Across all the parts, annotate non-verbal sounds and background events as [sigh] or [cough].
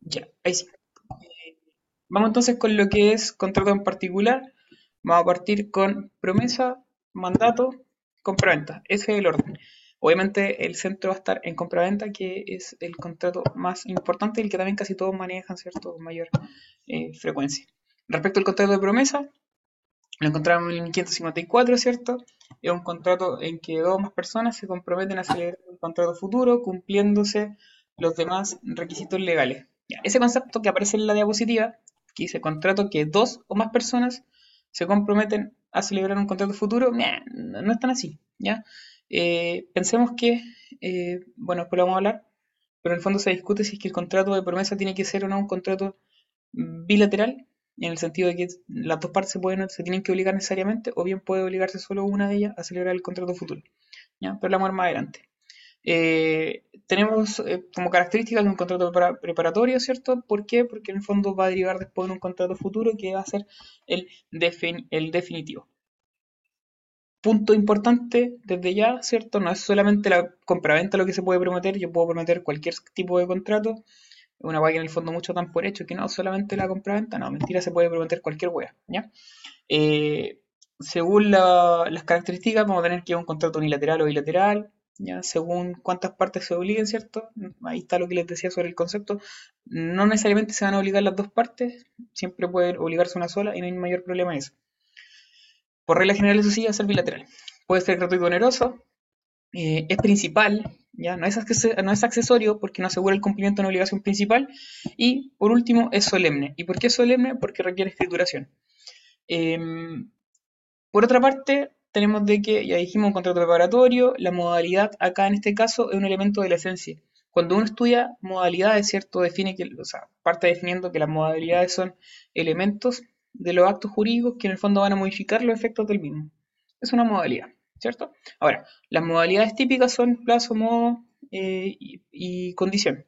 Ya, ahí sí. Eh, Vamos entonces con lo que es contrato en particular. Vamos a partir con promesa, mandato, compraventa. Ese es el orden. Obviamente el centro va a estar en compraventa, que es el contrato más importante y el que también casi todos manejan, ¿cierto? Con mayor eh, frecuencia. Respecto al contrato de promesa, lo encontramos en el 1554, ¿cierto? Es un contrato en que dos o más personas se comprometen a celebrar un contrato futuro cumpliéndose los demás requisitos legales. Ese concepto que aparece en la diapositiva, que dice contrato que dos o más personas se comprometen a celebrar un contrato futuro, no, no es tan así, ¿ya? Eh, pensemos que, eh, bueno, después lo vamos a hablar, pero en el fondo se discute si es que el contrato de promesa tiene que ser o no un contrato bilateral, en el sentido de que las dos partes se, se tienen que obligar necesariamente, o bien puede obligarse solo una de ellas a celebrar el contrato futuro. ¿ya? Pero lo vamos a ver más adelante. Eh, tenemos eh, como características un contrato prepara- preparatorio, ¿cierto? ¿Por qué? Porque en el fondo va a derivar después en un contrato futuro que va a ser el, defin- el definitivo. Punto importante desde ya, ¿cierto? No es solamente la compraventa lo que se puede prometer, yo puedo prometer cualquier tipo de contrato, una hueá que en el fondo muchos dan por hecho, que no solamente la compraventa, no, mentira, se puede prometer cualquier hueá, ¿ya? Eh, según la- las características, vamos a tener que un contrato unilateral o bilateral, ¿ya? Según cuántas partes se obliguen, ¿cierto? Ahí está lo que les decía sobre el concepto. No necesariamente se van a obligar las dos partes, siempre puede obligarse una sola y no hay mayor problema en eso. Por regla general, eso sí, va a ser bilateral. Puede ser gratuito y oneroso, eh, es principal, ¿ya? No es, no es accesorio porque no asegura el cumplimiento de una obligación principal. Y por último, es solemne. ¿Y por qué es solemne? Porque requiere escrituración. Em, por otra parte, tenemos de que, ya dijimos, un contrato preparatorio, la modalidad acá en este caso es un elemento de la esencia. Cuando uno estudia modalidades, ¿cierto? Define que, o sea, parte definiendo que las modalidades son elementos de los actos jurídicos que en el fondo van a modificar los efectos del mismo. Es una modalidad, ¿cierto? Ahora, las modalidades típicas son plazo, modo eh, y, y condición.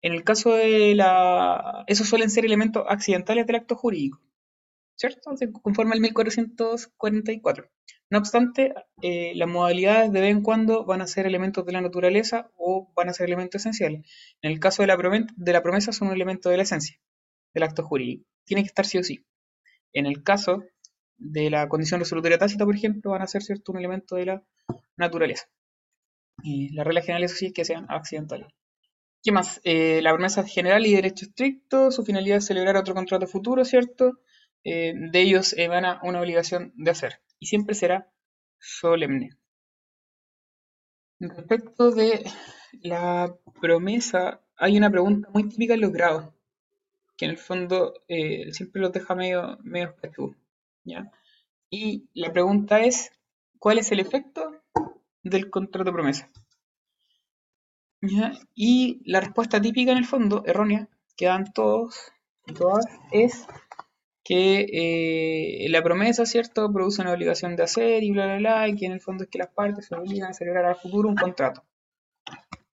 En el caso de la... Esos suelen ser elementos accidentales del acto jurídico. ¿Cierto? Se conforma el 1444. No obstante, eh, las modalidades de vez en cuando van a ser elementos de la naturaleza o van a ser elementos esenciales. En el caso de la, de la promesa son un elemento de la esencia del acto jurídico. Tiene que estar sí o sí. En el caso de la condición resolutoria tácita, por ejemplo, van a ser ¿cierto? un elemento de la naturaleza. Y la regla general eso sí es que sean accidentales. ¿Qué más? Eh, la promesa general y derecho estricto, su finalidad es celebrar otro contrato futuro, ¿cierto? Eh, de ellos emana una obligación de hacer y siempre será solemne. Respecto de la promesa, hay una pregunta muy típica en los grados, que en el fondo eh, siempre los deja medio, medio ¿ya? Y la pregunta es, ¿cuál es el efecto del contrato de promesa? Y la respuesta típica en el fondo, errónea, que dan todos todas, es que eh, la promesa, ¿cierto?, produce una obligación de hacer y bla, bla, bla, y que en el fondo es que las partes se obligan a celebrar al futuro un contrato.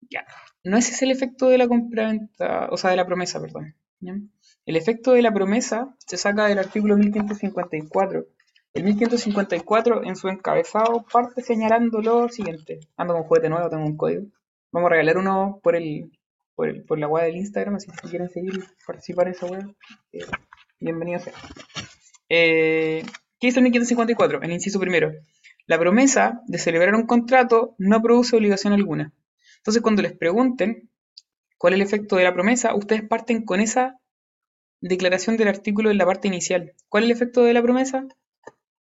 Ya. No ese es el efecto de la compraventa, o sea, de la promesa, perdón. El efecto de la promesa se saca del artículo 1554. El 1554 en su encabezado parte señalando lo siguiente. Ando con juguete nuevo, tengo un código. Vamos a regalar uno por el por, el, por la web del Instagram, así que si quieren seguir participar en esa web, eh, bienvenido sea. Eh, ¿Qué dice el 1554? El inciso primero. La promesa de celebrar un contrato no produce obligación alguna. Entonces, cuando les pregunten cuál es el efecto de la promesa, ustedes parten con esa declaración del artículo en la parte inicial. ¿Cuál es el efecto de la promesa?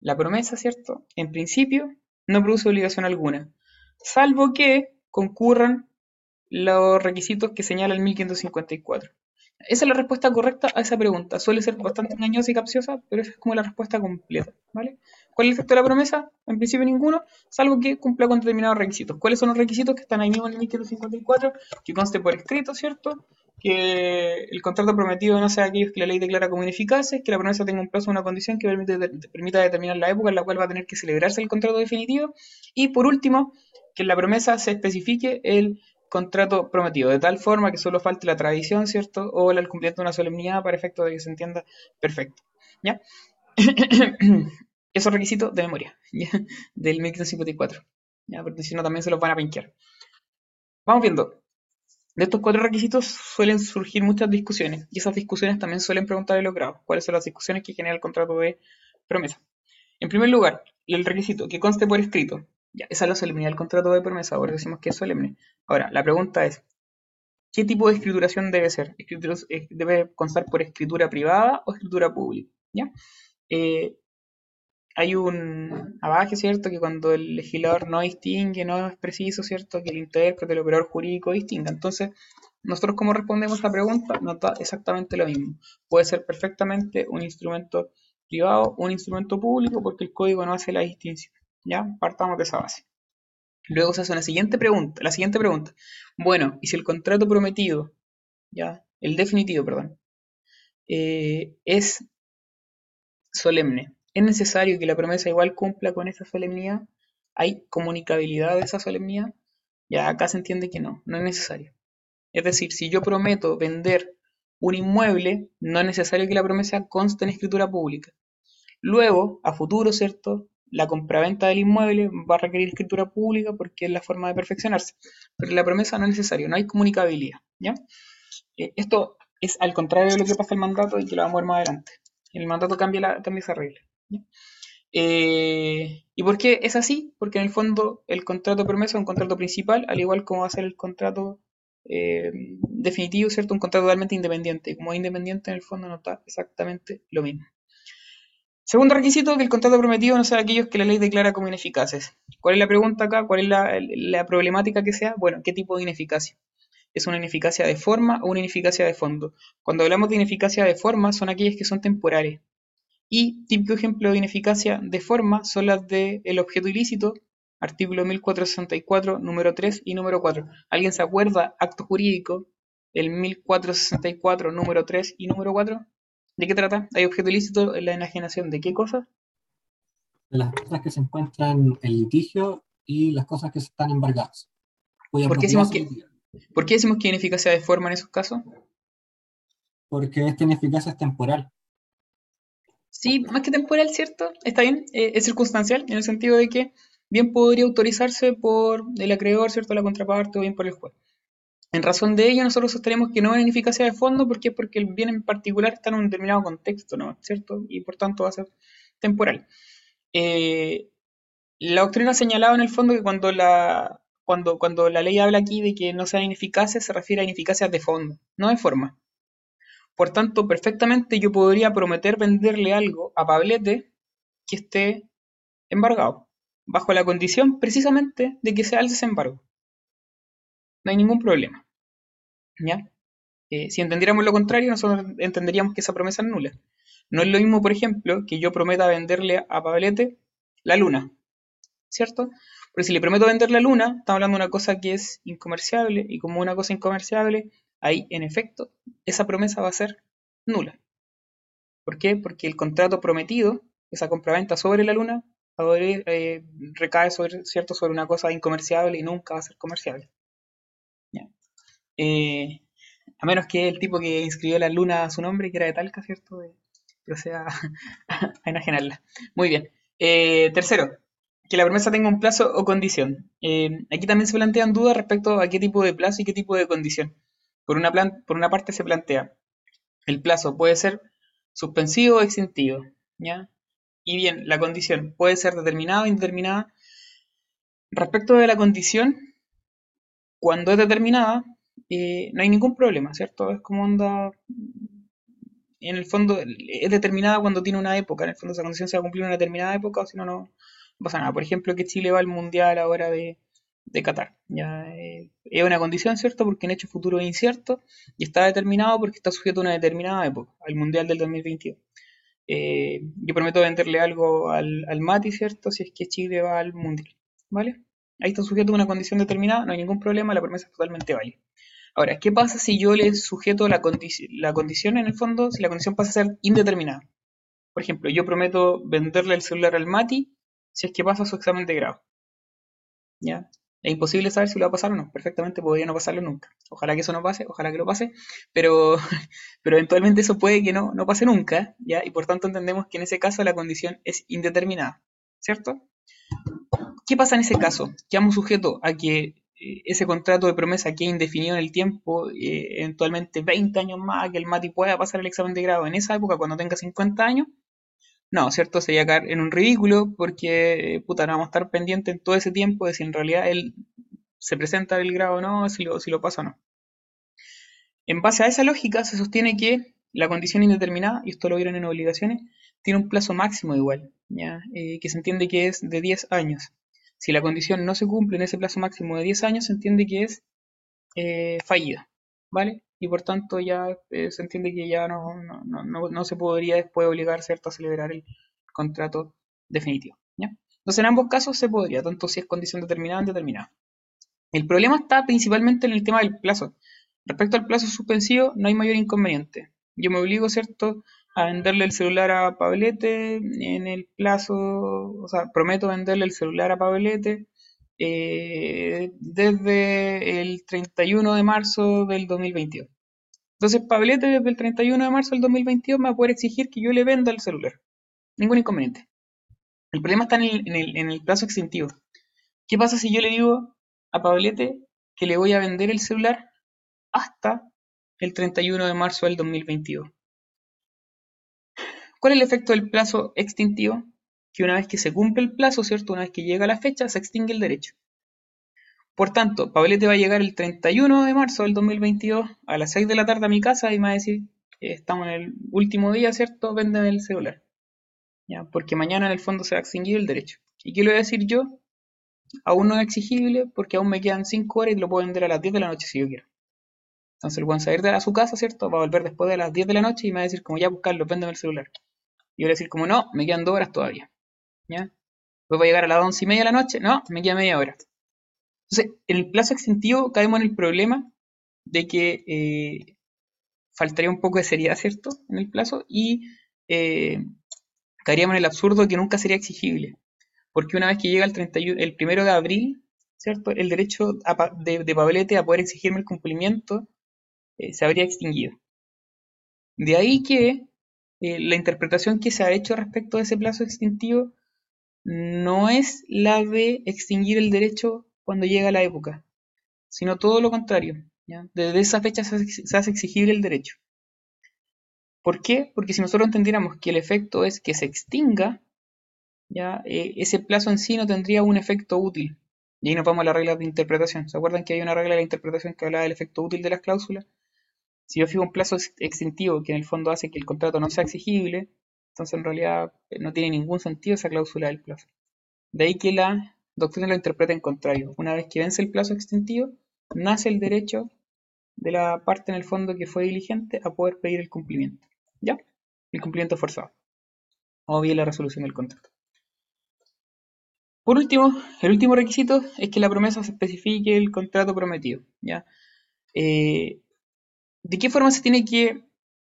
La promesa, ¿cierto? En principio, no produce obligación alguna, salvo que concurran los requisitos que señala el 1554. Esa es la respuesta correcta a esa pregunta. Suele ser bastante engañosa y capciosa, pero esa es como la respuesta completa, ¿vale? ¿Cuál es el efecto de la promesa? En principio ninguno, salvo que cumpla con determinados requisitos. ¿Cuáles son los requisitos que están ahí mismo en el 1554? Que conste por escrito, ¿cierto? Que el contrato prometido no sea aquellos que la ley declara como ineficaces, que la promesa tenga un plazo o una condición que permita determinar la época en la cual va a tener que celebrarse el contrato definitivo. Y por último, que en la promesa se especifique el contrato prometido, de tal forma que solo falte la tradición, ¿cierto? O el cumplimiento de una solemnidad para efecto de que se entienda perfecto, ¿ya? [coughs] Esos requisitos de memoria, ¿ya? Del 1554, ¿ya? Porque si no también se los van a pinquear. Vamos viendo. De estos cuatro requisitos suelen surgir muchas discusiones y esas discusiones también suelen preguntar los grados cuáles son las discusiones que genera el contrato de promesa. En primer lugar, el requisito que conste por escrito. Ya, esa es la solemnidad del contrato de promesa, ahora decimos que es solemne. Ahora, la pregunta es, ¿qué tipo de escrituración debe ser? Eh, ¿Debe constar por escritura privada o escritura pública? ¿Ya? Eh, hay un abajo, ¿cierto? Que cuando el legislador no distingue, no es preciso, ¿cierto? Que el intérprete, el operador jurídico distinga. Entonces, nosotros como respondemos a esta pregunta, nos da exactamente lo mismo. Puede ser perfectamente un instrumento privado, un instrumento público, porque el código no hace la distinción. ¿Ya? Partamos de esa base. Luego se hace una siguiente pregunta, la siguiente pregunta. Bueno, ¿y si el contrato prometido, ya, el definitivo, perdón, eh, es solemne? ¿Es necesario que la promesa igual cumpla con esa solemnidad? ¿Hay comunicabilidad de esa solemnidad? Ya acá se entiende que no, no es necesario. Es decir, si yo prometo vender un inmueble, no es necesario que la promesa conste en escritura pública. Luego, a futuro, ¿cierto? La compraventa del inmueble va a requerir escritura pública porque es la forma de perfeccionarse. Pero la promesa no es necesario, no hay comunicabilidad. ¿ya? Eh, esto es al contrario de lo que pasa el mandato y que lo vamos a ver más adelante. El mandato cambia, la, cambia esa regla. Eh, ¿Y por qué es así? Porque en el fondo el contrato de promesa es un contrato principal, al igual como va a ser el contrato eh, definitivo, ¿cierto? Un contrato totalmente independiente. Como independiente en el fondo no está exactamente lo mismo. Segundo requisito, que el contrato prometido no sea aquellos que la ley declara como ineficaces. ¿Cuál es la pregunta acá? ¿Cuál es la, problemática que sea? Bueno, ¿qué tipo de ineficacia? ¿Es una ineficacia de forma o una ineficacia de fondo? Cuando hablamos de ineficacia de forma, son aquellas que son temporales. Y típico ejemplo de ineficacia de forma son las del el objeto ilícito, artículo 1464, número 3 y número 4. ¿Alguien se acuerda, acto jurídico, el 1464, número 3 y número 4? ¿De qué trata? ¿Hay objeto ilícito en la enajenación de qué cosa? De las cosas que se encuentran en litigio y las cosas que están embargadas. ¿Por qué, decimos que, ¿Por qué decimos que ineficacia de forma en esos casos? Porque esta ineficacia es temporal. Sí, más que temporal, ¿cierto? Está bien, eh, es circunstancial, en el sentido de que bien podría autorizarse por el acreedor, ¿cierto? La contraparte o bien por el juez. En razón de ello, nosotros sostenemos que no hay ineficacia de fondo, ¿por qué? Porque el bien en particular está en un determinado contexto, ¿no? ¿Cierto? Y por tanto va a ser temporal. Eh, la doctrina ha señalado en el fondo que cuando la, cuando, cuando la ley habla aquí de que no sean ineficaces, se refiere a ineficacias de fondo, no de forma. Por tanto, perfectamente yo podría prometer venderle algo a Pablete que esté embargado, bajo la condición precisamente de que sea el desembargo no hay ningún problema. ¿Ya? Eh, si entendiéramos lo contrario, nosotros entenderíamos que esa promesa es nula. No es lo mismo, por ejemplo, que yo prometa venderle a Pablete la luna, ¿cierto? Porque si le prometo vender la luna, estamos hablando de una cosa que es incomerciable, y como una cosa incomerciable, ahí, en efecto, esa promesa va a ser nula. ¿Por qué? Porque el contrato prometido, esa compraventa sobre la luna, eh, recae sobre, ¿cierto? sobre una cosa incomerciable y nunca va a ser comerciable. Eh, a menos que el tipo que inscribió la luna a su nombre, que era de Talca, ¿cierto? proceda a, enajenarla. Muy bien. Eh, tercero, que la promesa tenga un plazo o condición. Eh, aquí también se plantean dudas respecto a qué tipo de plazo y qué tipo de condición. Por una, por una parte se plantea, el plazo puede ser suspensivo o extintivo, ¿ya? Y bien, la condición puede ser determinada o indeterminada. Respecto de la condición, cuando es determinada, eh, no hay ningún problema, ¿cierto? Es como onda, en el fondo es determinada cuando tiene una época, en el fondo esa condición se va a cumplir en una determinada época, o si no, no pasa nada. Por ejemplo, que Chile va al Mundial ahora de, de Qatar. Ya, eh, es una condición, ¿cierto? Porque en hecho futuro es incierto y está determinado porque está sujeto a una determinada época, al Mundial del 2022. Eh, yo prometo venderle algo al, al Mati, ¿cierto? Si es que Chile va al Mundial, ¿vale? Ahí está sujeto a una condición determinada, no hay ningún problema, la promesa es totalmente válida. Ahora, ¿qué pasa si yo le sujeto la, condición en el fondo, si la condición pasa a ser indeterminada? Por ejemplo, yo prometo venderle el celular al Mati si es que pasa su examen de grado. ¿Ya? Es imposible saber si lo va a pasar o no. Perfectamente podría no pasarlo nunca. Ojalá que eso no pase, ojalá que lo pase, pero, [laughs] pero eventualmente eso puede que no, no pase nunca, ¿ya? Y por tanto entendemos que en ese caso la condición es indeterminada, ¿cierto? ¿Qué pasa en ese caso? Quedamos sujetos a que ese contrato de promesa que es indefinido en el tiempo, eh, eventualmente 20 años más, que el Mati pueda pasar el examen de grado en esa época cuando tenga 50 años, no, ¿cierto? Sería caer en un ridículo porque, puta, no vamos a estar pendientes en todo ese tiempo de si en realidad él se presenta el grado o no, si lo, si lo pasa o no. En base a esa lógica se sostiene que la condición indeterminada, y esto lo vieron en obligaciones, tiene un plazo máximo igual, ¿ya? Eh, que se entiende que es de 10 años. Si la condición no se cumple en ese plazo máximo de 10 años, se entiende que es eh, fallida, ¿vale? Y por tanto ya eh, se entiende que ya no, no, no, no, se podría después obligar ¿cierto? a celebrar el contrato definitivo, ¿ya? Entonces en ambos casos se podría, tanto si es condición determinada o indeterminada. El problema está principalmente en el tema del plazo. Respecto al plazo suspensivo, no hay mayor inconveniente. Yo me obligo, ¿cierto?, a venderle el celular a Pablete en el plazo, o sea, prometo venderle el celular a Pablete eh, desde el 31 de marzo del 2022. Entonces, Pablete desde el 31 de marzo del 2022 me va a poder exigir que yo le venda el celular. Ningún inconveniente. El problema está en el, en el, en el plazo extintivo. ¿Qué pasa si yo le digo a Pablete que le voy a vender el celular hasta el 31 de marzo del 2022? ¿Cuál es el efecto del plazo extintivo? Que una vez que se cumple el plazo, ¿cierto? Una vez que llega la fecha, se extingue el derecho. Por tanto, Pablete va a llegar el 31 de marzo del 2022 a las 6 de la tarde a mi casa y me va a decir, estamos en el último día, ¿cierto? Véndeme el celular. ¿Ya? Porque mañana en el fondo se va a extinguir el derecho. ¿Y qué le voy a decir yo? Aún no es exigible porque aún me quedan 5 horas y lo puedo vender a las 10 de la noche si yo quiero. Entonces el buen salir de su casa, ¿cierto? Va a volver después de las 10 de la noche y me va a decir como ya buscarlo, véndeme el celular. Y voy a decir como, no, me quedan dos horas todavía. ¿Ya? Luego a llegar a las once y media de la noche, no, me queda media hora. Entonces, en el plazo extintivo caemos en el problema de que eh, faltaría un poco de seriedad, ¿cierto? En el plazo y eh, caeríamos en el absurdo que nunca sería exigible. Porque una vez que llega el, 31, el primero de abril, ¿cierto? El derecho de, de Pablete a poder exigirme el cumplimiento eh, se habría extinguido. De ahí que eh, la interpretación que se ha hecho respecto de ese plazo extintivo no es la de extinguir el derecho cuando llega la época, sino todo lo contrario. Desde esa fecha se hace, exigible el derecho. ¿Por qué? Porque si nosotros entendiéramos que el efecto es que se extinga, ¿ya? Eh, ese plazo en sí no tendría un efecto útil. Y ahí nos vamos a la regla de interpretación. ¿Se acuerdan que hay una regla de interpretación que habla del efecto útil de las cláusulas? Si yo fijo un plazo extintivo que en el fondo hace que el contrato no sea exigible, entonces en realidad eh, no tiene ningún sentido esa cláusula del plazo. De ahí que la doctrina lo interpreta en contrario. Una vez que vence el plazo extintivo, nace el derecho de la parte en el fondo que fue diligente a poder pedir el cumplimiento. ¿Ya? El cumplimiento forzado. O bien la resolución del contrato. Por último, el último requisito es que la promesa se especifique el contrato prometido. ¿ya? Eh, ¿De qué forma se tiene que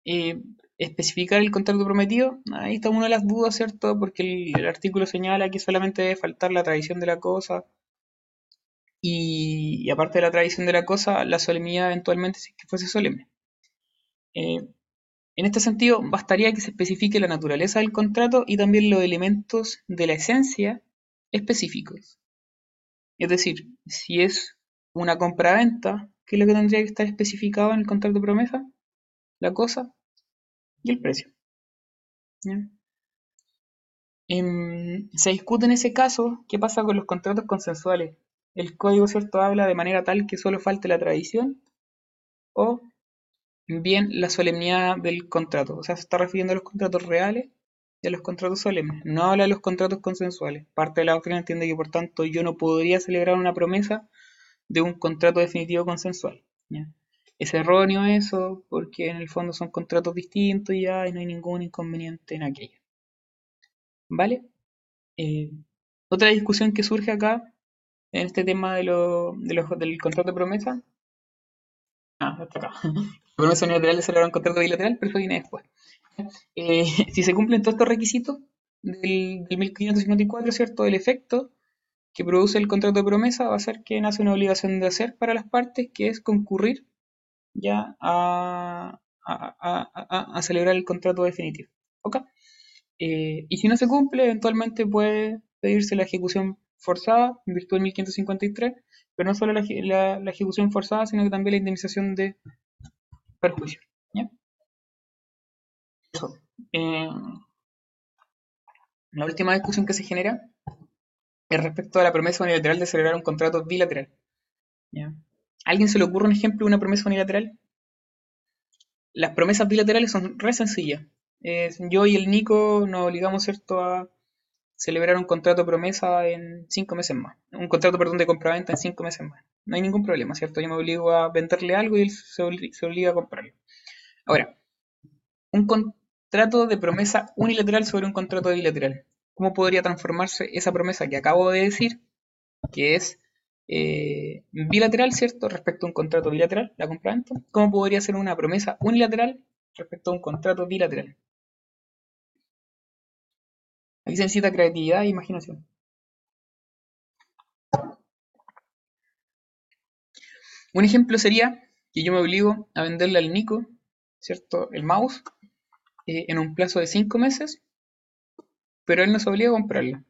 eh, especificar el contrato prometido? Ahí está una de las dudas, ¿cierto? Porque el, artículo señala que solamente debe faltar la tradición de la cosa. Y, aparte de la tradición de la cosa, la solemnidad eventualmente si es que fuese solemne. Eh, en este sentido, bastaría que se especifique la naturaleza del contrato y también los elementos de la esencia específicos. Es decir, si es una compra-venta, ¿Qué es lo que tendría que estar especificado en el contrato de promesa? La cosa y el precio. Em, se discute en ese caso qué pasa con los contratos consensuales. El código cierto habla de manera tal que solo falte la tradición o bien la solemnidad del contrato. O sea, se está refiriendo a los contratos reales y a los contratos solemnes. No habla de los contratos consensuales. Parte de la doctrina entiende que por tanto yo no podría celebrar una promesa de un contrato definitivo consensual. Es erróneo eso porque en el fondo son contratos distintos y ya no hay ningún inconveniente en aquello. ¿Vale? Eh, otra discusión que surge acá en este tema de lo, del contrato de promesa. Ah, está acá. [laughs] promesa unilateral de celebrar un contrato bilateral, pero eso viene después. Eh, si se cumplen todos estos requisitos del, del 1554, ¿cierto? El efecto que produce el contrato de promesa va a ser que nace una obligación de hacer para las partes, que es concurrir ya a, celebrar el contrato definitivo. ¿Ok? Eh, y si no se cumple, eventualmente puede pedirse la ejecución forzada en virtud del 1553, pero no solo la, la- la ejecución forzada, sino que también la indemnización de perjuicio. ¿ya? Eso. Eh, la última discusión que se genera respecto a la promesa unilateral de celebrar un contrato bilateral. ¿ya? ¿A ¿Alguien se le ocurre un ejemplo de una promesa unilateral? Las promesas bilaterales son re sencillas. Eh, yo y el Nico nos obligamos, ¿cierto?, a celebrar un contrato de promesa en cinco meses más. Un contrato, perdón, de compraventa en cinco meses más. No hay ningún problema, ¿cierto? Yo me obligo a venderle algo y él se obliga a comprarlo. Ahora, un contrato de promesa unilateral sobre un contrato bilateral. ¿Cómo podría transformarse esa promesa que acabo de decir, que es eh, bilateral, ¿cierto? Respecto a un contrato bilateral, la compraventa. ¿Cómo podría ser una promesa unilateral respecto a un contrato bilateral? Aquí se necesita creatividad e imaginación. Un ejemplo sería que yo me obligo a venderle al Nico, ¿cierto? El mouse eh, en un plazo de cinco meses, pero él no se obliga a comprarlo.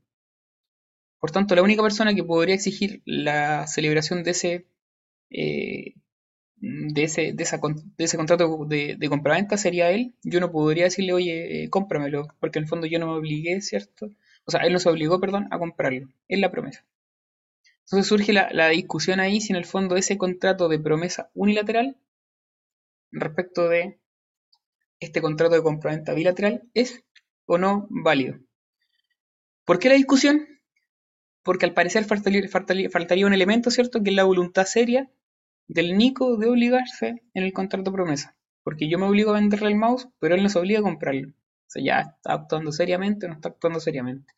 Por tanto, la única persona que podría exigir la celebración de ese, eh, de ese, de ese contrato de, de compraventa sería él. Yo no podría decirle, oye, eh, cómpramelo, porque en el fondo yo no me obligué, ¿cierto? O sea, él no se obligó, perdón, a comprarlo. Es la promesa. Entonces surge la, la discusión ahí si en el fondo ese contrato de promesa unilateral respecto de este contrato de compraventa bilateral es o no válido. ¿Por qué la discusión? Porque al parecer faltaría, un elemento, ¿cierto? Que es la voluntad seria del Nico de obligarse en el contrato promesa. Porque yo me obligo a venderle el mouse, pero él no se obliga a comprarlo. O sea, ya está actuando seriamente o no está actuando seriamente.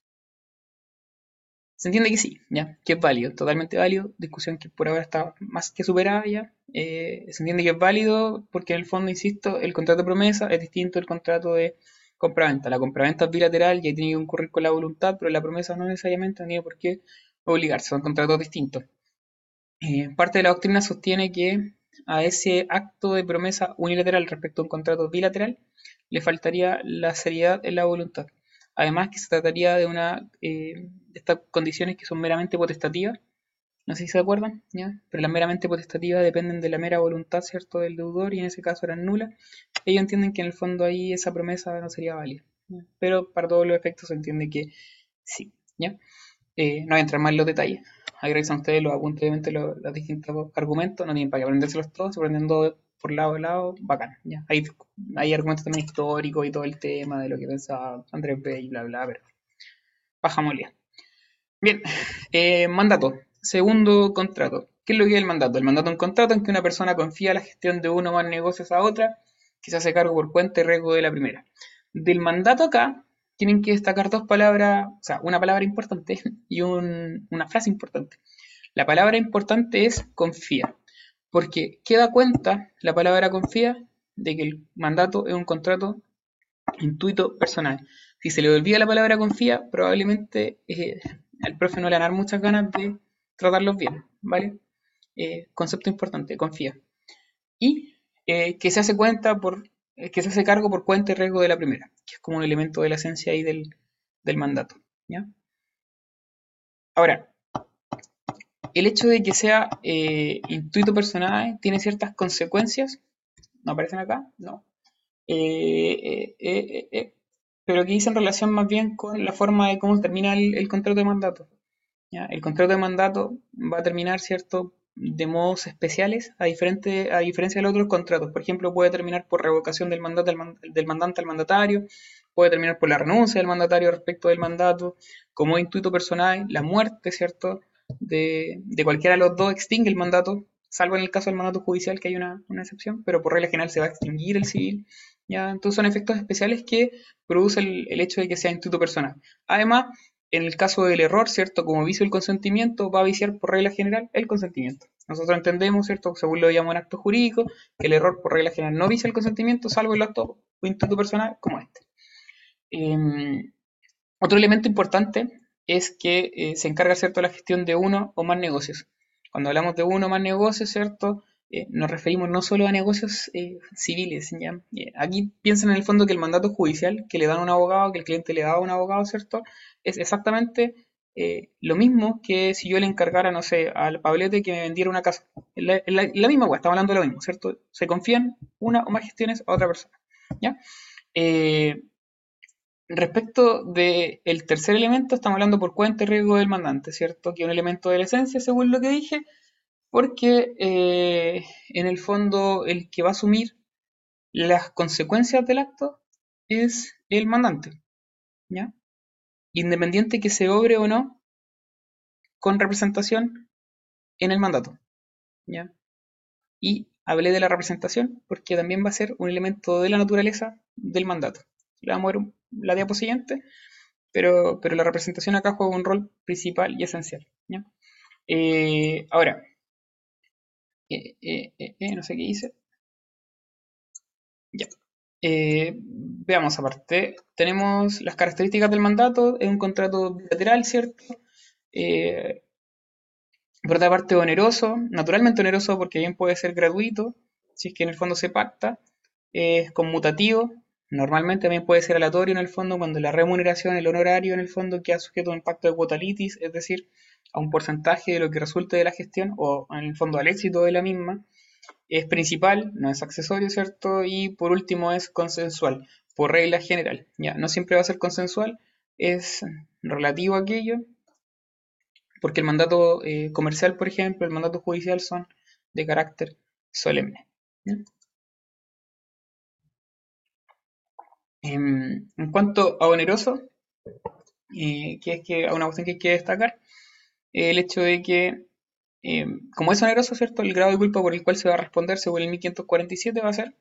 Se entiende que sí, ya, que es válido, totalmente válido, discusión que por ahora está más que superada ya. Eh, se entiende que es válido porque en el fondo, insisto, el contrato de promesa es distinto del contrato de compraventa. La compraventa es bilateral y ahí tiene que concurrir con la voluntad, pero la promesa no necesariamente no tiene por qué obligarse, son contratos distintos. Eh, parte de la doctrina sostiene que a ese acto de promesa unilateral respecto a un contrato bilateral le faltaría la seriedad en la voluntad. Además que se trataría de una eh, de estas condiciones que son meramente potestativas, no sé si se acuerdan, ¿ya? pero las meramente potestativas dependen de la mera voluntad, ¿cierto?, del deudor y en ese caso eran nulas. Ellos entienden que en el fondo ahí esa promesa no sería válida, pero para todos los efectos se entiende que sí, ¿ya? Eh, no voy a entrar más en los detalles. Ahí revisan ustedes los apuntes, los, distintos argumentos. No tienen para qué aprendérselos todos, se por lado a lado, bacán. ¿ya? Hay, hay argumentos también históricos y todo el tema de lo que pensaba Andrés B. y bla, bla, pero paja molía. Bien, eh, mandato. Segundo contrato. ¿Qué es lo que es el mandato? El mandato es un contrato en que una persona confía la gestión de uno o más negocios a otra, que se hace cargo por cuenta y riesgo de la primera. Del mandato acá, tienen que destacar dos palabras, o sea, una palabra importante [laughs] y un- una frase importante. La palabra importante es confía, porque queda cuenta la palabra confía de que el mandato es un contrato intuito personal. Si se le olvida la palabra confía, probablemente eh, al profe no le van a dar muchas ganas de tratarlos bien, ¿vale? Eh, concepto importante, confía. Y eh, que se hace cuenta por, eh, que se hace cargo por cuenta y riesgo de la primera, que es como un elemento de la esencia ahí del, mandato, ¿ya? Ahora, el hecho de que sea intuito personal tiene ciertas consecuencias, ¿no aparecen acá? No. Pero que dice en relación más bien con la forma de cómo termina el, el contrato de mandato. El contrato de mandato va a terminar, ¿cierto?, de modos especiales, a, diferente, a diferencia de los otros contratos. Por ejemplo, puede terminar por revocación del mandato del, del mandante al mandatario, puede terminar por la renuncia del mandatario respecto del mandato, como intuito personal, la muerte, ¿cierto?, de, de cualquiera de los dos extingue el mandato, salvo en el caso del mandato judicial, que hay una, una excepción, pero por regla general se va a extinguir el civil. ¿ya? Entonces son efectos especiales que produce el, el hecho de que sea intuito personal. Además, en el caso del error, ¿cierto? Como vicio el consentimiento, va a viciar por regla general el consentimiento. Nosotros entendemos, ¿cierto? Según lo llamo en acto jurídico, que el error por regla general no vicia el consentimiento, salvo el acto o instituto personal como este. Eh, otro elemento importante es que eh, se encarga, ¿cierto?, la gestión de uno o más negocios. Cuando hablamos de uno o más negocios, ¿cierto?, eh, nos referimos no solo a negocios eh, civiles, ¿ya? Aquí piensen en el fondo que el mandato judicial que le dan a un abogado, que el cliente le da a un abogado, ¿cierto?, es exactamente eh, lo mismo que si yo le encargara, no sé, al Pablete que me vendiera una casa. La, misma weá, estamos hablando de lo mismo, ¿cierto? Se confían una o más gestiones a otra persona. ¿Ya? Eh, respecto del tercer elemento, estamos hablando por cuenta y riesgo del mandante, ¿cierto? Que es un elemento de la esencia, según lo que dije, porque eh, en el fondo el que va a asumir las consecuencias del acto es el mandante, ¿ya? Independiente que se obre o no con representación en el mandato, ¿ya? Y hablé de la representación porque también va a ser un elemento de la naturaleza del mandato. Le vamos a ver la diapo siguiente, pero, pero la representación acá juega un rol principal y esencial. ¿ya? Eh, ahora, eh, eh, no sé qué hice. Ya. Veamos aparte. Tenemos las características del mandato. Es un contrato bilateral, ¿cierto? por otra parte, oneroso. Naturalmente oneroso porque bien puede ser gratuito, si es que en el fondo se pacta. Es conmutativo. Normalmente también puede ser aleatorio en el fondo cuando la remuneración, el honorario en el fondo queda sujeto a un impacto de cuotalitis, es decir, a un porcentaje de lo que resulte de la gestión o en el fondo al éxito de la misma. Es principal, no es accesorio, ¿cierto? Y por último es consensual, por regla general. Ya, no siempre va a ser consensual, es relativo a aquello, porque el mandato eh, comercial, por ejemplo, el mandato judicial son de carácter solemne. Em, en cuanto a oneroso, eh, que es que una cuestión que hay que destacar, el hecho de que, eh, como es oneroso, ¿cierto? El grado de culpa por el cual se va a responder según el 1547 va a ser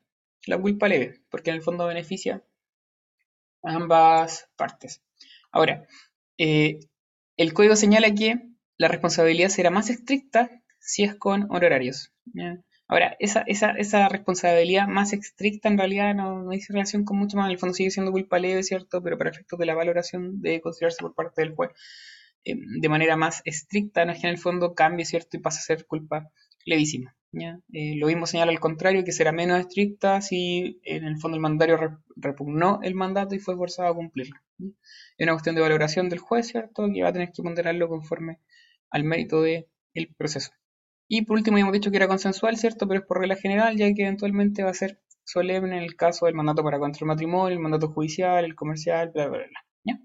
la culpa leve, porque en el fondo beneficia a ambas partes. Ahora, eh, el código señala que la responsabilidad será más estricta si es con honorarios. Ahora, esa, responsabilidad más estricta en realidad no, no dice relación con mucho más, en el fondo sigue siendo culpa leve, ¿cierto? Pero para efectos de la valoración debe considerarse por parte del juez eh, de manera más estricta, no es que en el fondo cambie, ¿cierto? Y pase a ser culpa levísima. ¿ya? Eh, lo mismo señala al contrario, que será menos estricta si en el fondo el mandario repugnó el mandato y fue forzado a cumplirlo. Es una cuestión de valoración del juez, ¿cierto? Que va a tener que ponderarlo conforme al mérito del proceso. Y por último, hemos dicho que era consensual, ¿cierto? Pero es por regla general, ya que eventualmente va a ser solemne en el caso del mandato para contra el matrimonio, el mandato judicial, el comercial, bla, bla, bla. ¿ya?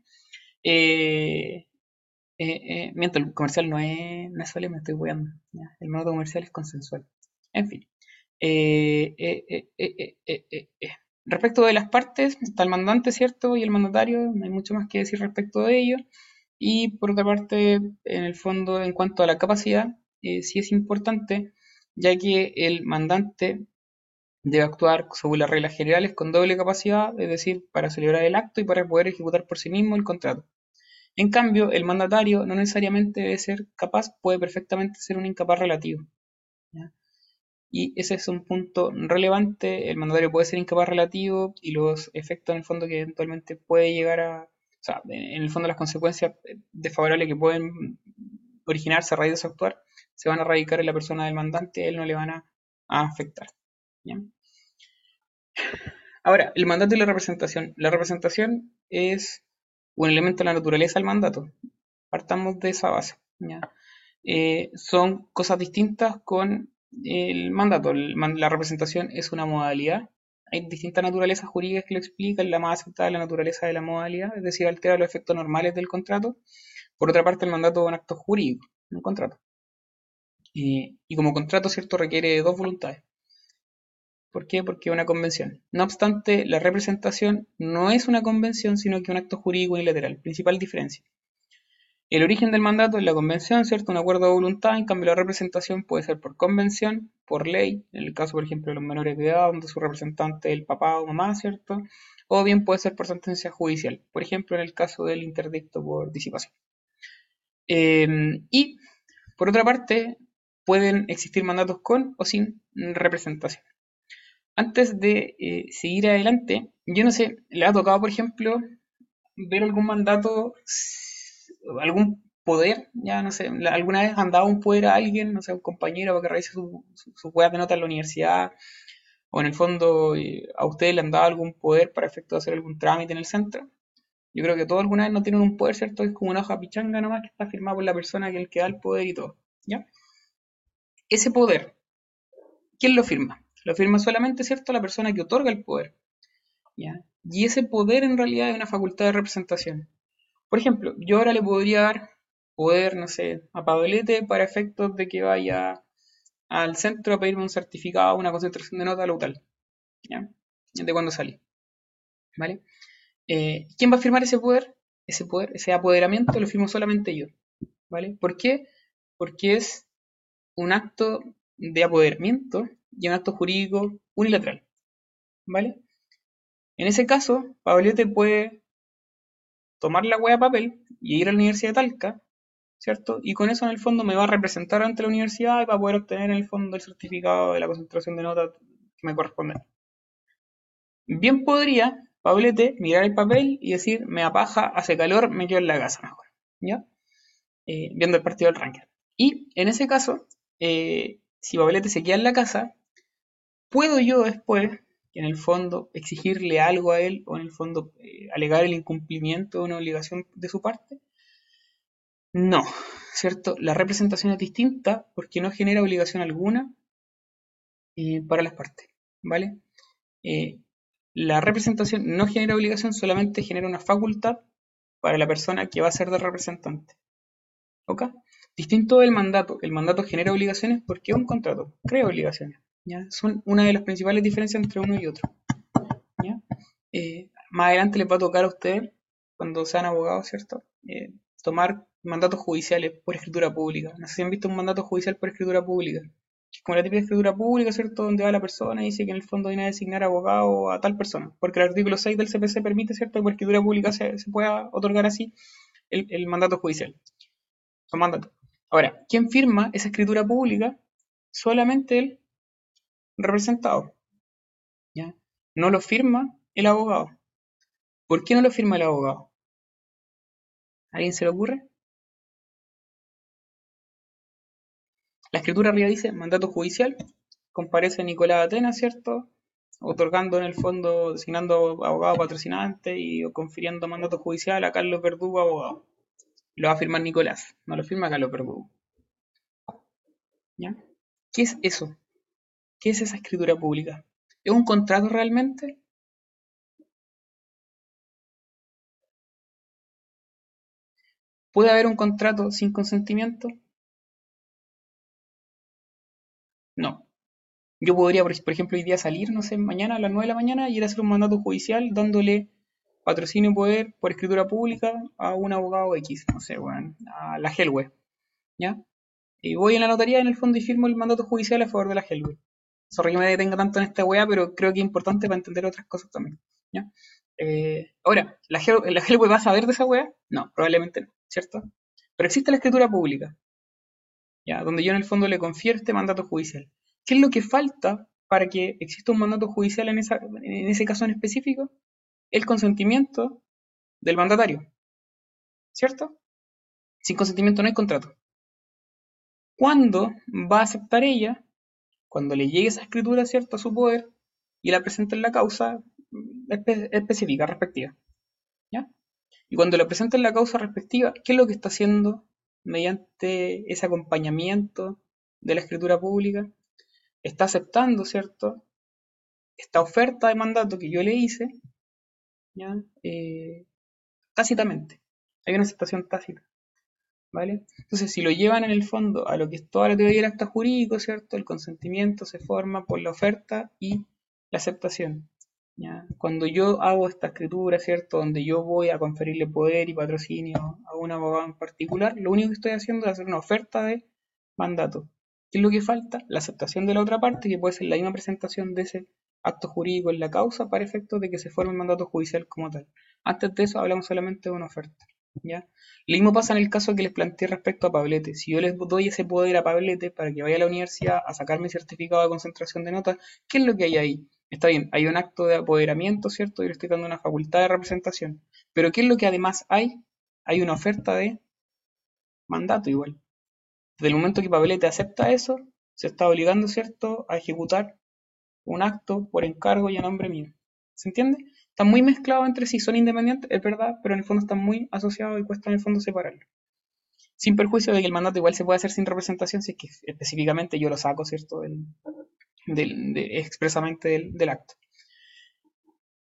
Eh, eh, eh, miento, el comercial no es, no es solemne, estoy weando. El modo comercial es consensual. En fin. Eh, respecto de las partes, está el mandante, ¿cierto? Y el mandatario, no hay mucho más que decir respecto de ello. Y por otra parte, en el fondo, en cuanto a la capacidad, sí es importante, ya que el mandante debe actuar según las reglas generales con doble capacidad, es decir, para celebrar el acto y para poder ejecutar por sí mismo el contrato. En cambio, el mandatario no necesariamente debe ser capaz, puede perfectamente ser un incapaz relativo. Y ese es un punto relevante. El mandatario puede ser incapaz relativo y los efectos en el fondo que eventualmente puede llegar a, o sea, en el fondo las consecuencias desfavorables que pueden originarse a raíz de su actuar se van a radicar en la persona del mandante, él no le van a, afectar. Ahora, el mandato y la representación. La representación es un elemento de la naturaleza del mandato. Partamos de esa base. Eh, son cosas distintas con el mandato. la representación es una modalidad. Hay distintas naturalezas jurídicas que lo explican. La más aceptada es la naturaleza de la modalidad, es decir, altera los efectos normales del contrato. Por otra parte, el mandato es un acto jurídico, un contrato. y como contrato, ¿cierto?, requiere dos voluntades. ¿Por qué? Porque es una convención. No obstante, la representación no es una convención, sino que un acto jurídico unilateral. Principal diferencia. El origen del mandato es la convención, ¿cierto? Un acuerdo de voluntad. En cambio, la representación puede ser por convención, por ley, en el caso, por ejemplo, de los menores de edad, donde su representante es el papá o mamá, ¿cierto? O bien puede ser por sentencia judicial, por ejemplo, en el caso del interdicto por disipación. Em, y, por otra parte, pueden existir mandatos con o sin representación antes de eh, seguir adelante, yo no sé, ¿le ha tocado, por ejemplo, ver algún mandato, algún poder? Ya no sé, ¿alguna vez han dado un poder a alguien, no sé, a un compañero para que realice su, su, de nota en la universidad? O en el fondo, eh, ¿a ustedes le han dado algún poder para efecto de hacer algún trámite en el centro? Yo creo que todos alguna vez no tienen un poder, ¿cierto? Es como una hoja pichanga nomás que está firmada por la persona que que da el poder y todo, ¿ya? Ese poder, ¿quién lo firma? Lo firma solamente, ¿cierto? La persona que otorga el poder, ¿ya? Y ese poder en realidad es una facultad de representación. Por ejemplo, yo ahora le podría dar poder, no sé, a Pablete para efectos de que vaya al centro a pedirme un certificado, una concentración de nota, lo tal, ¿ya? De cuando salí, ¿vale? Eh, ¿Quién va a firmar ese poder? Ese poder, ese apoderamiento lo firmo solamente yo, ¿vale? ¿Por qué? Porque es un acto de apoderamiento y un acto jurídico unilateral, ¿vale? En ese caso, Pablete puede tomar la hueá de papel y ir a la Universidad de Talca, ¿cierto? Y con eso en el fondo me va a representar ante la universidad y va a poder obtener en el fondo el certificado de la concentración de notas que me corresponde. Bien podría Pablete mirar el papel y decir, me apaja, hace calor, me quedo en la casa mejor, ¿ya? Eh, viendo el partido del Ranger. Y en ese caso, eh, si Pablete se queda en la casa, puedo yo después, en el fondo, exigirle algo a él o en el fondo eh, alegar el incumplimiento de una obligación de su parte. No, ¿cierto? La representación es distinta porque no genera obligación alguna para las partes, ¿vale? La representación no genera obligación, solamente genera una facultad para la persona que va a ser de representante. ¿Ok? Distinto del mandato. El mandato genera obligaciones porque es un contrato, crea obligaciones. ¿Ya? Son una de las principales diferencias entre uno y otro. Eh, más adelante les va a tocar a ustedes, cuando sean abogados, ¿cierto? Eh, tomar mandatos judiciales por escritura pública. No sé si han visto un mandato judicial por escritura pública como la típica escritura pública, ¿cierto? Donde va la persona y dice que en el fondo viene a designar abogado a tal persona. Porque el artículo 6 del CPC permite, ¿cierto? Que por escritura pública se, pueda otorgar así el, mandato judicial. Son mandatos. Ahora, ¿quién firma esa escritura pública? Solamente el representado. ¿Ya? No lo firma el abogado. ¿Por qué no lo firma el abogado? ¿A alguien se le ocurre? La escritura arriba dice mandato judicial, comparece Nicolás Atenas, ¿cierto? Otorgando en el fondo, designando abogado patrocinante y confiriendo mandato judicial a Carlos Verdugo, abogado. Lo va a firmar Nicolás, no lo firma Carlos Verdugo. ¿Ya? ¿Qué es eso? ¿Qué es esa escritura pública? ¿Es un contrato realmente? ¿Puede haber un contrato sin consentimiento? No. Yo podría, por ejemplo, hoy día salir, no sé, mañana a las 9 de la mañana y ir a hacer un mandato judicial dándole patrocinio y poder por escritura pública a un abogado X, no sé, bueno, a la Helwe, ¿ya? Y voy en la notaría en el fondo y firmo el mandato judicial a favor de la Helwe. Sorry que me detenga tanto en esta weá, pero creo que es importante para entender otras cosas también. Eh, ahora, ¿la, Helwe va a saber de esa weá? No, probablemente no, ¿cierto? Pero existe la escritura pública, ¿ya? donde yo en el fondo le confiero este mandato judicial. ¿Qué es lo que falta para que exista un mandato judicial en, en ese caso en específico? El consentimiento del mandatario. ¿Cierto? Sin consentimiento no hay contrato. ¿Cuándo va a aceptar ella? Cuando le llegue esa escritura, ¿cierto?, a su poder y la presente en la causa específica, respectiva. ¿Ya? Y cuando la presenta en la causa respectiva, ¿qué es lo que está haciendo mediante ese acompañamiento de la escritura pública, está aceptando, ¿cierto? Esta oferta de mandato que yo le hice, ¿ya? Eh, tácitamente. Hay una aceptación tácita. Entonces, si lo llevan en el fondo a lo que es toda la teoría del acta jurídico, ¿cierto? El consentimiento se forma por la oferta y la aceptación. Cuando yo hago esta escritura, ¿cierto? Donde yo voy a conferirle poder y patrocinio a un abogado en particular, lo único que estoy haciendo es hacer una oferta de mandato. ¿Qué es lo que falta? La aceptación de la otra parte, que puede ser la misma presentación de ese acto jurídico en la causa para efectos de que se forme el mandato judicial como tal. Antes de eso hablamos solamente de una oferta. Lo mismo pasa en el caso que les planteé respecto a Pablete. Si yo les doy ese poder a Pablete para que vaya a la universidad a sacar mi certificado de concentración de notas, ¿qué es lo que hay ahí? Está bien, hay un acto de apoderamiento, ¿cierto? Y le estoy dando una facultad de representación. Pero ¿qué es lo que además hay? Hay una oferta de mandato igual. Desde el momento que Pablete acepta eso, se está obligando, ¿cierto?, a ejecutar un acto por encargo y a nombre mío. ¿Se entiende? Están muy mezclados entre sí, son independientes, es verdad, pero en el fondo están muy asociados y cuesta en el fondo separarlo. Sin perjuicio de que el mandato igual se puede hacer sin representación, si es que específicamente yo lo saco, ¿cierto? Del, expresamente del, acto.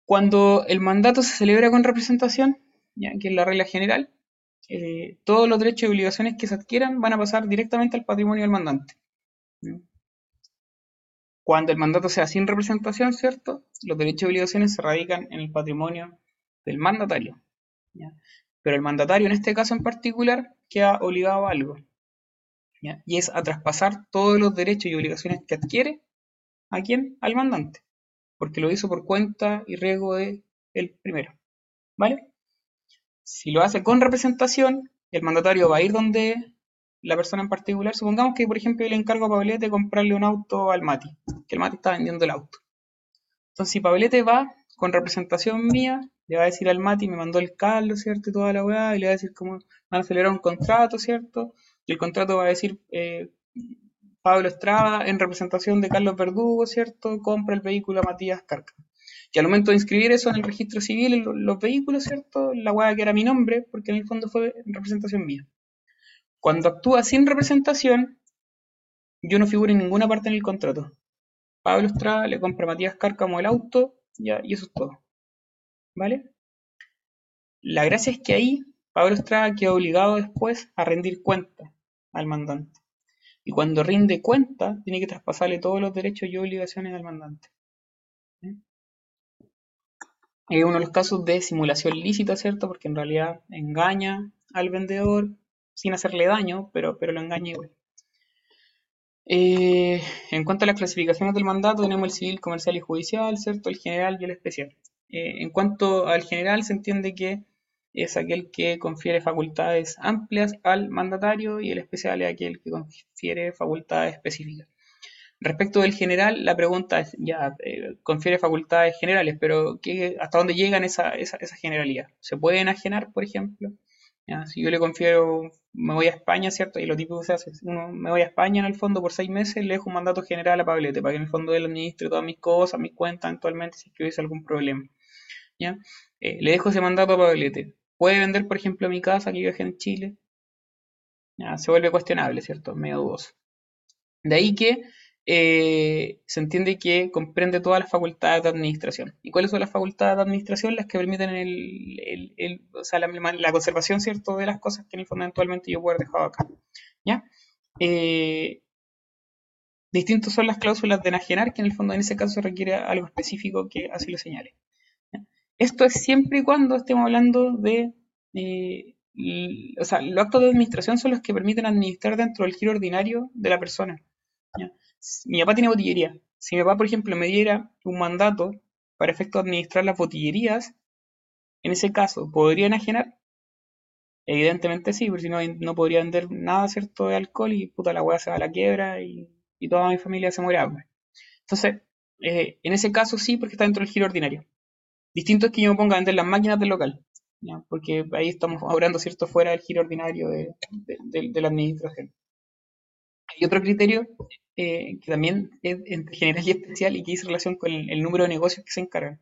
Cuando el mandato se celebra con representación, ¿ya? que es la regla general, eh, todos los derechos y obligaciones que se adquieran van a pasar directamente al patrimonio del mandante. Cuando el mandato sea sin representación, ¿cierto? Los derechos y obligaciones se radican en el patrimonio del mandatario. Pero el mandatario, en este caso en particular, queda obligado a algo. Y es a traspasar todos los derechos y obligaciones que adquiere a quién? Al mandante. Porque lo hizo por cuenta y riesgo de el primero. ¿Vale? Si lo hace con representación, el mandatario va a ir donde la persona en particular. Supongamos que, por ejemplo, yo le encargo a Pablete comprarle un auto al Mati, que el Mati está vendiendo el auto. Entonces, si Pablete va con representación mía, le va a decir al Mati, me mandó el Carlos, ¿cierto? Y toda la weá, y le va a decir cómo van a un contrato, ¿cierto? Y el contrato va a decir, eh, Pablo Estrada, en representación de Carlos Verdugo, ¿cierto? Compra el vehículo a Matías Carca. Y al momento de inscribir eso en el registro civil, los vehículos, ¿cierto? La weá que era mi nombre, porque en el fondo fue en representación mía. Cuando actúa sin representación, yo no figuro en ninguna parte en el contrato. Pablo Estrada le compra a Matías Cárcamo el auto, ya, y eso es todo. ¿Vale? La gracia es que ahí Pablo Estrada queda obligado después a rendir cuenta al mandante. Y cuando rinde cuenta, tiene que traspasarle todos los derechos y obligaciones al mandante. Es uno de los casos de simulación lícita, ¿cierto? Porque en realidad engaña al vendedor, sin hacerle daño, pero, pero lo engaña igual. Eh, en cuanto a las clasificaciones del mandato, tenemos el civil, comercial y judicial, ¿cierto? El general y el especial. Eh, en cuanto al general, se entiende que es aquel que confiere facultades amplias al mandatario y el especial es aquel que confiere facultades específicas. Respecto del general, la pregunta es, ya, eh, confiere facultades generales, pero ¿qué, ¿hasta dónde llegan esa, esa, generalidad? ¿Se puede enajenar, por ejemplo? Si yo le confiero, me voy a España, ¿cierto? Y lo típico que se hace, uno, me voy a España en el fondo por seis meses, le dejo un mandato general a Pablete para que en el fondo él administre todas mis cosas, mis cuentas eventualmente si es hubiese algún problema. ¿ya? Eh, le dejo ese mandato a Pablete. ¿Puede vender, por ejemplo, mi casa que vive en Chile? ¿Ya? Se vuelve cuestionable, ¿cierto? Medio dudoso. De ahí que eh, se entiende que comprende todas las facultades de administración. ¿Y cuáles son las facultades de administración? Las que permiten la, conservación, ¿cierto?, de las cosas que fundamentalmente yo puedo haber dejado acá. ¿Ya? Eh, distintos son las cláusulas de enajenar, que en el fondo en ese caso requiere algo específico que así lo señale. Esto es siempre y cuando estemos hablando de... Eh, o sea, los actos de administración son los que permiten administrar dentro del giro ordinario de la persona. ¿ya? Mi papá tiene botillería. Si mi papá, por ejemplo, me diera un mandato para efecto de administrar las botillerías, en ese caso, ¿podría enajenar? Evidentemente sí, porque si no, no podría vender nada, ¿cierto?, de alcohol y puta la weá se va a la quiebra y, toda mi familia se muere hambre. Entonces, eh, en ese caso sí, porque está dentro del giro ordinario. Distinto es que yo me ponga a vender las máquinas del local, porque ahí estamos hablando, ¿cierto?, fuera del giro ordinario de la administración. Hay otro criterio eh, que también es entre general y especial y que dice relación con el, número de negocios que se encargan.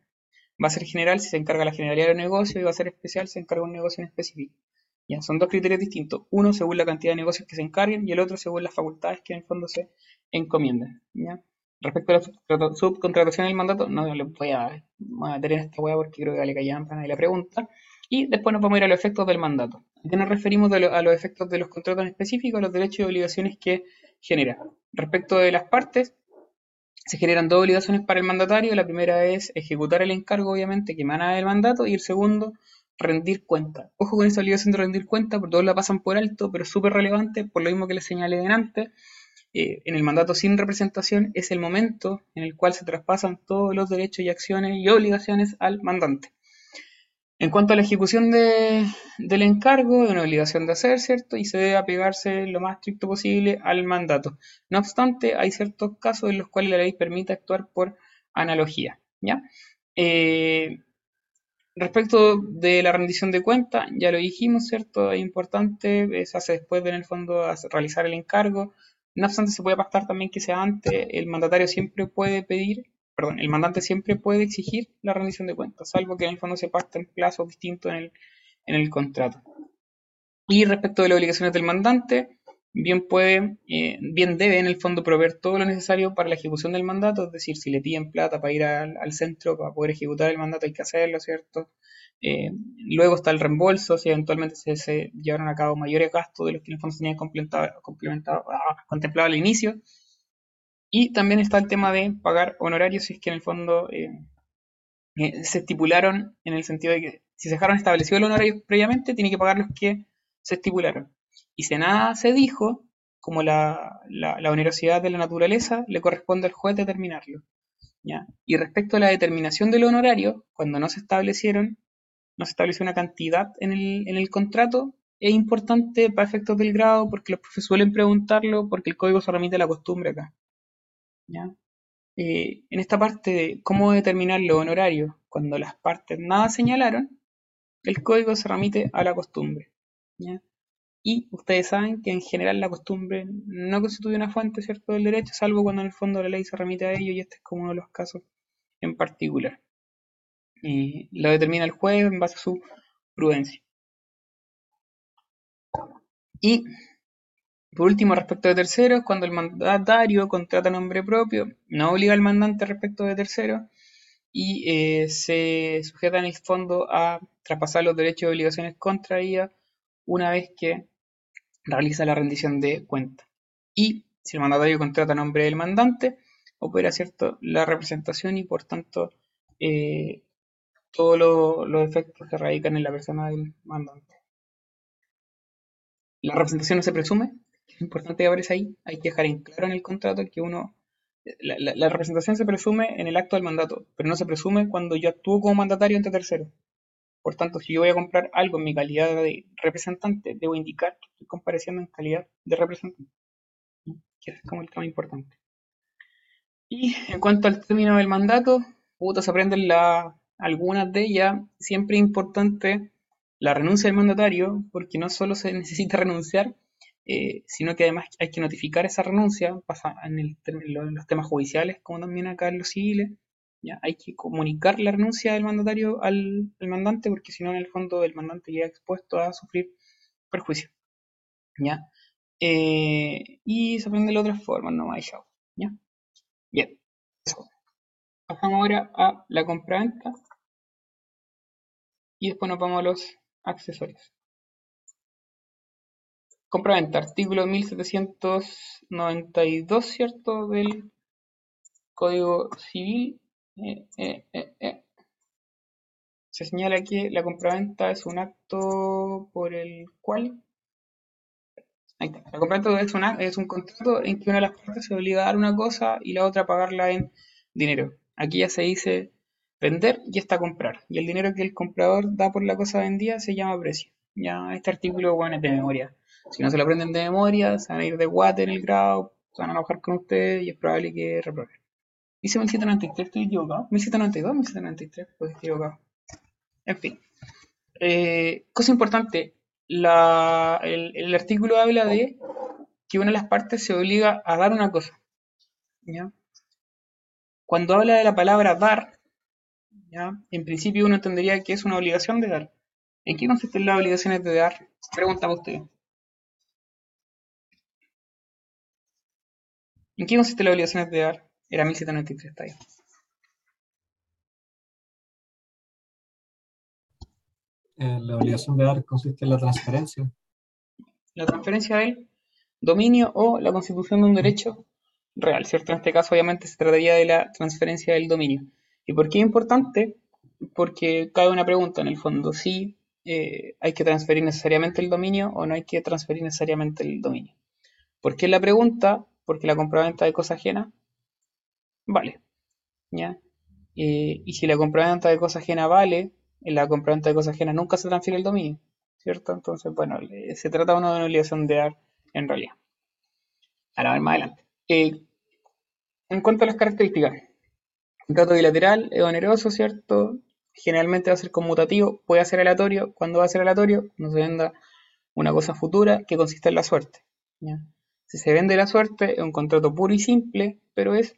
Va a ser general si se encarga la generalidad de negocio y va a ser especial si se encarga un negocio en específico. Ya, son dos criterios distintos. Uno según la cantidad de negocios que se encarguen y el otro según las facultades que en el fondo se encomienden. ¿ya? Respecto a la subcontratación del mandato, no le voy a, meter en esta hueá porque creo que le caía y la pregunta. Y después nos vamos a ir a los efectos del mandato. ¿A qué nos referimos a los efectos de los contratos específicos, los derechos y obligaciones que genera. Respecto de las partes, se generan dos obligaciones para el mandatario. La primera es ejecutar el encargo, obviamente, que emana del mandato, y el segundo, rendir cuenta. Ojo con esa obligación de rendir cuenta, porque todos la pasan por alto, pero es súper relevante, por lo mismo que les señalé delante. Eh, en el mandato sin representación es el momento en el cual se traspasan todos los derechos y acciones y obligaciones al mandante. En cuanto a la ejecución del encargo, es una obligación de hacer, ¿cierto? Y se debe apegarse lo más estricto posible al mandato. No obstante, hay ciertos casos en los cuales la ley permite actuar por analogía, ¿ya? Eh, respecto de la rendición de cuenta, ya lo dijimos, ¿cierto? Es importante, se hace después de, en el fondo, realizar el encargo. No obstante, se puede pactar también que sea antes. El mandatario siempre puede pedir perdón, el mandante siempre puede exigir la rendición de cuentas, salvo que en el fondo se pacten plazos distintos en el, en el contrato. Y respecto de las obligaciones del mandante, bien puede, eh, bien debe en el fondo proveer todo lo necesario para la ejecución del mandato, es decir, si le piden plata para ir al, centro para poder ejecutar el mandato hay que hacerlo, ¿cierto? Eh, luego está el reembolso, si eventualmente se, llevaron a cabo mayores gastos de los que en el fondo se tenían complementado, ah, contemplado al inicio. Y también está el tema de pagar honorarios, si es que en el fondo eh, se estipularon en el sentido de que si se dejaron establecido el honorario previamente, tiene que pagar los que se estipularon. Y si nada se dijo, como la, onerosidad de la naturaleza, le corresponde al juez determinarlo. Y respecto a la determinación del honorario, cuando no se establecieron, no se estableció una cantidad en el, en el contrato, es importante para efectos del grado porque los profesores suelen preguntarlo porque el código se remite a la costumbre acá. Eh, en esta parte de cómo determinar los honorarios cuando las partes nada señalaron, el código se remite a la costumbre. Y ustedes saben que en general la costumbre no constituye una fuente cierto del derecho, salvo cuando en el fondo la ley se remite a ello y este es como uno de los casos en particular. Y lo determina el juez en base a su prudencia. Y por último, respecto de terceros, cuando el mandatario contrata nombre propio, no obliga al mandante respecto de terceros y eh, se sujeta en el fondo a traspasar los derechos y obligaciones contraídas una vez que realiza la rendición de cuenta. Y si el mandatario contrata nombre del mandante, opera cierto la representación y por tanto eh, todos los efectos se radican en la persona del mandante. La representación no se presume, es importante que aparece ahí, hay que dejar en claro en el contrato que uno la, la, representación se presume en el acto del mandato, pero no se presume cuando yo actúo como mandatario ante tercero. Por tanto, si yo voy a comprar algo en mi calidad de representante, debo indicar que estoy compareciendo en calidad de representante. Que es como el tema importante. Y en cuanto al término del mandato, puta, se aprenden la, algunas de ellas. Siempre es importante la renuncia del mandatario, porque no solo se necesita renunciar, eh, sino que además hay que notificar esa renuncia, pasa en, los temas judiciales, como también acá en los civiles, hay que comunicar la renuncia del mandatario al, mandante, porque si no, en el fondo, el mandante queda expuesto a sufrir perjuicio. ¿ya? Eh, y se aprende de otras formas, no hay chao. ¿ya? Bien, Pasamos ahora a la compra-venta y después nos vamos a los accesorios. Compra-venta, artículo 1792, ¿cierto? Del Código Civil eh, eh, eh, Se señala que la compraventa es un acto por el cual La compraventa es, es un contrato en que una de las partes se obliga a dar una cosa y la otra a pagarla en dinero. Aquí ya se dice vender y está comprar. Y el dinero que el comprador da por la cosa vendida se llama precio. Ya este artículo bueno, es de memoria. Si no se lo aprenden de memoria, se van a ir de guate en el grado, se van a enojar con ustedes y es probable que reproben. Dice 1793, estoy equivocado. 1792, 1793, pues estoy equivocado. En fin. Eh, cosa importante, el, artículo habla de que una de las partes se obliga a dar una cosa. Cuando habla de la palabra dar, ¿ya? en principio uno entendería que es una obligación de dar. ¿En qué consisten las obligaciones de dar? Preguntaba usted. ¿En qué consisten las obligaciones de dar? Era 1793, está ahí. Eh, la obligación de dar consiste en la transferencia. La transferencia del dominio o la constitución de un derecho real, ¿cierto? En este caso, obviamente, se trataría de la transferencia del dominio. ¿Y por qué es importante? Porque cabe una pregunta en el fondo, si eh, hay que transferir necesariamente el dominio o no hay que transferir necesariamente el dominio. ¿Por qué la pregunta? Porque la compraventa de cosa ajena vale. ¿ya? Eh, y si la compraventa de cosa ajena vale, en la compraventa de cosa ajena nunca se transfiere el dominio, ¿cierto? Entonces, bueno, se trata de una obligación de dar en realidad. Ahora, ver más adelante. Eh, en cuanto a las características, un bilateral es oneroso, ¿cierto? Generalmente va a ser conmutativo, puede ser aleatorio. Cuando va a ser aleatorio, no se venda una cosa futura que consiste en la suerte. Si se vende la suerte, es un contrato puro y simple, pero es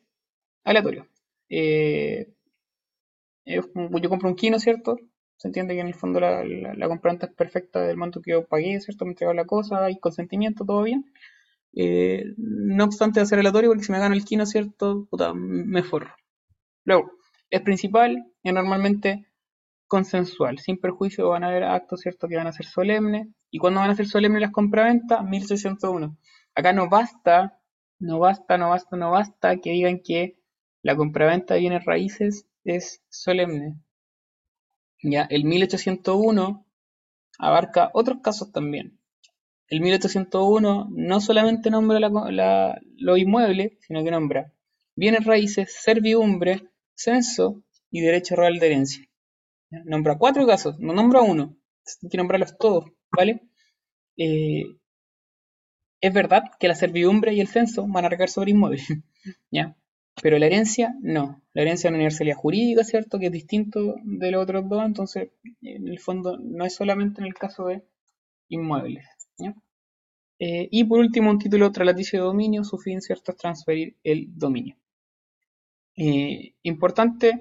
aleatorio. eh, yo compro un kino, ¿cierto? Se entiende que en el fondo la, la, compraventa es perfecta del monto que yo pagué, ¿cierto? Me entregó la cosa, hay consentimiento, todo bien. Eh, no obstante, hacer aleatorio, porque si me gano el kino, ¿cierto? Puta, me forro. Luego, es principal y normalmente consensual. Sin perjuicio van a haber actos, ¿cierto? Que van a ser solemnes. ¿Y cuándo van a ser solemnes las compraventas? 1601. Acá no basta, no basta, no basta, no basta que digan que la compraventa de bienes raíces es solemne. Ya, el 1801 abarca otros casos también. El 1801 no solamente nombra la, lo inmueble, sino que nombra bienes raíces, servidumbre, censo y derecho real de herencia. Nombra cuatro casos, no nombra uno. Hay que nombrarlos todos, ¿vale? Eh, es verdad que la servidumbre y el censo van a recaer sobre inmuebles, [laughs] ¿ya? Pero la herencia, no. La herencia es una universalidad jurídica, ¿cierto? Que es distinto de los otros dos, entonces, en el fondo, no es solamente en el caso de inmuebles, eh, y por último, un título tralaticio de dominio, su fin, ¿cierto? Es transferir el dominio. Eh, importante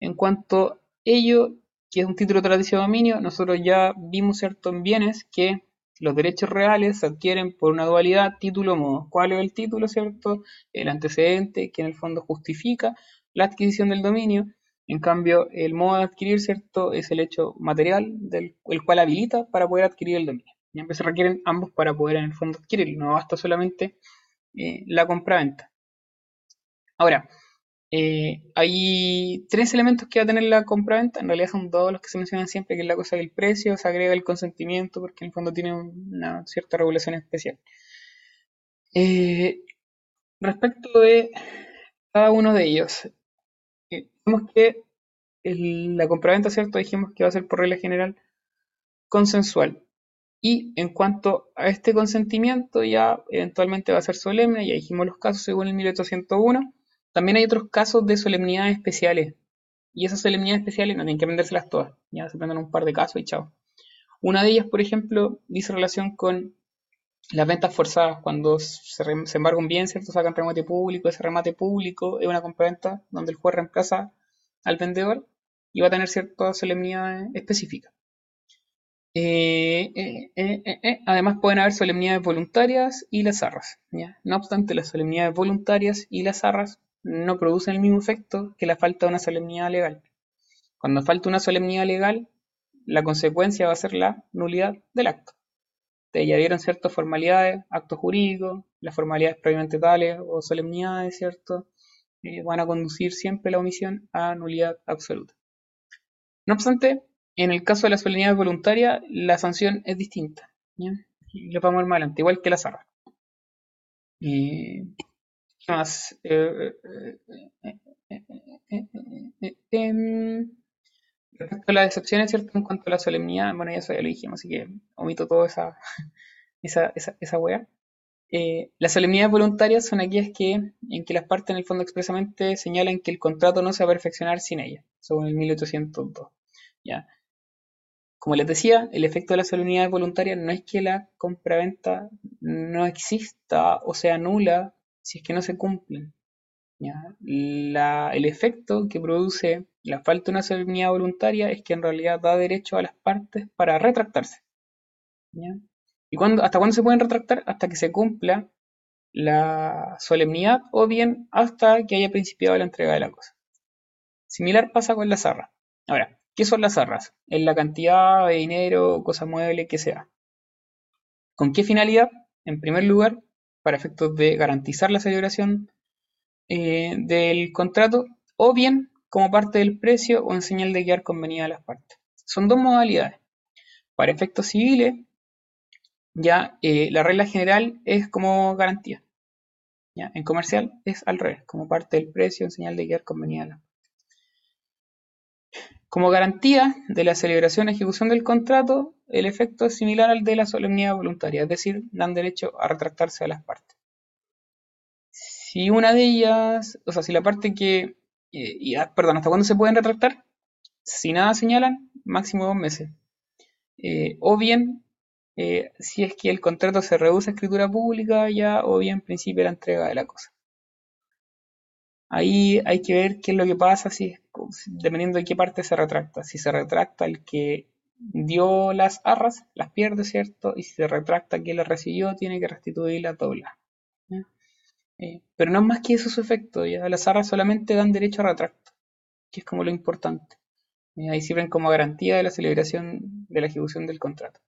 en cuanto a ello, que es un título tralaticio de dominio, nosotros ya vimos, ¿cierto? En bienes que los derechos reales se adquieren por una dualidad título-modo. ¿Cuál es el título, cierto? El antecedente que en el fondo justifica la adquisición del dominio. En cambio, el modo de adquirir, ¿cierto? Es el hecho material del el cual habilita para poder adquirir el dominio. Y se requieren ambos para poder en el fondo adquirirlo. No basta solamente eh, la compra-venta. Ahora, eh, hay tres elementos que va a tener la compraventa, en realidad son dos los que se mencionan siempre, que es la cosa del precio, se agrega el consentimiento, porque en el fondo tiene una cierta regulación especial. Eh, respecto de cada uno de ellos, eh, dijimos que la compraventa, ¿cierto? Dijimos que va a ser por regla general consensual. Y en cuanto a este consentimiento, ya eventualmente va a ser solemne, ya dijimos los casos según el 1801 también hay otros casos de solemnidades especiales. Y esas solemnidades especiales no tienen que aprendérselas todas. Ya se aprenden un par de casos y chao. Una de ellas, por ejemplo, dice relación con las ventas forzadas. Cuando se, embarga un bien, ¿cierto? Sacan remate público. Ese remate público es una compraventa donde el juez reemplaza al vendedor y va a tener cierta solemnidad específica. Eh, eh, eh, además pueden haber solemnidades voluntarias y las arras. No obstante, las solemnidades voluntarias y las arras no producen el mismo efecto que la falta de una solemnidad legal. Cuando falta una solemnidad legal, la consecuencia va a ser la nulidad del acto. Ustedes ya vieron ciertas formalidades, actos jurídicos, las formalidades previamente tales o solemnidades, ¿cierto? Eh, van a conducir siempre la omisión a nulidad absoluta. No obstante, en el caso de la solemnidad voluntaria, la sanción es distinta. Y lo vamos a ver más adelante, igual que la zarra. Eh, más? respecto a las excepciones, ¿cierto? En cuanto a la solemnidad, bueno, ya eso ya lo dijimos, así que omito toda [laughs] esa, esa, esa, wea. Eh, las solemnidades voluntarias son aquellas que, en que las partes en el fondo expresamente señalan que el contrato no se va a perfeccionar sin ellas, según el 1802. ¿ya? Como les decía, el efecto de las solemnidades voluntarias no es que la compraventa no exista o sea nula si es que no se cumplen. el efecto que produce la falta de una solemnidad voluntaria es que en realidad da derecho a las partes para retractarse. ¿Y hasta cuándo se pueden retractar? Hasta que se cumpla la solemnidad o bien hasta que haya principiado la entrega de la cosa. Similar pasa con las arras. Ahora, ¿qué son las arras? Es la cantidad de dinero, cosa mueble que sea. ¿Con qué finalidad? En primer lugar, para efectos de garantizar la celebración eh, del contrato o bien como parte del precio o en señal de guiar convenida a las partes. Son dos modalidades. Para efectos civiles, ya eh, la regla general es como garantía. ¿ya? En comercial es al revés, como parte del precio en señal de guiar convenida a las partes. Como garantía de la celebración y ejecución del contrato, el efecto es similar al de la solemnidad voluntaria, es decir, dan derecho a retractarse a las partes. Si una de ellas, o sea, si la parte que, eh, ah, perdón, ¿hasta cuándo se pueden retractar? Si nada señalan, máximo dos meses. Eh, o bien, eh, si es que el contrato se reduce a escritura pública ya, o bien principio la entrega de la cosa. Ahí hay que ver qué es lo que pasa si, dependiendo de qué parte se retracta. Si se retracta el que dio las arras, las pierde, ¿cierto? Y si se retracta quien las recibió, tiene que restituir la dobla. Eh, pero no es más que eso su efecto, ¿ya? Las arras solamente dan derecho a retracto, que es como lo importante. Ahí sirven como garantía de la celebración de la ejecución del contrato.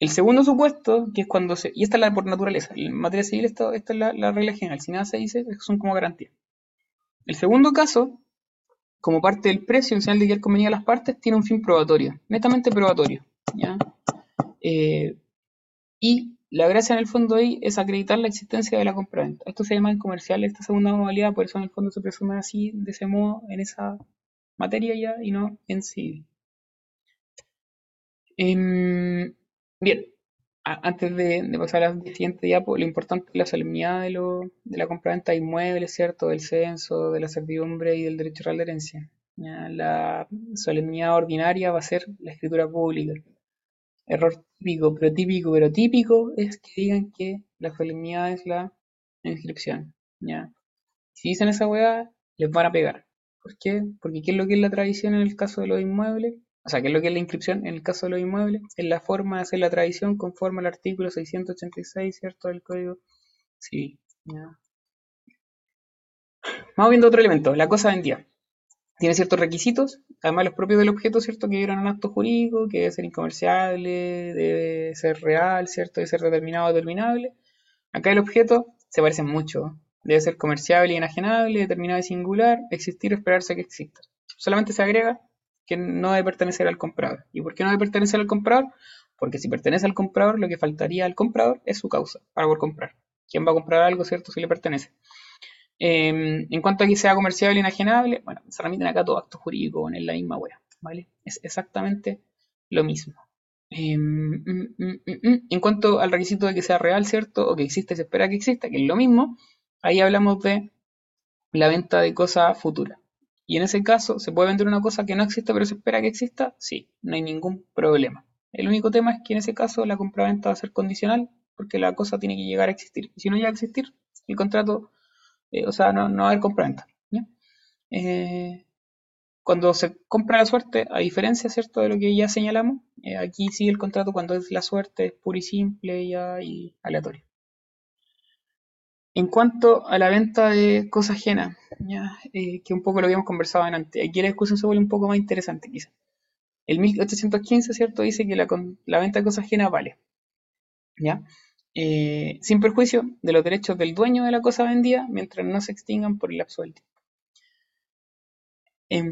El segundo supuesto, que es cuando se. Y esta es la por naturaleza. En materia civil, esto, esta es la, regla general. Si nada se dice, son como garantía. El segundo caso, como parte del precio, en señal de que él convenía a las partes, tiene un fin probatorio, netamente probatorio. ¿ya? Eh, y la gracia en el fondo ahí es acreditar la existencia de la compraventa. Esto se llama en comercial, esta segunda modalidad, por eso en el fondo se presume así, de ese modo, en esa materia ya, y no en civil. Em, Bien, antes de, pasar a la siguiente diapo, lo importante es la solemnidad de, lo, de la compraventa de inmuebles, ¿cierto? Del censo, de la servidumbre y del derecho real de herencia. La solemnidad ordinaria va a ser la escritura pública. Error típico, pero típico, pero típico es que digan que la solemnidad es la inscripción. ¿ya? Si dicen esa hueá, les van a pegar. ¿Por qué? Porque ¿qué es lo que es la tradición en el caso de los inmuebles? O sea, ¿qué es lo que es la inscripción en el caso de los inmuebles? Es la forma de hacer la tradición conforme al artículo 686, ¿cierto?, del Código Civil. Vamos viendo otro elemento, la cosa vendida. Tiene ciertos requisitos, además los propios del objeto, ¿cierto?, que vieron un acto jurídico, que debe ser incomerciable, debe ser real, ¿cierto?, debe ser determinado o determinable. Acá el objeto se parece mucho, debe ser comerciable y enajenable, determinado y singular, existir o esperarse que exista. Solamente se agrega que no debe pertenecer al comprador. ¿Y por qué no debe pertenecer al comprador? Porque si pertenece al comprador, lo que faltaría al comprador es su causa para poder comprar. ¿Quién va a comprar algo, cierto, si le pertenece? Em, en cuanto a que sea comerciable e inajenable, bueno, se remiten acá todo acto jurídico en la misma web, ¿vale? Es exactamente lo mismo. Em, mm, mm, mm, en cuanto al requisito de que sea real, ¿cierto? O que existe, se espera que exista, que es lo mismo, ahí hablamos de la venta de cosa futura. Y en ese caso, ¿se puede vender una cosa que no existe pero se espera que exista? Sí, no hay ningún problema. El único tema es que en ese caso la compraventa va a ser condicional porque la cosa tiene que llegar a existir. Y si no llega a existir, el contrato, eh, o sea, no, va a haber compraventa. Eh, cuando se compra la suerte, a diferencia, ¿cierto?, de lo que ya señalamos, eh, aquí sí el contrato cuando es la suerte es puro y simple y aleatorio. En cuanto a la venta de cosas ajenas, eh, que un poco lo habíamos conversado antes, aquí la discusión se vuelve un poco más interesante quizá. El 1815, ¿cierto? Dice que la, venta de cosas ajenas vale, ¿ya? Eh, sin perjuicio de los derechos del dueño de la cosa vendida mientras no se extingan por el lapso del tiempo.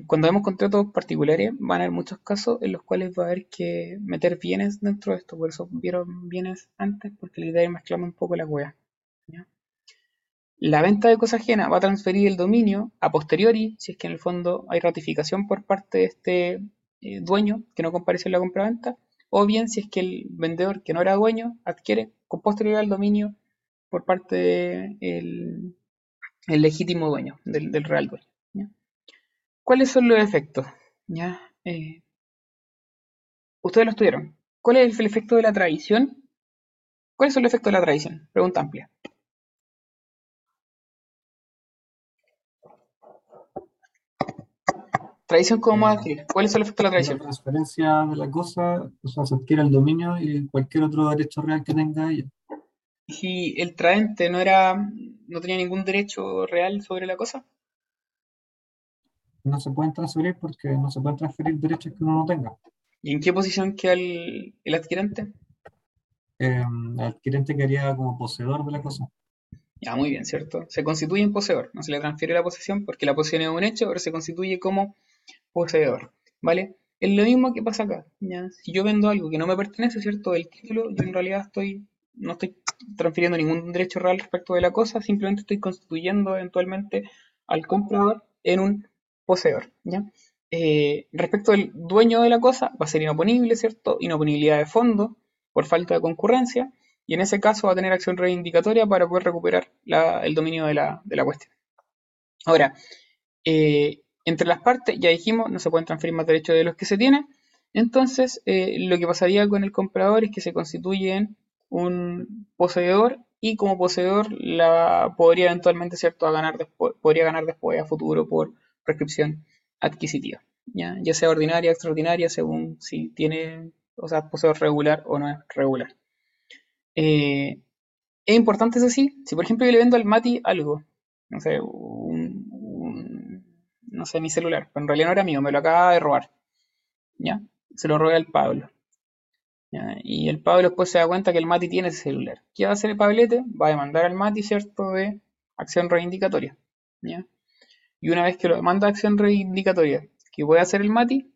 cuando vemos contratos particulares, van a haber muchos casos en los cuales va a haber que meter bienes dentro de esto, por eso vieron bienes antes, porque la idea es mezclar un poco la hueá. La venta de cosa ajena va a transferir el dominio a posteriori, si es que en el fondo hay ratificación por parte de este eh, dueño que no compareció en la compraventa, o bien si es que el vendedor que no era dueño adquiere con posterioridad el dominio por parte del legítimo dueño, del, real dueño. ¿Cuáles son los efectos? ¿Ya? Eh, ustedes lo estudiaron. ¿Cuál es el efecto de la tradición? ¿Cuáles son los efectos de la tradición? Pregunta amplia. Tradición como más adquirir. ¿Cuál es el efecto de la tradición? La transferencia de la cosa, o sea, se adquiere el dominio y cualquier otro derecho real que tenga ella. ¿Y el traente no era, no tenía ningún derecho real sobre la cosa? No se pueden transferir porque no se pueden transferir derechos que uno no tenga. ¿Y en qué posición queda el, adquirente? Em, el adquirente quedaría como poseedor de la cosa. Ya, muy bien, ¿cierto? Se constituye en poseedor, no se le transfiere la posesión porque la posesión es un hecho, pero se constituye como poseedor, ¿vale? Es lo mismo que pasa acá, ¿ya? Si yo vendo algo que no me pertenece, ¿cierto? El título, yo en realidad estoy, no estoy transfiriendo ningún derecho real respecto de la cosa, simplemente estoy constituyendo eventualmente al comprador en un poseedor, ¿ya? Eh, respecto del dueño de la cosa, va a ser inoponible, ¿cierto? Inoponibilidad de fondo por falta de concurrencia, y en ese caso va a tener acción reivindicatoria para poder recuperar el dominio de la, de la cuestión. Ahora, eh, entre las partes, ya dijimos, no se pueden transferir más derechos de los que se tienen. Entonces, eh, lo que pasaría con el comprador es que se constituye en un poseedor y como poseedor la podría eventualmente, ¿cierto?, a ganar después, podría ganar después a futuro por prescripción adquisitiva, ¿ya? sea ordinaria, extraordinaria, según si tiene, o sea, poseedor regular o no es regular. Eh, es importante, eso sí, si por ejemplo yo le vendo al Mati algo, no sé, no sé, mi celular, pero en realidad no era mío, me lo acaba de robar, ¿ya? Se lo robé al Pablo. Y el Pablo después se da cuenta que el Mati tiene ese celular. ¿Qué va a hacer el Pablete? Va a demandar al Mati, ¿cierto? De acción reivindicatoria. ¿ya? Y una vez que lo demanda a acción reivindicatoria, ¿qué puede hacer el Mati?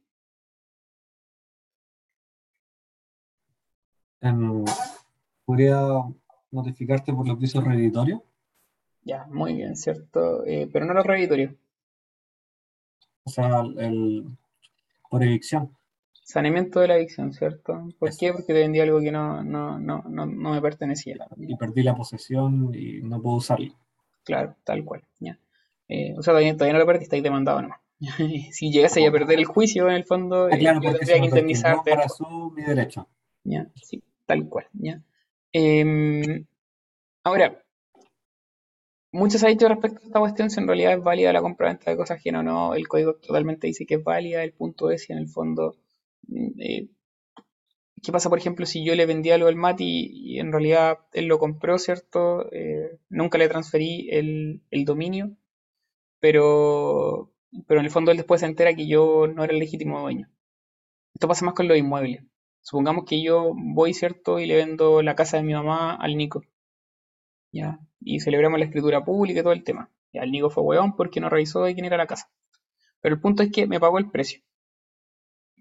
Em, ¿Podría notificarte por los visos reeditorios? Ya, muy bien, ¿cierto? Eh, pero no los reeditorios. O sea, el, por evicción. Saneamiento de la adicción, ¿cierto? ¿Por qué? Porque te vendí algo que no, no, no, no, me pertenecía. Y perdí la posesión y no puedo usarlo. Claro, tal cual. ¿ya? Eh, o sea, todavía, no lo perdiste, ahí demandado nomás. [laughs] si llegase a perder el juicio, en el fondo, ah, claro, yo tendría que indemnizarte. Para su mi derecho. ¿ya? Sí, tal cual. ¿ya? Eh, ahora, muchos se ha dicho respecto a esta cuestión si en realidad es válida la compraventa de cosas ajenas o no. El código totalmente dice que es válida, el punto es si en el fondo eh, ¿Qué pasa, por ejemplo, si yo le vendí algo al Mati y, en realidad él lo compró, ¿cierto? Eh, nunca le transferí el, dominio, pero, pero en el fondo él después se entera que yo no era el legítimo dueño. Esto pasa más con los inmuebles. Supongamos que yo voy, ¿cierto? Y le vendo la casa de mi mamá al Nico. ¿Ya? Y celebramos la escritura pública y todo el tema. Y al Nico fue weón porque no revisó de quién era la casa. Pero el punto es que me pagó el precio.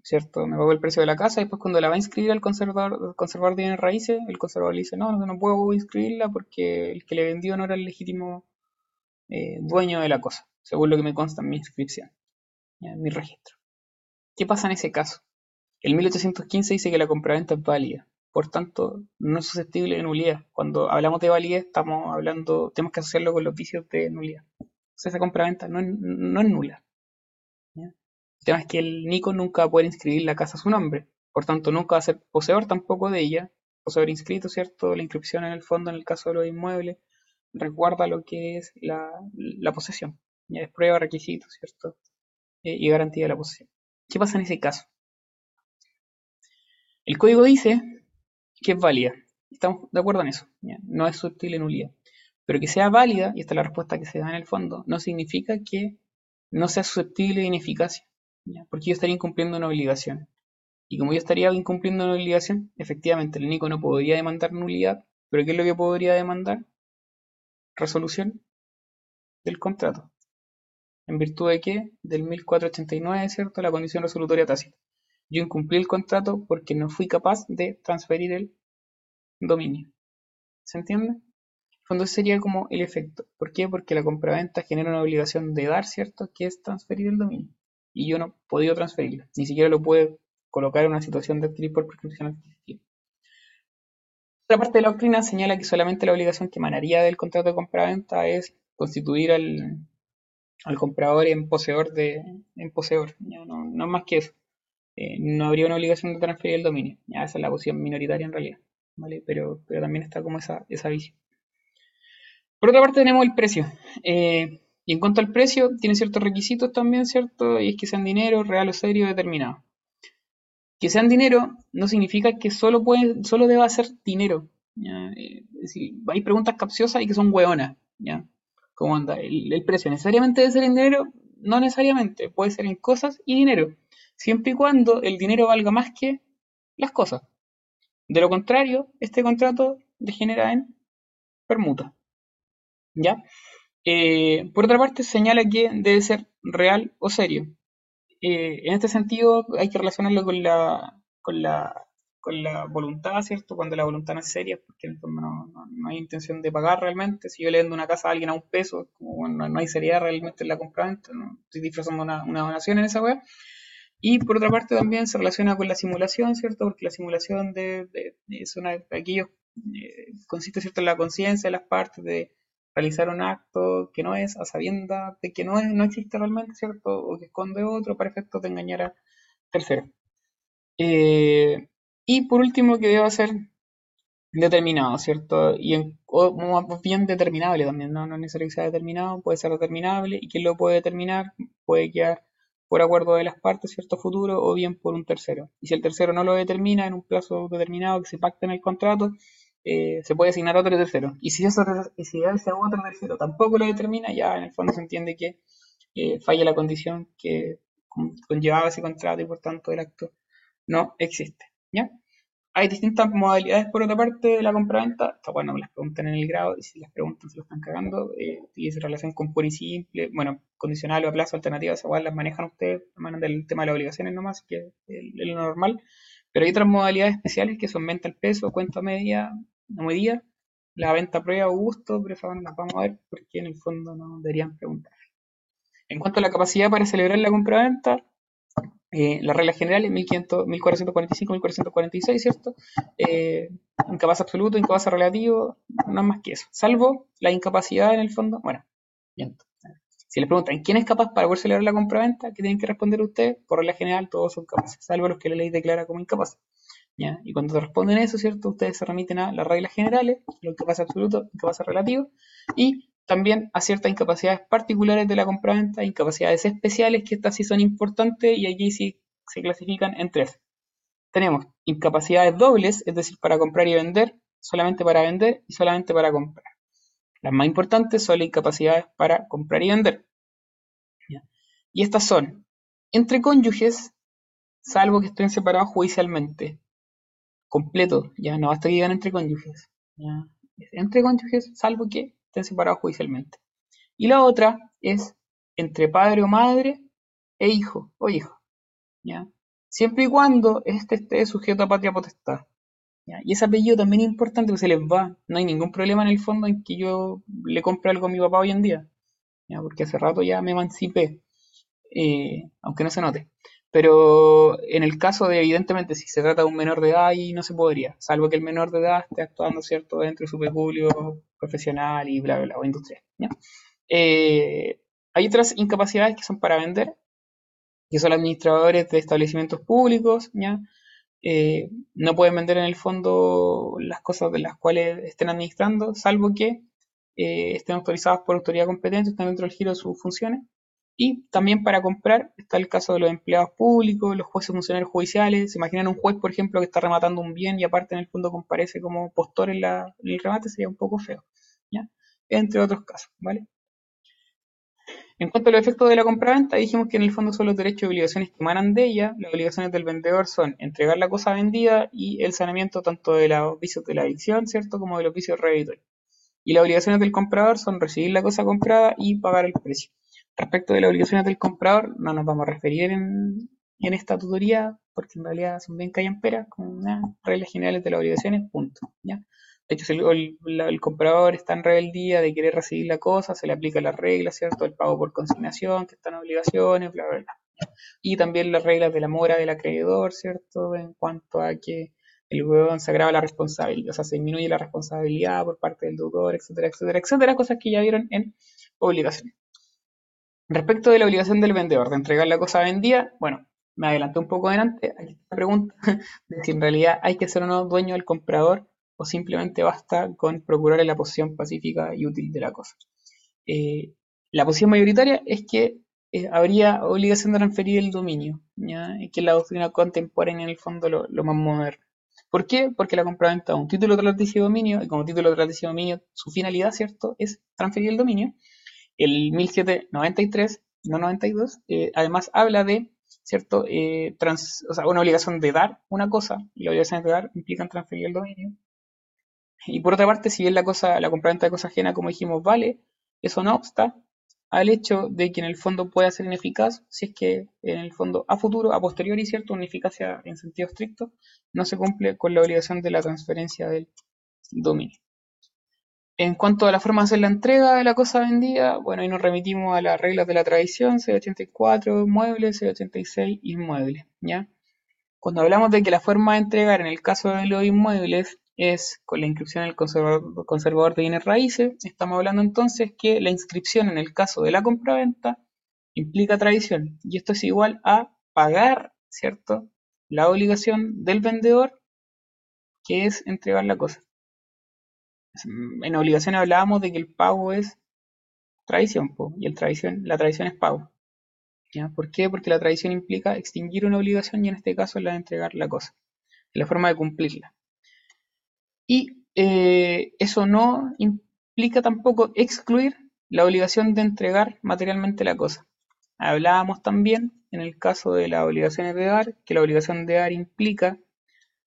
¿cierto? Me pago el precio de la casa y después cuando la va a inscribir al conservador, el conservador de raíces, el conservador le dice, no, no, puedo inscribirla porque el que le vendió no era el legítimo eh, dueño de la cosa, según lo que me consta en mi inscripción, en mi registro. ¿Qué pasa en ese caso? El 1815 dice que la compraventa es válida, por tanto, no es susceptible de nulidad. Cuando hablamos de validez, estamos hablando, tenemos que asociarlo con los vicios de nulidad. O sea, esa compraventa no no es nula. El tema es que el Nico nunca va a poder inscribir la casa a su nombre, por tanto nunca va a ser poseedor tampoco de ella, poseedor inscrito, ¿cierto? La inscripción en el fondo en el caso de los inmuebles resguarda lo que es la, posesión, ya es prueba, requisito, ¿cierto? Eh, y garantía de la posesión. ¿Qué pasa en ese caso? El código dice que es válida, estamos de acuerdo en eso, no es susceptible de nulidad, pero que sea válida, y esta es la respuesta que se da en el fondo, no significa que no sea susceptible de ineficacia porque yo estaría incumpliendo una obligación. Y como yo estaría incumpliendo una obligación, efectivamente el Nico no podría demandar nulidad, pero ¿qué es lo que podría demandar? Resolución del contrato. ¿En virtud de qué? Del 1489, ¿cierto? La condición resolutoria tácita. Yo incumplí el contrato porque no fui capaz de transferir el dominio. ¿Se entiende? Cuando sería como el efecto. ¿Por qué? Porque la compraventa genera una obligación de dar, ¿cierto? Que es transferir el dominio y yo no he podido transferirlo. Ni siquiera lo puede colocar en una situación de adquirir por prescripción adquisitiva. Otra parte de la doctrina señala que solamente la obligación que emanaría del contrato de compra-venta es constituir al, comprador en poseedor de en poseedor. no, no más que eso. Eh, no habría una obligación de transferir el dominio. Ya, esa es la posición minoritaria en realidad. ¿vale? Pero, pero también está como esa, esa visión. Por otra parte tenemos el precio. Eh, y en cuanto al precio, tiene ciertos requisitos también, ¿cierto? Y es que sean dinero real o serio determinado. Que sean dinero no significa que solo, puede, solo deba ser dinero. Eh, hay preguntas capciosas y que son hueonas. ¿ya? ¿Cómo anda? El, precio necesariamente debe ser en dinero? No necesariamente. Puede ser en cosas y dinero. Siempre y cuando el dinero valga más que las cosas. De lo contrario, este contrato degenera en permuta. ¿Ya? Eh, por otra parte, señala que debe ser real o serio. Eh, en este sentido, hay que relacionarlo con la, con la, con la voluntad, ¿cierto? Cuando la voluntad no es seria, porque no, no, hay intención de pagar realmente. Si yo le vendo una casa a alguien a un peso, como no, hay seriedad realmente en la compra, no estoy disfrazando una, una donación en esa web. Y por otra parte también se relaciona con la simulación, ¿cierto? Porque la simulación de, de, es una de aquellos, eh, consiste, ¿cierto?, en la conciencia de las partes, de realizar un acto que no es a sabienda de que no, es, no existe realmente, ¿cierto? O que esconde otro para efectos de engañar a tercero. Eh, y por último, que debe hacer determinado, ¿cierto? Y en, o bien determinable también, ¿no? No es sea determinado, puede ser determinable. ¿Y quién lo puede determinar? Puede quedar por acuerdo de las partes, ¿cierto? Futuro, o bien por un tercero. Y si el tercero no lo determina en un plazo determinado que se pacta en el contrato, eh, se puede asignar otro tercero. Y si, eso, si ese otro tercero tampoco lo determina, ya en el fondo se entiende que eh, falla la condición que conllevaba ese contrato y por tanto el acto no existe. ¿Ya? Hay distintas modalidades por otra parte de la compraventa. Está bueno, me las preguntan en el grado y si las preguntan se lo están cagando. Eh, y se relación con pura y simple, bueno, condicional o a plazo, alternativas, igual las manejan ustedes, manejan del tema de las obligaciones nomás, que es lo normal. Pero hay otras modalidades especiales que son venta al peso, cuenta media, no medida, la venta prueba o gusto, pero eso las vamos a ver porque en el fondo no deberían preguntar. En cuanto a la capacidad para celebrar la compraventa, eh, la regla general es 1445, 1446, ¿cierto? Eh, incapaz absoluto, incapaz relativo, no más que eso. Salvo la incapacidad en el fondo. Bueno, si les preguntan quién es capaz para poder celebrar la compraventa, ¿qué tienen que responder ustedes? Por regla general, todos son capaces, salvo los que la ley declara como incapaces. Y cuando te responden eso, ¿cierto? Ustedes se remiten a las reglas generales, lo que pasa absoluto, lo que pasa relativo, y también a ciertas incapacidades particulares de la compraventa, incapacidades especiales, que estas sí son importantes y aquí sí se clasifican en tres. Tenemos incapacidades dobles, es decir, para comprar y vender, solamente para vender y solamente para comprar. Las más importantes son las incapacidades para comprar y vender. Y estas son entre cónyuges, salvo que estén separados judicialmente. Completo, ya no basta que digan entre cónyuges. Entre cónyuges, salvo que estén separados judicialmente. Y la otra es entre padre o madre e hijo o hijo. Siempre y cuando este esté sujeto a patria potestad. Y ese apellido también es importante porque se les va. No hay ningún problema en el fondo en que yo le compre algo a mi papá hoy en día. Porque hace rato ya me emancipé. Eh, aunque no se note. Pero en el caso de, evidentemente, si se trata de un menor de edad, ahí no se podría, salvo que el menor de edad esté actuando, ¿cierto?, dentro de su peculio profesional y bla, bla, bla, o industrial. Eh, hay otras incapacidades que son para vender, que son administradores de establecimientos públicos, ¿ya? Eh, no pueden vender en el fondo las cosas de las cuales estén administrando, salvo que eh, estén autorizadas por autoridad competente, estén dentro del giro de sus funciones. Y también para comprar está el caso de los empleados públicos, los jueces funcionarios judiciales. ¿Se imaginan un juez, por ejemplo, que está rematando un bien y aparte en el fondo comparece como postor en, el remate? Sería un poco feo. ¿ya? Entre otros casos, ¿vale? En cuanto a los efectos de la compraventa, dijimos que en el fondo son los derechos y obligaciones que emanan de ella. Las obligaciones del vendedor son entregar la cosa vendida y el saneamiento tanto de los vicios de la adicción, ¿cierto?, como de los vicios reeditorios. Y las obligaciones del comprador son recibir la cosa comprada y pagar el precio. Respecto de las obligaciones del comprador, no nos vamos a referir en, esta tutoría, porque en realidad son bien callamperas, con unas reglas generales de las obligaciones, punto. ¿ya? De hecho, si el, comprador está en rebeldía de querer recibir la cosa, se le aplica la regla, ¿cierto? El pago por consignación, que están obligaciones, bla, bla, bla. Y también las reglas de la mora del acreedor, ¿cierto? En cuanto a que el huevón se agrava la responsabilidad, o sea, se disminuye la responsabilidad por parte del deudor, etcétera, etcétera, etcétera, cosas que ya vieron en obligaciones. Respecto de la obligación del vendedor de entregar la cosa vendida, bueno, me adelanté un poco adelante. Aquí está la pregunta [laughs] de si en realidad hay que ser o no dueño del comprador o simplemente basta con procurarle la posición pacífica y útil de la cosa. Eh, la posición mayoritaria es que eh, habría obligación de transferir el dominio, ¿ya? que es la doctrina contemporánea en el fondo lo, lo más moderno. ¿Por qué? Porque la compraventa un título de dominio y como título de de dominio su finalidad, ¿cierto?, es transferir el dominio el 1793, no 92, eh, además habla de, ¿cierto? Eh, o sea, una obligación de dar una cosa, y la obligación de dar implican transferir el dominio. Y por otra parte, si bien la cosa, la compraventa de cosa ajena, como dijimos, vale, eso no obsta al hecho de que en el fondo pueda ser ineficaz si es que en el fondo a futuro, a posteriori, cierto, una eficacia en sentido estricto, no se cumple con la obligación de la transferencia del dominio. En cuanto a la forma de hacer la entrega de la cosa vendida, bueno, ahí nos remitimos a las reglas de la tradición, C84 muebles, C86 inmuebles, ¿ya? Cuando hablamos de que la forma de entregar en el caso de los inmuebles es con la inscripción en el conservador, de bienes raíces, estamos hablando entonces que la inscripción en el caso de la compraventa implica tradición, y esto es igual a pagar, ¿cierto? La obligación del vendedor, que es entregar la cosa. En obligación hablábamos de que el pago es tradición, y el la tradición es pago. ¿Por qué? Porque la tradición implica extinguir una obligación y en este caso la de entregar la cosa, la forma de cumplirla. Y eh, eso no implica tampoco excluir la obligación de entregar materialmente la cosa. Hablábamos también, en el caso de las obligaciones de dar, que la obligación de dar implica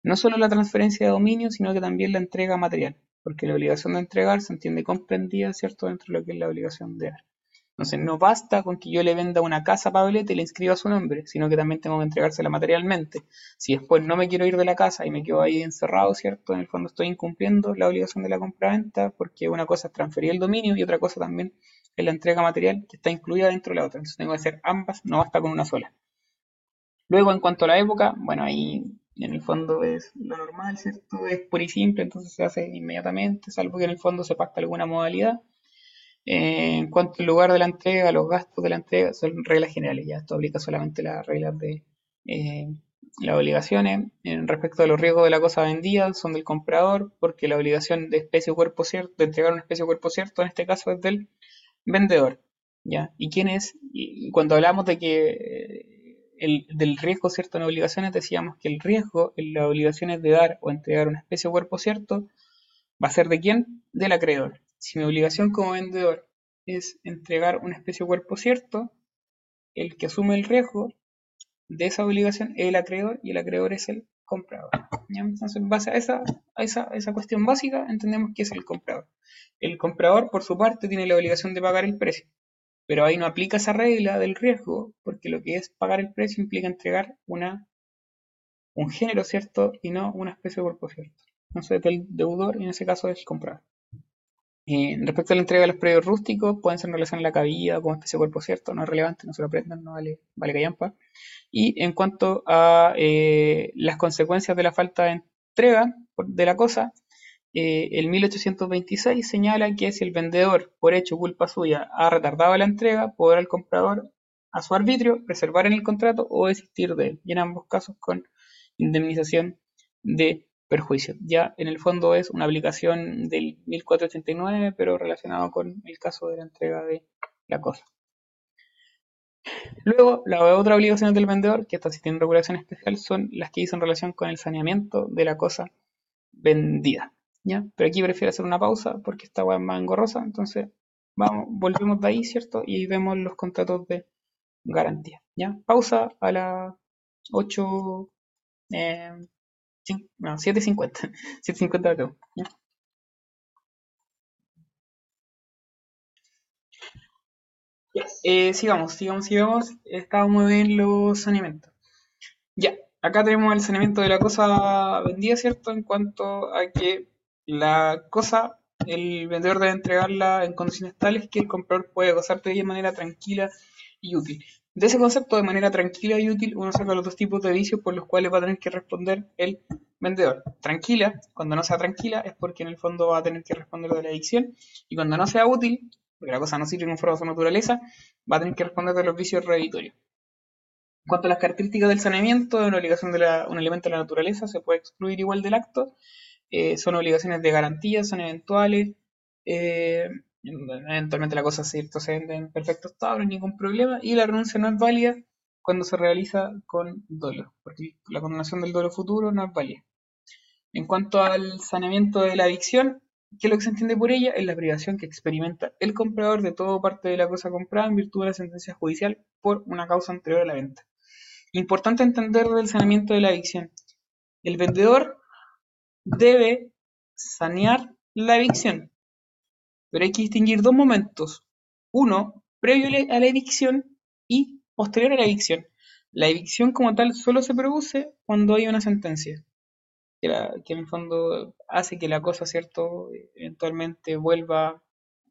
no solo la transferencia de dominio, sino que también la entrega material, porque la obligación de entregar se entiende comprendida, ¿cierto?, dentro de lo que es la obligación de dar. Entonces, no basta con que yo le venda una casa a Pablete y le inscriba su nombre, sino que también tengo que entregársela materialmente. Si después no me quiero ir de la casa y me quedo ahí encerrado, ¿cierto? En el fondo estoy incumpliendo la obligación de la compra-venta, porque una cosa es transferir el dominio y otra cosa también es la entrega material que está incluida dentro de la otra. Entonces tengo que hacer ambas, no basta con una sola. Luego, en cuanto a la época, bueno, ahí en el fondo es lo normal, ¿cierto? Es puro y simple, entonces se hace inmediatamente, salvo que en el fondo se pacta alguna modalidad. Eh, en cuanto al lugar de la entrega, los gastos de la entrega son reglas generales, ya esto aplica solamente las reglas de eh, las obligaciones. En respecto a los riesgos de la cosa vendida, son del comprador, porque la obligación de especie o cuerpo cierto, de entregar una especie o cuerpo cierto, en este caso es del vendedor. ¿ya? ¿Y quién es? Y cuando hablamos de que eh, el, del riesgo cierto en obligaciones, decíamos que el riesgo en las obligaciones de dar o entregar una especie o cuerpo cierto va a ser de quién? Del acreedor. Si mi obligación como vendedor es entregar una especie o cuerpo cierto, el que asume el riesgo de esa obligación es el acreedor y el acreedor es el comprador. Entonces, en base a esa, esa, esa cuestión básica, entendemos que es el comprador. El comprador, por su parte, tiene la obligación de pagar el precio, pero ahí no aplica esa regla del riesgo, porque lo que es pagar el precio implica entregar una, un género cierto y no una especie de cuerpo cierto. Entonces, el deudor, en ese caso, es el comprador. Eh, respecto a la entrega de los predios rústicos, pueden ser en relación a la cabida como especie de cuerpo cierto, no es relevante, no se lo aprendan, no vale, vale callampa. Y en cuanto a eh, las consecuencias de la falta de entrega de la cosa, el 1826 señala que si el vendedor, por hecho culpa suya, ha retardado la entrega, podrá el comprador, a su arbitrio, preservar en el contrato o desistir de él, y en ambos casos con indemnización de perjuicio. Ya en el fondo es una aplicación del 1489, pero relacionado con el caso de la entrega de la cosa. Luego, las otras obligaciones del vendedor, que estas sí tienen regulación especial, son las que dicen relación con el saneamiento de la cosa vendida. ¿Ya? Pero aquí prefiero hacer una pausa porque esta web es más engorrosa, entonces vamos, volvemos de ahí, ¿cierto? Y vemos los contratos de garantía. ¿ya? Pausa a las 8, eh, no, 7.50. 7.50 [laughs] de ¿ya? Eh, sigamos, sigamos, sigamos. Estábamos en los saneamientos. Ya, acá tenemos el saneamiento de la cosa vendida, ¿cierto? En cuanto a que la cosa, el vendedor debe entregarla en condiciones tales que el comprador puede gozar de ella de manera tranquila y útil. De ese concepto, de manera tranquila y útil, uno saca los dos tipos de vicios por los cuales va a tener que responder el vendedor. Tranquila, cuando no sea tranquila, es porque en el fondo va a tener que responder de la adicción. Y cuando no sea útil, porque la cosa no sirve foro de su naturaleza, va a tener que responder de los vicios reeditorios. En cuanto a las características del saneamiento, una obligación de un elemento de la naturaleza se puede excluir igual del acto. Eh, son obligaciones de garantía, son eventuales. Eh, eventualmente la cosa se vende en perfecto estado, no hay ningún problema, y la renuncia no es válida cuando se realiza con dolo, porque la condenación del dolo futuro no es válida. En cuanto al saneamiento de la adicción, ¿qué es lo que se entiende por ella? Es la privación que experimenta el comprador de todo parte de la cosa comprada en virtud de la sentencia judicial por una causa anterior a la venta. Importante entender del saneamiento de la adicción. El vendedor debe sanear la adicción, pero hay que distinguir dos momentos. Uno, previo a la evicción y posterior a la evicción. La evicción como tal solo se produce cuando hay una sentencia, que, en el fondo hace que la cosa, ¿cierto?, eventualmente vuelva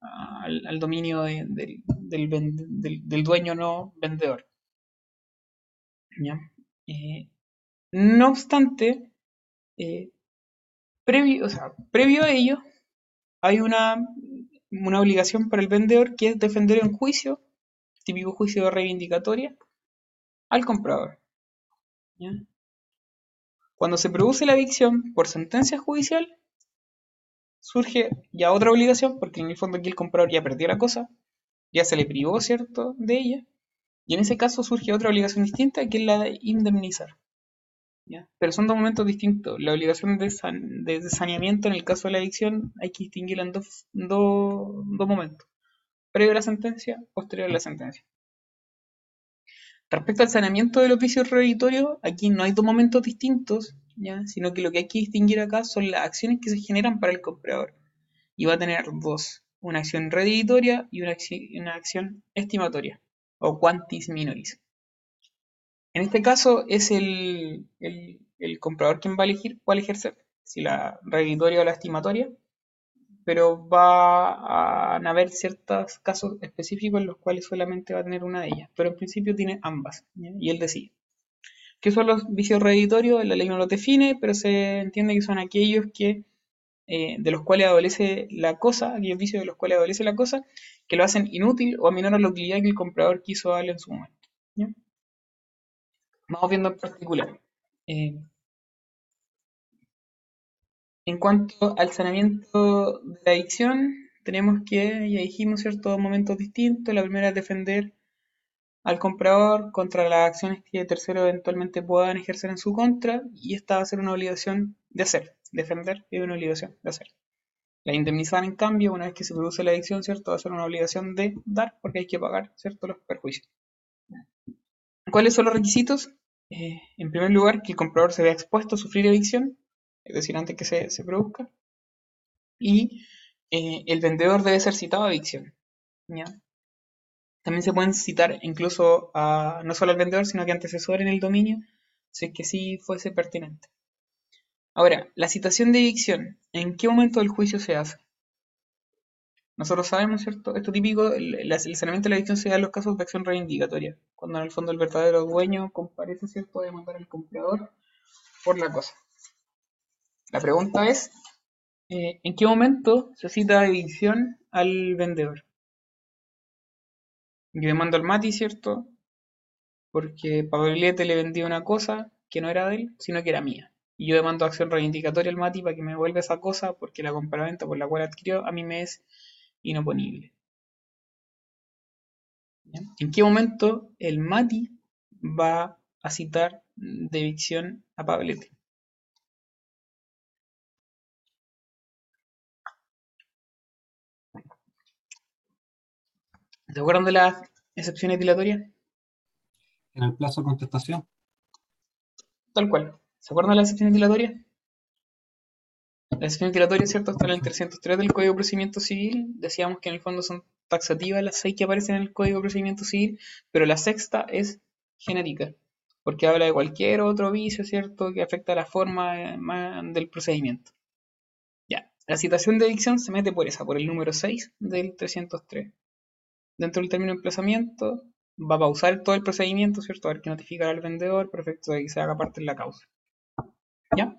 al, dominio del, dueño no vendedor. Eh, no obstante, eh, previo, previo a ello, hay una una obligación para el vendedor que es defender en juicio, típico juicio de reivindicatoria, al comprador. Cuando se produce la evicción por sentencia judicial, surge ya otra obligación, porque en el fondo aquí el comprador ya perdió la cosa, ya se le privó, ¿cierto?, de ella. Y en ese caso surge otra obligación distinta, que es la de indemnizar. Pero son dos momentos distintos. La obligación de, saneamiento en el caso de la adicción hay que distinguirla en dos, momentos. Previo a la sentencia, posterior a la sentencia. Respecto al saneamiento de los vicios aquí no hay dos momentos distintos, ¿ya? sino que lo que hay que distinguir acá son las acciones que se generan para el comprador. Y va a tener dos, una acción reditoria y una acción estimatoria, o quantis minoris. En este caso es el, el, comprador quien va a elegir cuál ejercer, si la reditoria o la estimatoria, pero va a haber ciertos casos específicos en los cuales solamente va a tener una de ellas, pero en principio tiene ambas, y él decide. ¿Qué son los vicios reeditorios? La ley no los define, pero se entiende que son aquellos que, eh, de los cuales adolece la cosa, aquellos vicios de los cuales adolece la cosa, que lo hacen inútil o a menor la utilidad que el comprador quiso darle en su momento. Vamos viendo en particular. Eh, en cuanto al saneamiento de la adicción, tenemos que, ya dijimos, ciertos momentos distintos. La primera es defender al comprador contra las acciones que terceros eventualmente puedan ejercer en su contra, y esta va a ser una obligación de hacer. Defender es una obligación de hacer. La indemnizar, en cambio, una vez que se produce la adicción, ¿cierto? Va a ser una obligación de dar porque hay que pagar, ¿cierto? Los perjuicios. ¿Cuáles son los requisitos? Eh, en primer lugar, que el comprador se vea expuesto a sufrir evicción es decir, antes que se, produzca. Y eh, el vendedor debe ser citado a evicción. También se pueden citar incluso no solo al vendedor, sino que antecesor en el dominio, si es que sí fuese pertinente. Ahora, la citación de evicción, ¿en qué momento del juicio se hace? Nosotros sabemos, ¿cierto? Esto típico, el, el, saneamiento de la evicción se da en los casos de acción reivindicatoria, cuando en el fondo el verdadero dueño comparece, ¿cierto?, de mandar al comprador por la cosa. La pregunta es, eh, ¿en qué momento se cita edición al vendedor? Yo demando al Mati, ¿cierto? Porque Pablete le vendió una cosa que no era de él, sino que era mía. Y yo demando acción reivindicatoria al Mati para que me devuelva esa cosa porque la compraventa por la cual adquirió a mí me es inoponible. ¿En qué momento el Mati va a citar de evicción a Pablete? ¿Se acuerdan de las excepciones dilatorias? En el plazo de contestación. Tal cual. ¿Se acuerdan de las excepciones dilatorias? Las excepciones dilatorias, ¿cierto? Están en el 303 del Código de Procedimiento Civil. Decíamos que en el fondo son taxativas las seis que aparecen en el Código de Procedimiento Civil, pero la sexta es genérica, porque habla de cualquier otro vicio, ¿cierto?, que afecta a la forma eh, del procedimiento. Ya, la citación de adicción se mete por esa, por el número 6 del 303 dentro del término de emplazamiento, va a pausar todo el procedimiento, ¿cierto? A ver que notificar al vendedor, perfecto, de que se haga parte de la causa. ¿Ya?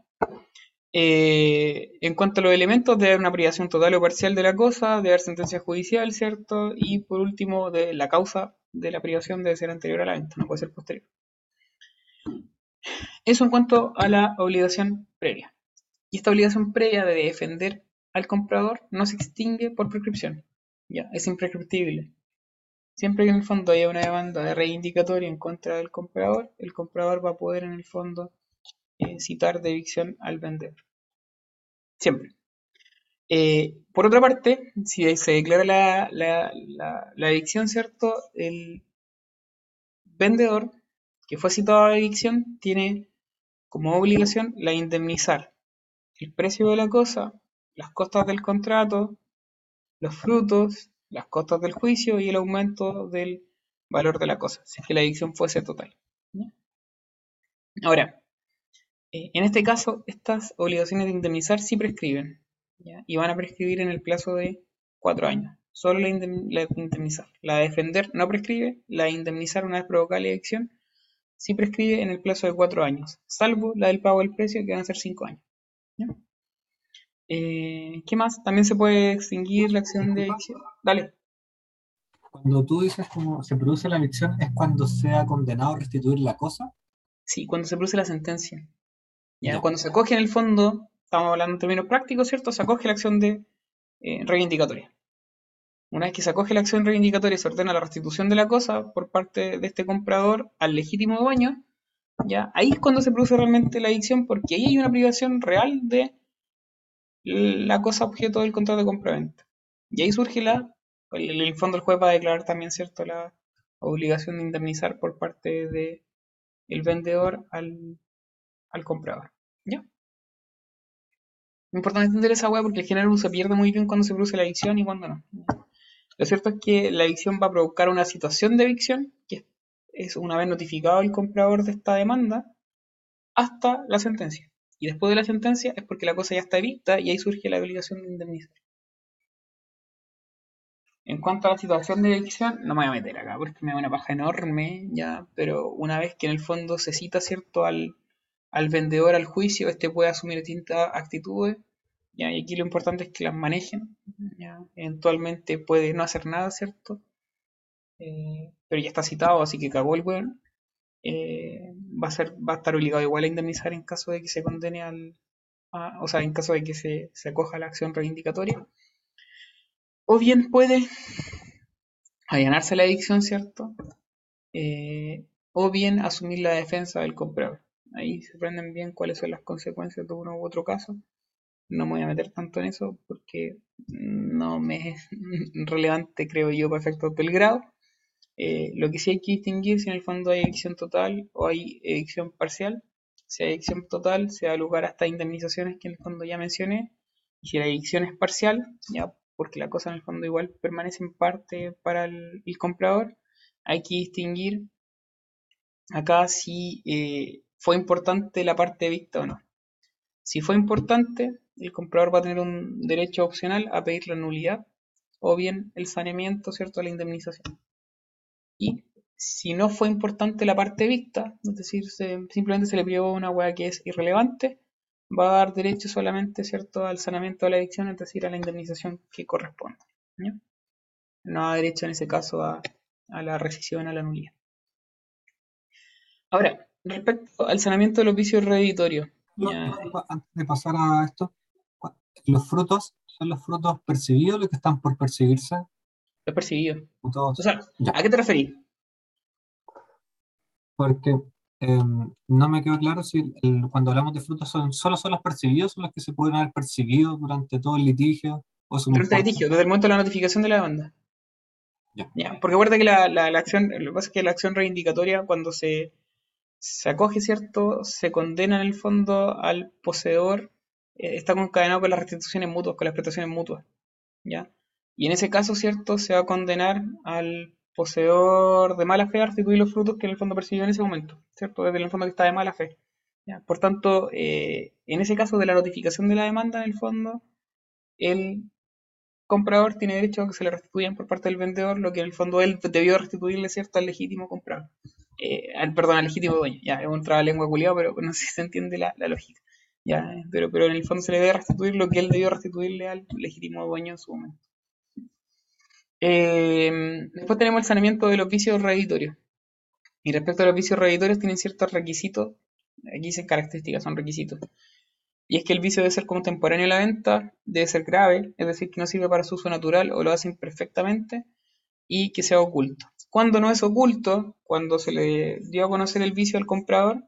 Eh, en cuanto a los elementos, de una privación total o parcial de la cosa, de haber sentencia judicial, ¿cierto? Y por último, de la causa de la privación debe ser anterior a la venta, no puede ser posterior. Eso en cuanto a la obligación previa. Y esta obligación previa de defender al comprador no se extingue por prescripción. Ya, es imprescriptible. Siempre que en el fondo haya una demanda de reivindicatoria en contra del comprador, el comprador va a poder en el fondo citar de evicción al vendedor. Siempre. Eh, por otra parte, si se declara la, la, la, ¿cierto? El vendedor que fue citado a evicción tiene como obligación la indemnizar el precio de la cosa, las costas del contrato, los frutos, las costas del juicio y el aumento del valor de la cosa, si es que la adicción fuese total. Ahora, en este caso, estas obligaciones de indemnizar sí prescriben y van a prescribir en el plazo de cuatro años. Solo la, indemnizar. La defender no prescribe, la indemnizar una vez provocada la adicción sí prescribe en el plazo de cuatro años, salvo la del pago del precio que van a ser cinco años. Eh, ¿Qué más? También se puede extinguir la acción de evicción. Dale. Cuando tú dices cómo se produce la evicción, ¿es cuando se ha condenado a restituir la cosa? Sí, cuando se produce la sentencia. Cuando se acoge en el fondo estamos hablando en términos prácticos, ¿cierto? Se acoge la acción de eh, reivindicatoria. Una vez que se acoge la acción reivindicatoria y se ordena la restitución de la cosa por parte de este comprador al legítimo dueño, ¿ya? Ahí es cuando se produce realmente la adicción porque ahí hay una privación real de la cosa objeto del contrato de compra-venta. Y ahí surge la, en el fondo el juez va a declarar también, ¿cierto?, la obligación de indemnizar por parte de vendedor al, al comprador. ¿Ya? Importante entender esa hueá porque el género se pierde muy bien cuando se produce la adicción y cuando no. Lo cierto es que la adicción va a provocar una situación de evicción, que es una vez notificado el comprador de esta demanda, hasta la sentencia. Y después de la sentencia es porque la cosa ya está evicta y ahí surge la obligación de indemnizar. En cuanto a la situación de evicción, no me voy a meter acá porque me da una paja enorme, ya, pero una vez que en el fondo se cita, ¿cierto?, al, al vendedor al juicio, este puede asumir distintas actitudes, y aquí lo importante es que las manejen, eventualmente puede no hacer nada, ¿cierto? Eh, pero ya está citado, así que cagó el weón. Eh, va, a ser, va a estar obligado igual a indemnizar en caso de que se condene al, o sea, en caso de que se, se acoja la acción reivindicatoria. O bien puede allanarse la adicción, ¿cierto? Eh, o bien asumir la defensa del comprador. Ahí se prenden bien cuáles son las consecuencias de uno u otro caso. No me voy a meter tanto en eso porque no me es [laughs] relevante, creo yo, para efectos del grado. Eh, lo que sí hay que distinguir si en el fondo hay evicción total o hay evicción parcial. Si hay evicción total, se da lugar a estas indemnizaciones que en el fondo ya mencioné. Y si la evicción es parcial, ya porque la cosa en el fondo igual permanece en parte para el, comprador, hay que distinguir acá si eh, fue importante la parte vista o no. Si fue importante, el comprador va a tener un derecho opcional a pedir la nulidad o bien el saneamiento, ¿cierto?, la indemnización. Y si no fue importante la parte vista, es decir, simplemente se le privó una hueá que es irrelevante, va a dar derecho solamente, ¿cierto?, al saneamiento de la adicción, es decir, a la indemnización que corresponde. No da derecho en ese caso a, a la rescisión, a la nulidad. Ahora, Respecto al saneamiento de los vicios reeditorios. antes de pasar a esto, los frutos son los frutos percibidos los que están por percibirse. Los percibidos. O sea, ¿a qué te referís? Porque em, no me quedó claro si cuando hablamos de frutos son solo son los percibidos o los que se pueden haber percibido durante todo el litigio. O durante el litigio, desde el momento de la notificación de la demanda. Ya. porque recuerda que la, la, acción, lo que pasa es que la acción reivindicatoria, cuando se se acoge, ¿cierto? Se condena en el fondo al poseedor, eh, está concadenado con las restituciones mutuas, con las prestaciones mutuas, ¿ya? Y en ese caso, ¿cierto? Se va a condenar al poseedor de mala fe a restituir los frutos que en el fondo percibió en ese momento, ¿cierto? Desde el fondo que está de mala fe. ¿ya? Por tanto, eh, en ese caso de la notificación de la demanda, en el fondo, el comprador tiene derecho a que se le restituyan por parte del vendedor lo que en el fondo él debió restituirle, ¿cierto?, al legítimo comprador eh, perdón, al legítimo dueño. Ya, es un lengua culiado, pero no sé si se entiende la, lógica. Ya, pero, pero en el fondo se le debe restituir lo que él debió restituirle al legítimo dueño en su momento. Eh, después tenemos el saneamiento de los vicios reeditorios. Y respecto a los vicios reeditorios tienen ciertos requisitos. Aquí dicen características, son requisitos. Y es que el vicio debe ser contemporáneo a la venta, debe ser grave, es decir, que no sirve para su uso natural o lo hace imperfectamente y que sea oculto. Cuando no es oculto, cuando se le dio a conocer el vicio al comprador,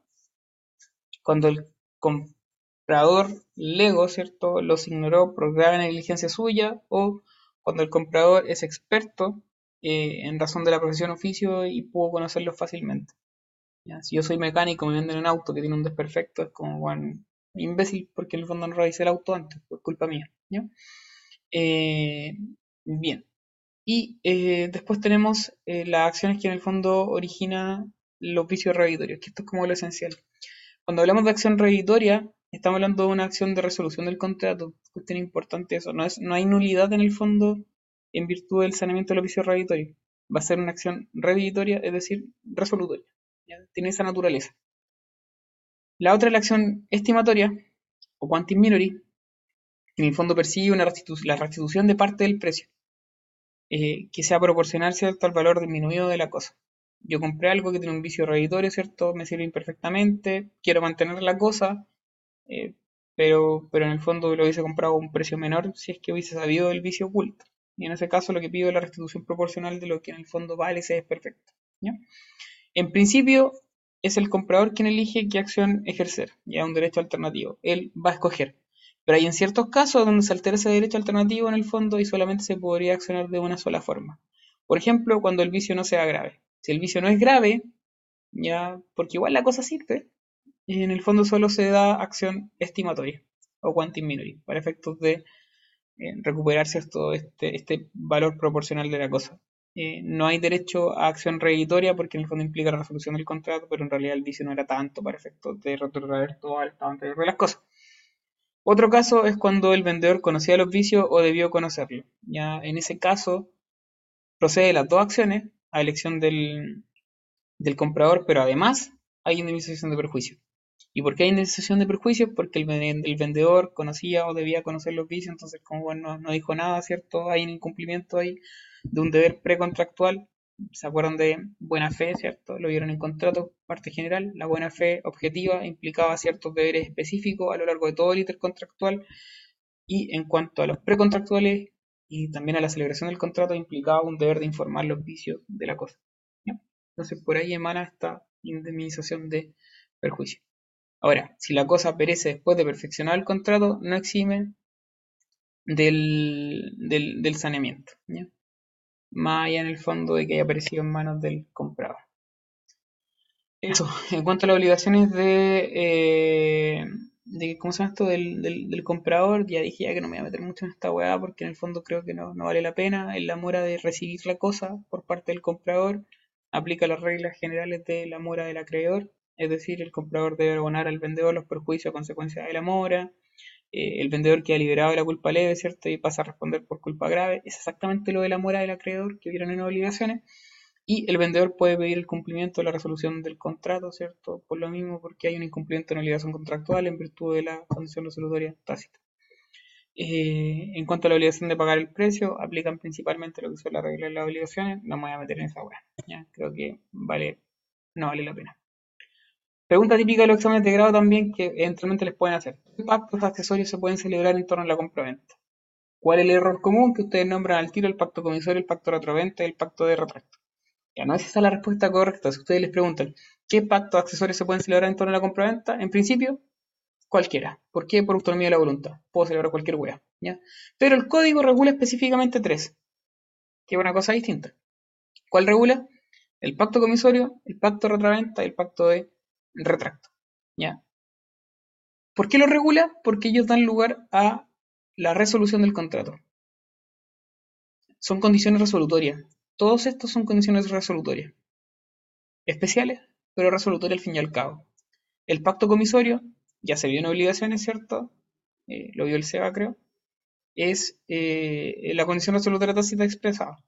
cuando el comprador lego, ¿cierto?, los ignoró por grave negligencia suya o cuando el comprador es experto eh, en razón de la profesión oficio y pudo conocerlo fácilmente. Si yo soy mecánico, me venden un auto que tiene un desperfecto, es como, bueno, imbécil porque en el fondo no revisé el auto antes, por culpa mía. Eh, bien, y eh, después tenemos eh, las acciones que en el fondo origina los vicios reeditorios, que esto es como lo esencial. Cuando hablamos de acción reeditoria, estamos hablando de una acción de resolución del contrato. Cuestión importante eso. No, hay nulidad en el fondo en virtud del saneamiento de los vicios reeditorios. Va a ser una acción reeditoria, es decir, resolutoria. Tiene esa naturaleza. La otra es la acción estimatoria, o quantum minori, en el fondo persigue una la restitución de parte del precio. Eh, que sea proporcional, al valor disminuido de la cosa. Yo compré algo que tiene un vicio reditorio, ¿cierto? Me sirve imperfectamente, quiero mantener la cosa, eh, pero, pero en el fondo lo hubiese comprado a un precio menor si es que hubiese sabido el vicio oculto. Y en ese caso lo que pido es la restitución proporcional de lo que en el fondo vale ese desperfecto. ¿ya? En principio es el comprador quien elige qué acción ejercer, ya un derecho alternativo. Él va a escoger. Pero hay en ciertos casos donde se altera ese derecho alternativo en el fondo y solamente se podría accionar de una sola forma. Por ejemplo, cuando el vicio no sea grave. Si el vicio no es grave, ya, porque igual la cosa sirve, en el fondo solo se da acción estimatoria o quantum minori para efectos de eh, recuperar cierto este, este valor proporcional de la cosa. Eh, no hay derecho a acción reditoria porque en el fondo implica la resolución del contrato, pero en realidad el vicio no era tanto para efectos de retrotraer todo el estado anterior de las cosas. Otro caso es cuando el vendedor conocía los vicios o debió conocerlos. Ya en ese caso procede las dos acciones a elección del, comprador, pero además hay indemnización de perjuicio. ¿Y por qué hay indemnización de perjuicios? Porque el, vendedor conocía o debía conocer los vicios, entonces como bueno, no dijo nada, ¿cierto? Hay un incumplimiento ahí de un deber precontractual. ¿Se acuerdan de buena fe, cierto? Lo vieron en contrato, parte general. La buena fe objetiva implicaba ciertos deberes específicos a lo largo de todo el intercontractual. Y en cuanto a los precontractuales y también a la celebración del contrato, implicaba un deber de informar los vicios de la cosa. Entonces por ahí emana esta indemnización de perjuicio. Ahora, si la cosa perece después de perfeccionar el contrato, no exime del, del, saneamiento. Más allá en el fondo de que haya aparecido en manos del comprador. Eso, en cuanto a las obligaciones de, eh, de ¿cómo se llama esto? Del, del, comprador, ya dije ya que no me voy a meter mucho en esta weá porque en el fondo creo que no, no vale la pena. En la mora de recibir la cosa por parte del comprador aplica las reglas generales de la mora del acreedor, es decir, el comprador debe abonar al vendedor los perjuicios a consecuencia de la mora, eh, el vendedor queda liberado de la culpa leve, ¿cierto? Y pasa a responder por culpa grave, es exactamente lo de la mora del acreedor que vieron en obligaciones, y el vendedor puede pedir el cumplimiento de la resolución del contrato, ¿cierto? Por lo mismo, porque hay un incumplimiento en obligación contractual en virtud de la condición resolutoria tácita. Eh, en cuanto a la obligación de pagar el precio, aplican principalmente lo que son las reglas de las obligaciones. No me voy a meter en esa hora. ¿ya? Creo que vale, no vale la pena. Pregunta típica de los exámenes de grado también que eventualmente les pueden hacer. ¿Qué pactos accesorios se pueden celebrar en torno a la compraventa? ¿Cuál es el error común que ustedes nombran al tiro? El pacto comisorio, el pacto retroventa y el pacto de retracto. Ya no es esa la respuesta correcta. Si ustedes les preguntan qué pactos accesorios se pueden celebrar en torno a la compraventa, en principio cualquiera. ¿Por qué? Por autonomía de la voluntad. Puedo celebrar cualquier wea. ¿ya? Pero el código regula específicamente tres, que es una cosa distinta. ¿Cuál regula? El pacto comisorio, el pacto retraventa y el pacto de retracto. ¿ya? ¿Por qué lo regula? Porque ellos dan lugar a la resolución del contrato. Son condiciones resolutorias. Todos estos son condiciones resolutorias. Especiales, pero resolutorias al fin y al cabo. El pacto comisorio ya se vio en obligaciones, ¿cierto? Eh, lo vio el SEBA, creo, es eh, la condición resolutoria tácita expresada.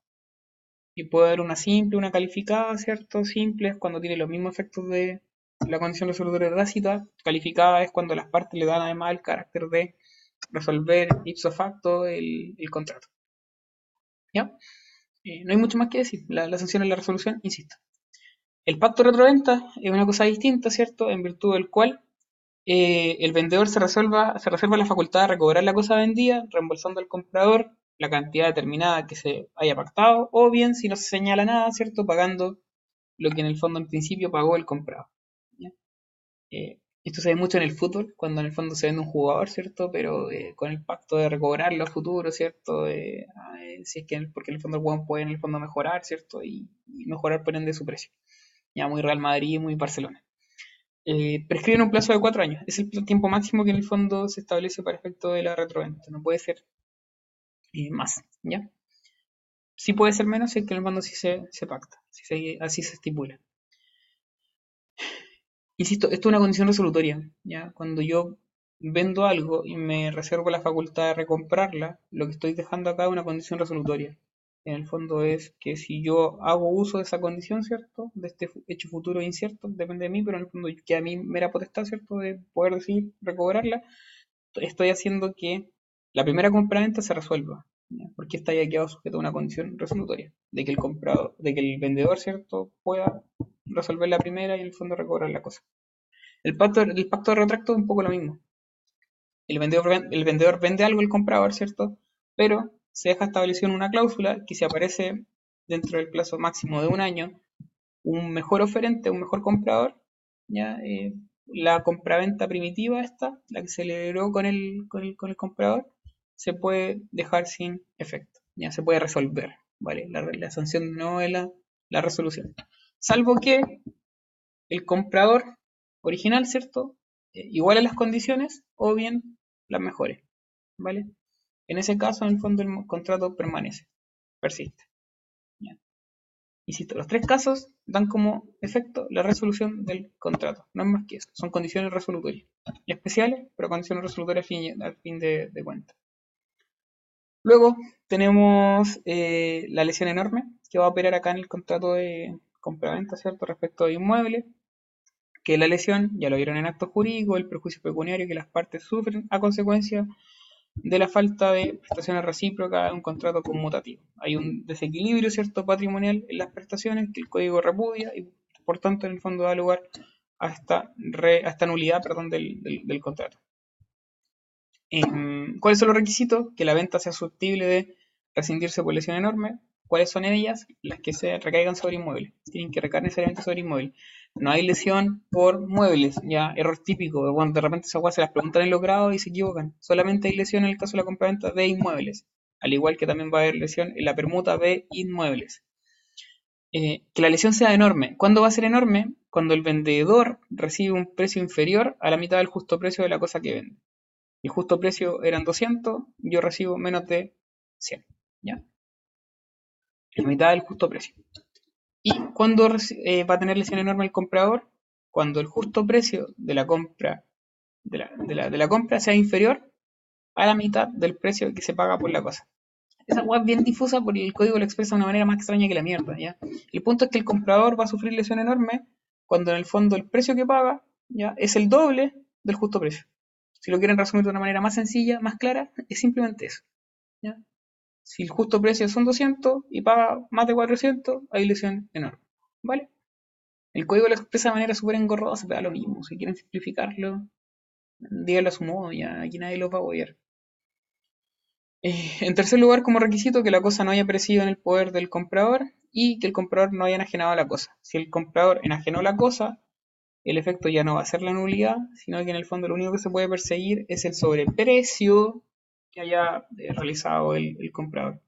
Y puede haber una simple, una calificada, ¿cierto? Simple es cuando tiene los mismos efectos de la condición resolutoria tácita. Calificada es cuando las partes le dan además el carácter de resolver ipso facto el, contrato. ¿Ya? Eh, no hay mucho más que decir. La, la sanción es la resolución, insisto. El pacto retroventa es una cosa distinta, ¿cierto? En virtud del cual eh, el vendedor se, resuelva, se reserva la facultad de recobrar la cosa vendida, reembolsando al comprador la cantidad determinada que se haya pactado, o bien, si no se señala nada, ¿cierto? Pagando lo que en el fondo en principio pagó el comprador. Eh, esto se ve mucho en el fútbol, cuando en el fondo se vende un jugador, ¿cierto? Pero eh, con el pacto de recobrarlo a futuro, ¿cierto? si es que, porque en el fondo el jugador puede en el fondo mejorar, ¿cierto? Y, mejorar por ende su precio. Ya muy Real Madrid y muy Barcelona eh, prescriben un plazo de cuatro años. Es el tiempo máximo que en el fondo se establece para efecto de la retroventa. No puede ser eh, más, ¿ya? Sí puede ser menos es que en el fondo sí se, pacta, si así se estipula. Insisto, esto es una condición resolutoria, ¿ya? Cuando yo vendo algo y me reservo la facultad de recomprarla, lo que estoy dejando acá es una condición resolutoria en el fondo es que si yo hago uso de esa condición, ¿cierto? De este hecho futuro incierto, depende de mí, pero en el fondo que a mí me era potestad, ¿cierto? De poder decir, recobrarla, estoy haciendo que la primera compra-venta se resuelva, porque está ya quedado sujeto a una condición resolutoria, de que el comprador, de que el vendedor, ¿cierto? Pueda resolver la primera y en el fondo recobrar la cosa. El pacto, el pacto de retracto es un poco lo mismo. el vendedor, vende algo al comprador, ¿cierto? Pero se deja establecido una cláusula que si aparece dentro del plazo máximo de un año un mejor oferente, un mejor comprador, ¿ya? Eh, la compraventa primitiva esta, la que se celebró con el, con el, comprador, se puede dejar sin efecto, ya se puede resolver, ¿vale? La, sanción no es la resolución. Salvo que el comprador original, ¿cierto? Eh, las condiciones o bien las mejores, ¿vale? En ese caso, en el fondo, el contrato permanece, persiste. Insisto, los tres casos dan como efecto la resolución del contrato. No es más que eso. Son condiciones resolutorias. especiales, pero condiciones resolutorias al fin, de, cuentas. Luego tenemos eh, la lesión enorme que va a operar acá en el contrato de compraventa, ¿cierto? Respecto de inmueble. Que la lesión, ya lo vieron en acto jurídico, el perjuicio pecuniario que las partes sufren a consecuencia de la falta de prestaciones recíprocas en un contrato conmutativo. Hay un desequilibrio cierto patrimonial en las prestaciones que el código repudia y por tanto en el fondo da lugar a esta, nulidad perdón, del, contrato. Em, ¿Cuáles son los requisitos? Que la venta sea susceptible de rescindirse por lesión enorme. ¿Cuáles son ellas? Las que se recaigan sobre inmuebles. Tienen que recaer necesariamente sobre inmuebles. No hay lesión por muebles, ya, error típico, cuando de repente esas se las preguntan en los grados y se equivocan. Solamente hay lesión en el caso de la compraventa de inmuebles, al igual que también va a haber lesión en la permuta de inmuebles. Eh, que la lesión sea enorme. ¿Cuándo va a ser enorme? Cuando el vendedor recibe un precio inferior a la mitad del justo precio de la cosa que vende. El justo precio eran 200, yo recibo menos de 100, ¿ya? La mitad del justo precio. ¿Y cuándo eh, va a tener lesión enorme el comprador? Cuando el justo precio de la compra de la, compra sea inferior a la mitad del precio que se paga por la cosa. Esa web bien difusa porque el código lo expresa de una manera más extraña que la mierda, ¿ya? El punto es que el comprador va a sufrir lesión enorme cuando en el fondo el precio que paga, ¿ya? Es el doble del justo precio. Si lo quieren resumir de una manera más sencilla, más clara, es simplemente eso. Si el justo precio son 200 y paga más de 400, hay lesión enorme. ¿Vale? El código lo expresa de manera súper engorrosa, pero da lo mismo. Si quieren simplificarlo, díganlo a su modo, ya aquí nadie lo va a apoyar. Eh, en tercer lugar, como requisito, que la cosa no haya aparecido en el poder del comprador y que el comprador no haya enajenado la cosa. Si el comprador enajenó la cosa, el efecto ya no va a ser la nulidad, sino que en el fondo lo único que se puede perseguir es el sobreprecio haya eh, realizado el, comprador.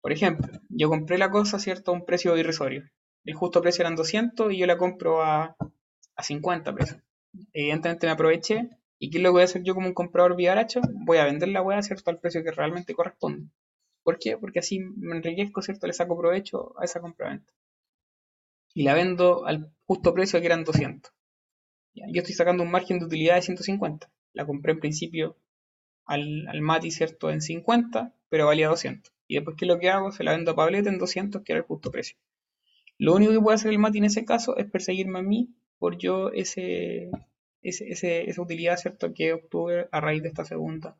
Por ejemplo, yo compré la cosa, ¿cierto? A un precio irrisorio. El justo precio eran 200 y yo la compro a, a 50 pesos. Evidentemente me aproveché. ¿Y qué es lo que voy a hacer yo como un comprador viaracho? Voy a vender la hueá, ¿cierto? Al precio que realmente corresponde. ¿Por qué? Porque así me enriquezco, ¿cierto? Le saco provecho a esa compraventa. Y la vendo al justo precio que eran 200. Yo estoy sacando un margen de utilidad de 150. La compré en principio al, al Mati, ¿cierto? En 50, pero valía 200. Y después, ¿qué es lo que hago? Se la vendo a Pablete en 200, que era el justo precio. Lo único que puede hacer el Mati en ese caso es perseguirme a mí por yo ese, ese, esa utilidad, ¿cierto? Que obtuve a raíz de esta segunda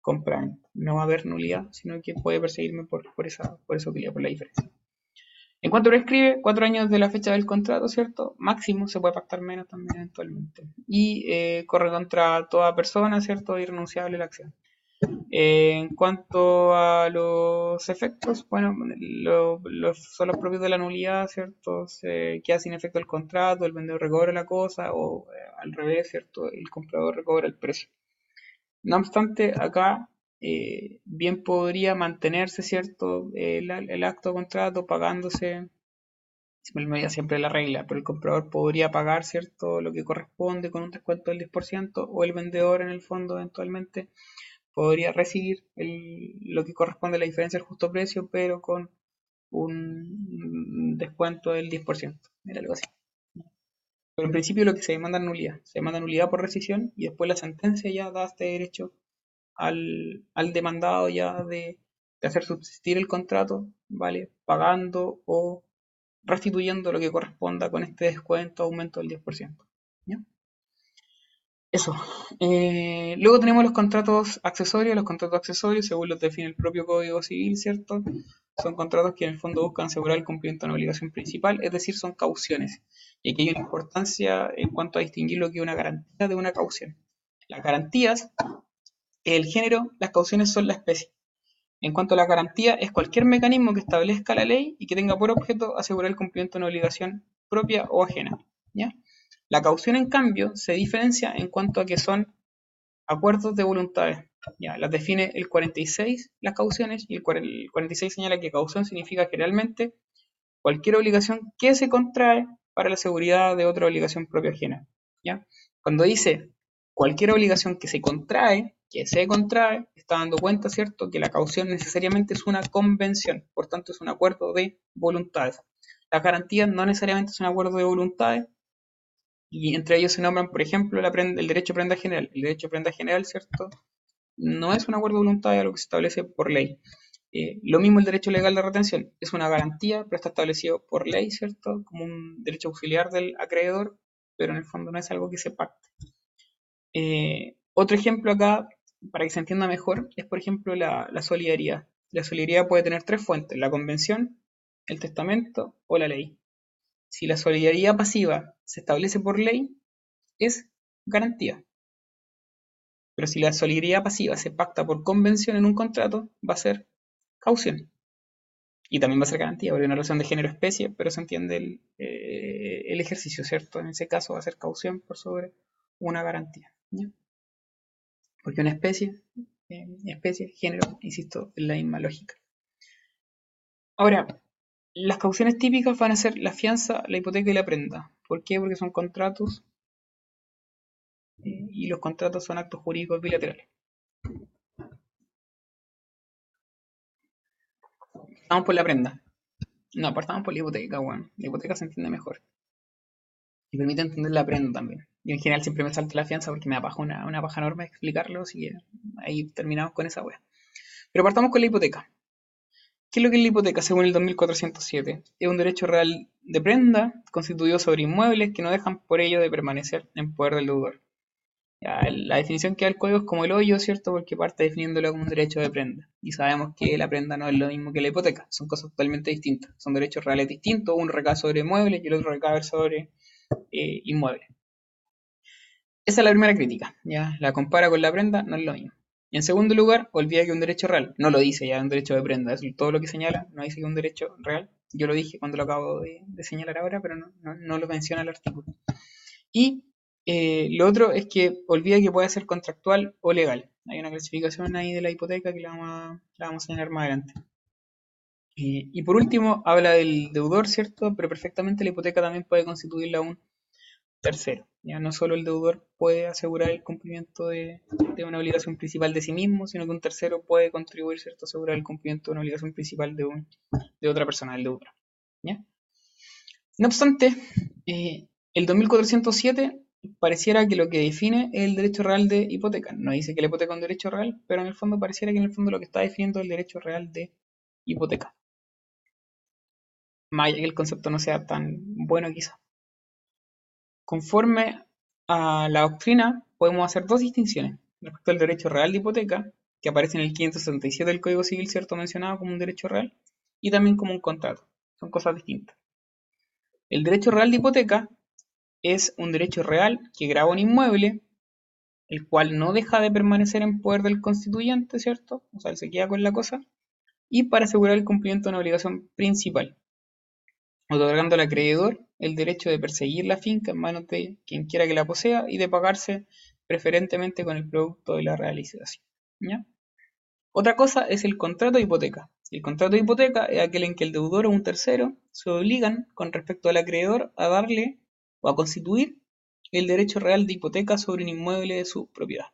compra. No va a haber nulidad, sino que puede perseguirme por, por, esa, por esa utilidad, por la diferencia. En cuanto prescribe, cuatro años de la fecha del contrato, ¿cierto? Máximo, se puede pactar menos también eventualmente. Y eh, corre contra toda persona, ¿cierto? Irrenunciable la acción. Eh, en cuanto a los efectos, bueno, son los propios de la nulidad, ¿cierto? Se queda sin efecto el contrato, el vendedor recobra la cosa o eh, al revés, ¿cierto? El comprador recobra el precio. No obstante, acá eh, bien podría mantenerse, ¿cierto? El, acto de contrato pagándose, siempre la regla, pero el comprador podría pagar, ¿cierto? Lo que corresponde con un descuento del 10% o el vendedor en el fondo eventualmente podría recibir lo que corresponde a la diferencia del justo precio, pero con un descuento del 10%. Era algo así. Pero en principio lo que se demanda es nulidad. Se demanda nulidad por rescisión y después la sentencia ya da este derecho al, demandado ya de, hacer subsistir el contrato, ¿vale? Pagando o restituyendo lo que corresponda con este descuento aumento del 10%. Eso. Eh, luego tenemos los contratos accesorios. Los contratos accesorios, según los define el propio Código Civil, ¿cierto? Son contratos que en el fondo buscan asegurar el cumplimiento de una obligación principal, es decir, son cauciones. Y aquí hay una importancia en cuanto a distinguir lo que es una garantía de una caución. Las garantías El género, las cauciones son la especie. En cuanto a la garantía, es cualquier mecanismo que establezca la ley y que tenga por objeto asegurar el cumplimiento de una obligación propia o ajena. ¿ya? La caución, en cambio, se diferencia en cuanto a que son acuerdos de voluntades. Ya, las define el 46, las cauciones, y el 46 señala que caución significa generalmente cualquier obligación que se contrae para la seguridad de otra obligación propia ajena. ¿ya? Cuando dice cualquier obligación que se contrae, que se contrae, está dando cuenta, ¿cierto?, que la caución necesariamente es una convención, por tanto es un acuerdo de voluntades. Las garantías no necesariamente son un acuerdo de voluntades, y entre ellos se nombran, por ejemplo, el derecho de prenda general. El derecho de prenda general, ¿cierto?, no es un acuerdo de voluntades a lo que se establece por ley. Eh, lo mismo el derecho legal de retención, es una garantía, pero está establecido por ley, ¿cierto?, como un derecho auxiliar del acreedor, pero en el fondo no es algo que se pacte. Eh, otro ejemplo acá, para que se entienda mejor, es por ejemplo la, solidaridad. La solidaridad puede tener tres fuentes, la convención, el testamento o la ley. Si la solidaridad pasiva se establece por ley, es garantía. Pero si la solidaridad pasiva se pacta por convención en un contrato, va a ser caución. Y también va a ser garantía, porque una relación de género-especie, pero se entiende el, eh, el, ejercicio, ¿cierto? En ese caso va a ser caución por sobre una garantía. Porque una especie, eh, especie, género, insisto, es la misma lógica. Ahora, las cauciones típicas van a ser la fianza, la hipoteca y la prenda. ¿Por qué? Porque son contratos eh, y los contratos son actos jurídicos bilaterales. Partamos por la prenda. No, partamos por la hipoteca, bueno. La hipoteca se entiende mejor. Y permite entender la prenda también. Yo en general siempre me salto la fianza porque me apaja una, una paja enorme explicarlo, así que ahí terminamos con esa wea. Pero partamos con la hipoteca. ¿Qué es lo que es la hipoteca según el 2407? Es un derecho real de prenda constituido sobre inmuebles que no dejan por ello de permanecer en poder del deudor. la definición que da el código es como el hoyo, ¿cierto? Porque parte definiéndolo como un derecho de prenda. Y sabemos que la prenda no es lo mismo que la hipoteca, son cosas totalmente distintas. Son derechos reales distintos, uno recae sobre inmuebles y el otro recae sobre eh, inmuebles. Esa es la primera crítica, ya la compara con la prenda, no es lo mismo. Y en segundo lugar, olvida que un derecho real, no lo dice ya un derecho de prenda, es todo lo que señala, no dice que un derecho real. Yo lo dije cuando lo acabo de, señalar ahora, pero no, lo menciona el artículo. Y eh, lo otro es que olvida que puede ser contractual o legal. Hay una clasificación ahí de la hipoteca que la vamos a, señalar más adelante. Eh, y por último, habla del deudor, ¿cierto? Pero perfectamente la hipoteca también puede constituirla un tercero. Ya no solo el deudor puede asegurar el cumplimiento de, una obligación principal de sí mismo, sino que un tercero puede contribuir ¿cierto? a asegurar el cumplimiento de una obligación principal de, un, de otra persona, del deudor. No obstante, eh, el 2407 pareciera que lo que define es el derecho real de hipoteca. No dice que la hipoteca es un derecho real, pero en el fondo pareciera que en el fondo lo que está definiendo es el derecho real de hipoteca. Más que el concepto no sea tan bueno quizá. Conforme a la doctrina, podemos hacer dos distinciones respecto al derecho real de hipoteca, que aparece en el 567 del Código Civil, ¿cierto? Mencionado como un derecho real, y también como un contrato. Son cosas distintas. El derecho real de hipoteca es un derecho real que graba un inmueble, el cual no deja de permanecer en poder del constituyente, ¿cierto? O sea, él se queda con la cosa, y para asegurar el cumplimiento de una obligación principal, otorgando al acreedor el derecho de perseguir la finca en manos de quien quiera que la posea y de pagarse preferentemente con el producto de la realización. Otra cosa es el contrato de hipoteca. El contrato de hipoteca es aquel en que el deudor o un tercero se obligan con respecto al acreedor a darle o a constituir el derecho real de hipoteca sobre un inmueble de su propiedad.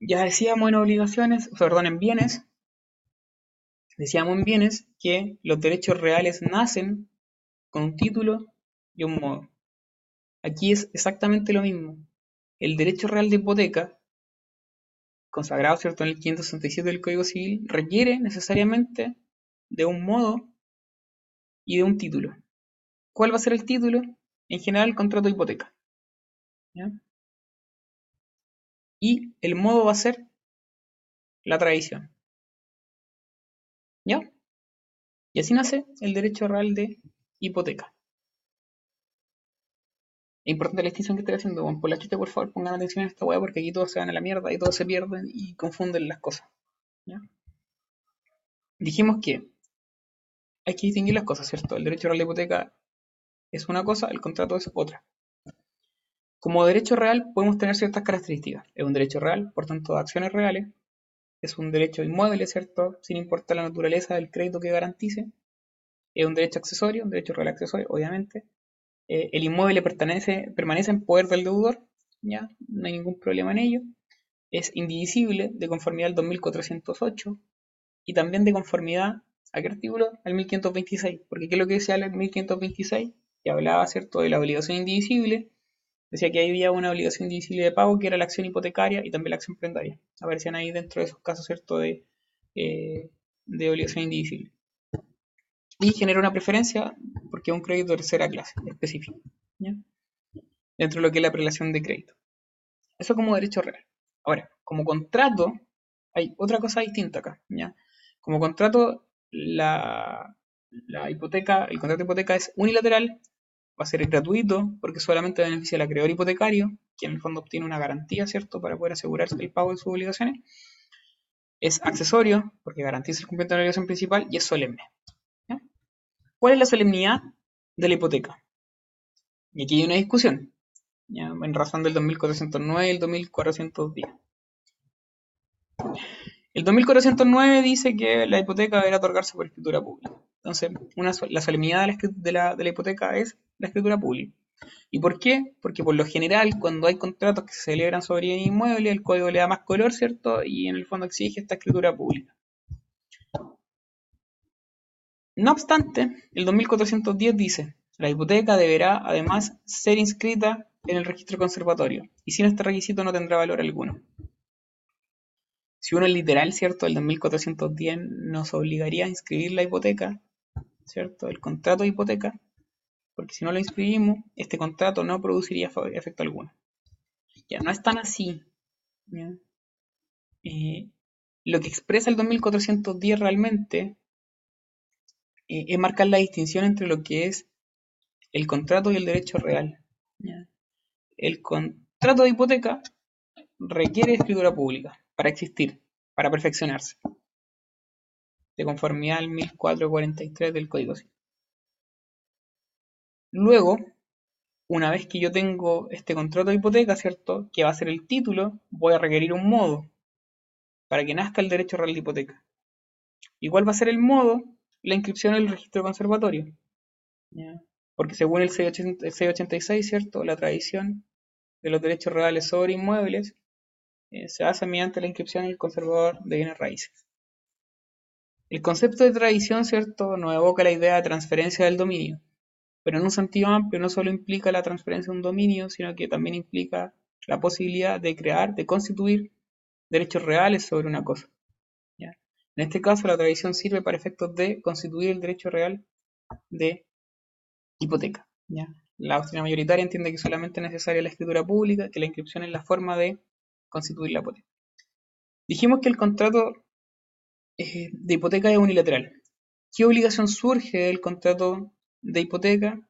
Ya decíamos en obligaciones, perdón, en bienes, Decíamos en bienes que los derechos reales nacen con un título y un modo. Aquí es exactamente lo mismo. El derecho real de hipoteca, consagrado ¿cierto? en el 567 del Código Civil, requiere necesariamente de un modo y de un título. ¿Cuál va a ser el título? En general, el contrato de hipoteca. Y el modo va a ser la tradición. Y así nace el derecho real de hipoteca. Es importante la distinción que estoy haciendo. Bueno, por la chucha, por favor, pongan atención a esta weá porque aquí todos se van a la mierda y todos se pierden y confunden las cosas. Dijimos que hay que distinguir las cosas, ¿cierto? El derecho real de hipoteca es una cosa, el contrato es otra. Como derecho real podemos tener ciertas características. Es un derecho real, por tanto, acciones reales. Es un derecho inmueble, ¿cierto? Sin importar la naturaleza del crédito que garantice. Es un derecho accesorio, un derecho real accesorio, obviamente. Eh, el inmueble pertenece, permanece en poder del deudor, ¿ya? No hay ningún problema en ello. Es indivisible de conformidad al 2408 y también de conformidad ¿a qué artículo? Al 1526. Porque ¿qué es lo que decía el 1526? Que hablaba, ¿cierto?, de la obligación indivisible decía que había una obligación indivisible de pago que era la acción hipotecaria y también la acción prendaria. Aparecían ahí dentro de esos casos, ¿cierto?, de, eh, de obligación indivisible. Y genera una preferencia porque es un crédito de tercera clase específico, dentro de lo que es la prelación de crédito. Eso como derecho real. Ahora, como contrato, hay otra cosa distinta acá. ¿ya? Como contrato, la, la hipoteca, el contrato de hipoteca es unilateral va a ser gratuito porque solamente beneficia al acreedor hipotecario, quien en el fondo obtiene una garantía, ¿cierto?, para poder asegurarse el pago de sus obligaciones. Es accesorio porque garantiza el cumplimiento de la obligación principal y es solemne. ¿Cuál es la solemnidad de la hipoteca? Y aquí hay una discusión, en razón del 2409 y el 2410. El 2409 dice que la hipoteca deberá otorgarse por escritura pública. Entonces, la solemnidad de la, hipoteca es la escritura pública. ¿Y por qué? Porque por lo general, cuando hay contratos que se celebran sobre inmueble, el código le da más color, ¿cierto? Y en el fondo exige esta escritura pública. No obstante, el 2410 dice, la hipoteca deberá además ser inscrita en el registro conservatorio y sin este requisito no tendrá valor alguno. Si uno es literal, ¿cierto? El 2410 nos obligaría a inscribir la hipoteca ¿cierto? El contrato de hipoteca, porque si no lo inscribimos, este contrato no produciría efecto alguno. Ya, no es tan así. Eh, lo que expresa el 2410 realmente eh, es marcar la distinción entre lo que es el contrato y el derecho real. El contrato de hipoteca requiere escritura pública para existir, para perfeccionarse de conformidad al 1443 del Código Civil. Luego, una vez que yo tengo este contrato de hipoteca, ¿cierto? Que va a ser el título, voy a requerir un modo para que nazca el derecho real de hipoteca. Igual va a ser el modo? La inscripción en el registro conservatorio. Porque según el 686, ¿cierto? La tradición de los derechos reales sobre inmuebles eh, se hace mediante la inscripción en el conservador de bienes raíces. El concepto de tradición, ¿cierto?, nos evoca la idea de transferencia del dominio, pero en un sentido amplio no solo implica la transferencia de un dominio, sino que también implica la posibilidad de crear, de constituir derechos reales sobre una cosa. En este caso, la tradición sirve para efectos de constituir el derecho real de hipoteca. La doctrina mayoritaria entiende que solamente es necesaria la escritura pública, que la inscripción es la forma de constituir la hipoteca. Dijimos que el contrato de hipoteca es unilateral. ¿Qué obligación surge del contrato de hipoteca?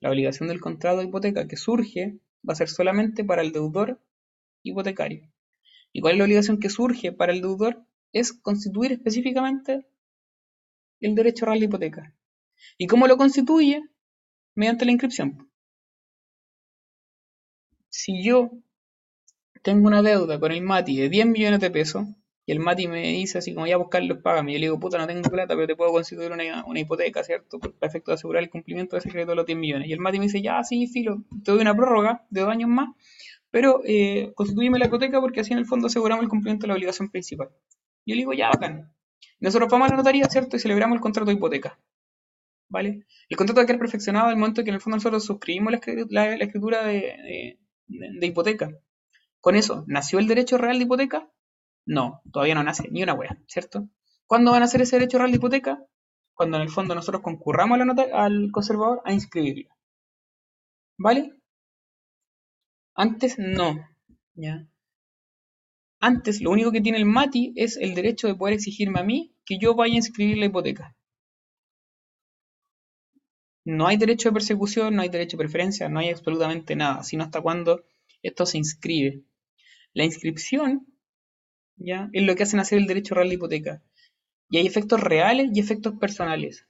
La obligación del contrato de hipoteca que surge va a ser solamente para el deudor hipotecario. ¿Y cuál es la obligación que surge para el deudor? Es constituir específicamente el derecho real de hipoteca. ¿Y cómo lo constituye? Mediante la inscripción. Si yo tengo una deuda con el MATI de 10 millones de pesos, y el Mati me dice así como, ya pues, págame. Y yo le digo, puta, no tengo plata, pero te puedo constituir una, hipoteca, ¿cierto? Para efecto de asegurar el cumplimiento de ese crédito de los 10 millones. Y el Mati me dice, ya, sí, filo, te doy una prórroga de dos años más, pero eh, la hipoteca porque así en el fondo aseguramos el cumplimiento de la obligación principal. Yo le digo, ya, bacán. Nosotros vamos a la notaría, ¿cierto? Y celebramos el contrato de hipoteca. ¿Vale? El contrato va a quedar perfeccionado al momento que en el fondo nosotros suscribimos la, escritura de hipoteca. Con eso, ¿nació el derecho real de hipoteca? No, todavía no nace ni una wea, ¿cierto? ¿Cuándo van a hacer ese derecho real de hipoteca? Cuando en el fondo nosotros concurramos a la nota, al conservador a inscribirla. ¿Vale? Antes no. ¿ya? Antes lo único que tiene el MATI es el derecho de poder exigirme a mí que yo vaya a inscribir la hipoteca. no hay derecho de persecución, no hay derecho de preferencia, no hay absolutamente nada, sino hasta cuando esto se inscribe. La inscripción ¿ya? es lo que hacen hacer el derecho real de hipoteca. Y hay efectos reales y efectos personales.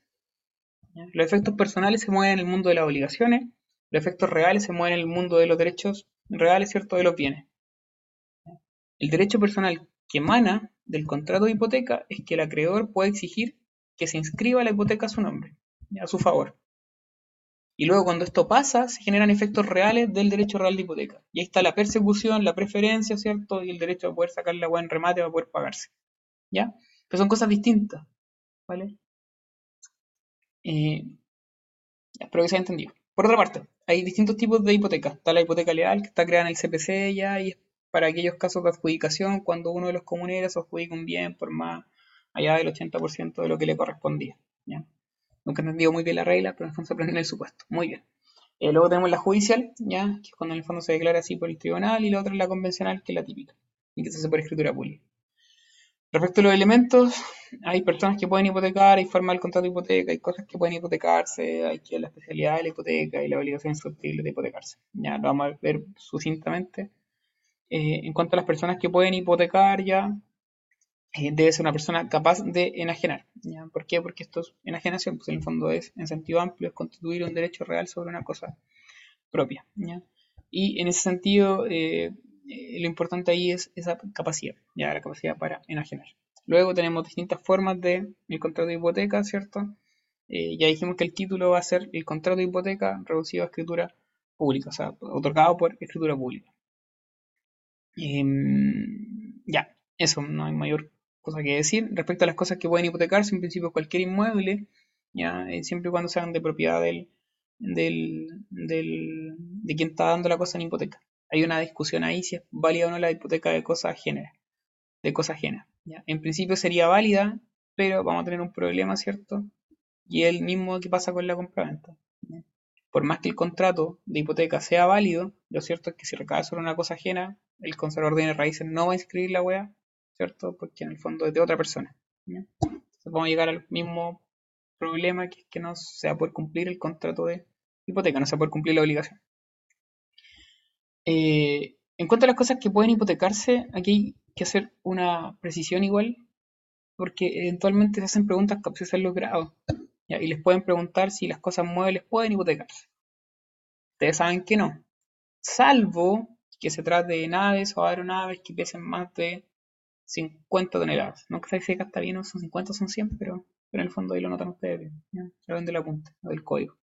Los efectos personales se mueven en el mundo de las obligaciones, los efectos reales se mueven en el mundo de los derechos reales, ¿cierto?, de los bienes. El derecho personal que emana del contrato de hipoteca es que el acreedor puede exigir que se inscriba la hipoteca a su nombre, a su favor. Y luego cuando esto pasa, se generan efectos reales del derecho real de hipoteca. Y ahí está la persecución, la preferencia, ¿cierto? Y el derecho a poder sacar la agua en remate para poder pagarse. ¿Ya? Pero son cosas distintas. ¿Vale? Eh, espero que se haya entendido. Por otra parte, hay distintos tipos de hipoteca. Está la hipoteca legal, que está creada en el CPC ya, y es para aquellos casos de adjudicación, cuando uno de los comuneros adjudica un bien por más allá del 80% de lo que le correspondía. ¿ya? Nunca he entendido muy bien la regla, pero en el fondo se aprende en el supuesto. Muy bien. Eh, luego tenemos la judicial, ¿ya? que es cuando en el fondo se declara así por el tribunal, y la otra es la convencional, que es la típica, y que se hace por escritura pública. Respecto a los elementos, hay personas que pueden hipotecar, hay forma del contrato de hipoteca, hay cosas que pueden hipotecarse, hay que la especialidad de la hipoteca y la obligación susceptible de hipotecarse. Ya lo vamos a ver sucintamente. Eh, en cuanto a las personas que pueden hipotecar, ya eh, debe ser una persona capaz de enajenar. ¿ya? ¿Por qué? Porque esto es enajenación, pues en el fondo es, en sentido amplio, es constituir un derecho real sobre una cosa propia. ¿ya? Y en ese sentido, eh, eh, lo importante ahí es esa capacidad, ya la capacidad para enajenar. Luego tenemos distintas formas de el contrato de hipoteca, ¿cierto? ya dijimos que el título va a ser el contrato de hipoteca reducido a escritura pública, o sea, otorgado por escritura pública. Em, ya, eso, no hay mayor cosa que decir. Respecto a las cosas que pueden hipotecarse, en principio cualquier inmueble, ya eh, siempre y cuando sean de propiedad del, del, del, de quien está dando la cosa en hipoteca. Hay una discusión ahí si es válida o no la hipoteca de cosas ajenas. De cosas ajenas. ¿ya? En principio sería válida, pero vamos a tener un problema, ¿cierto? Y el mismo que pasa con la compraventa. Por más que el contrato de hipoteca sea válido, lo cierto es que si recae sobre una cosa ajena, el conservador de raíces no va a inscribir la wea ¿cierto? Porque en el fondo es de otra persona. Entonces vamos a llegar al mismo problema que es que no se va a poder cumplir el contrato de hipoteca, no se va a poder cumplir la obligación. Eh, en cuanto a las cosas que pueden hipotecarse, aquí hay que hacer una precisión igual, porque eventualmente se hacen preguntas capciosas los grados, y les pueden preguntar si las cosas muebles pueden hipotecarse. Ustedes saben que no, salvo que se trate de naves o aeronaves que pesen más de 50 toneladas. No sé si acá está bien, son 50 son 100, pero, pero en el fondo ahí lo notan ustedes bien. Ven de la punta, del código.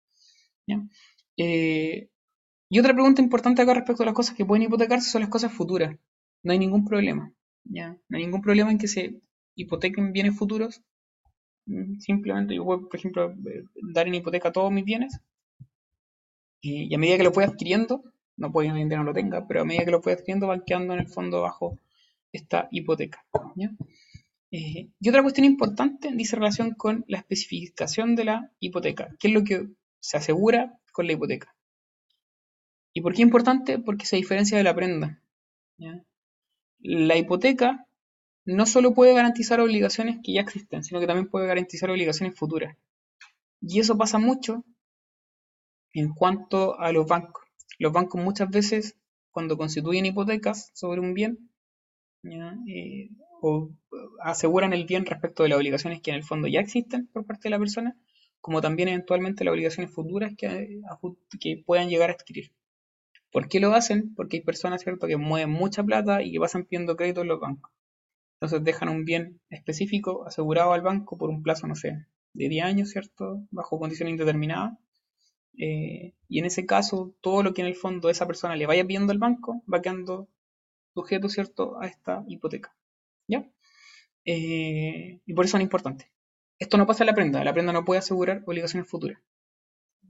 Eh, y otra pregunta importante acá respecto a las cosas que pueden hipotecarse son las cosas futuras. No hay ningún problema. ¿ya? No hay ningún problema en que se hipotequen bienes futuros. Mm, simplemente yo puedo, por ejemplo, eh, dar en hipoteca todos mis bienes. Y, a medida que lo voy adquiriendo, no puedo que no lo tenga, pero a medida que lo voy adquiriendo van quedando en el fondo bajo esta hipoteca. Eh, y otra cuestión importante dice relación con la especificación de la hipoteca. ¿Qué es lo que se asegura con la hipoteca? ¿Y por qué es importante? Porque se diferencia de la prenda. La hipoteca no solo puede garantizar obligaciones que ya existen, sino que también puede garantizar obligaciones futuras. Y eso pasa mucho en cuanto a los bancos. Los bancos muchas veces, cuando constituyen hipotecas sobre un bien, eh, o aseguran el bien respecto de las obligaciones que en el fondo ya existen por parte de la persona, como también eventualmente las obligaciones futuras que, puedan llegar a adquirir. ¿Por qué lo hacen? Porque hay personas, ¿cierto?, que mueven mucha plata y que pasan pidiendo crédito en los bancos. Entonces dejan un bien específico asegurado al banco por un plazo, no sé, de 10 años, ¿cierto?, bajo condiciones indeterminadas. Eh, y en ese caso, todo lo que en el fondo esa persona le vaya pidiendo al banco va quedando sujeto, ¿cierto?, a esta hipoteca. ¿Ya? Eh, y por eso es importante. Esto no pasa en la prenda, la prenda no puede asegurar obligaciones futuras.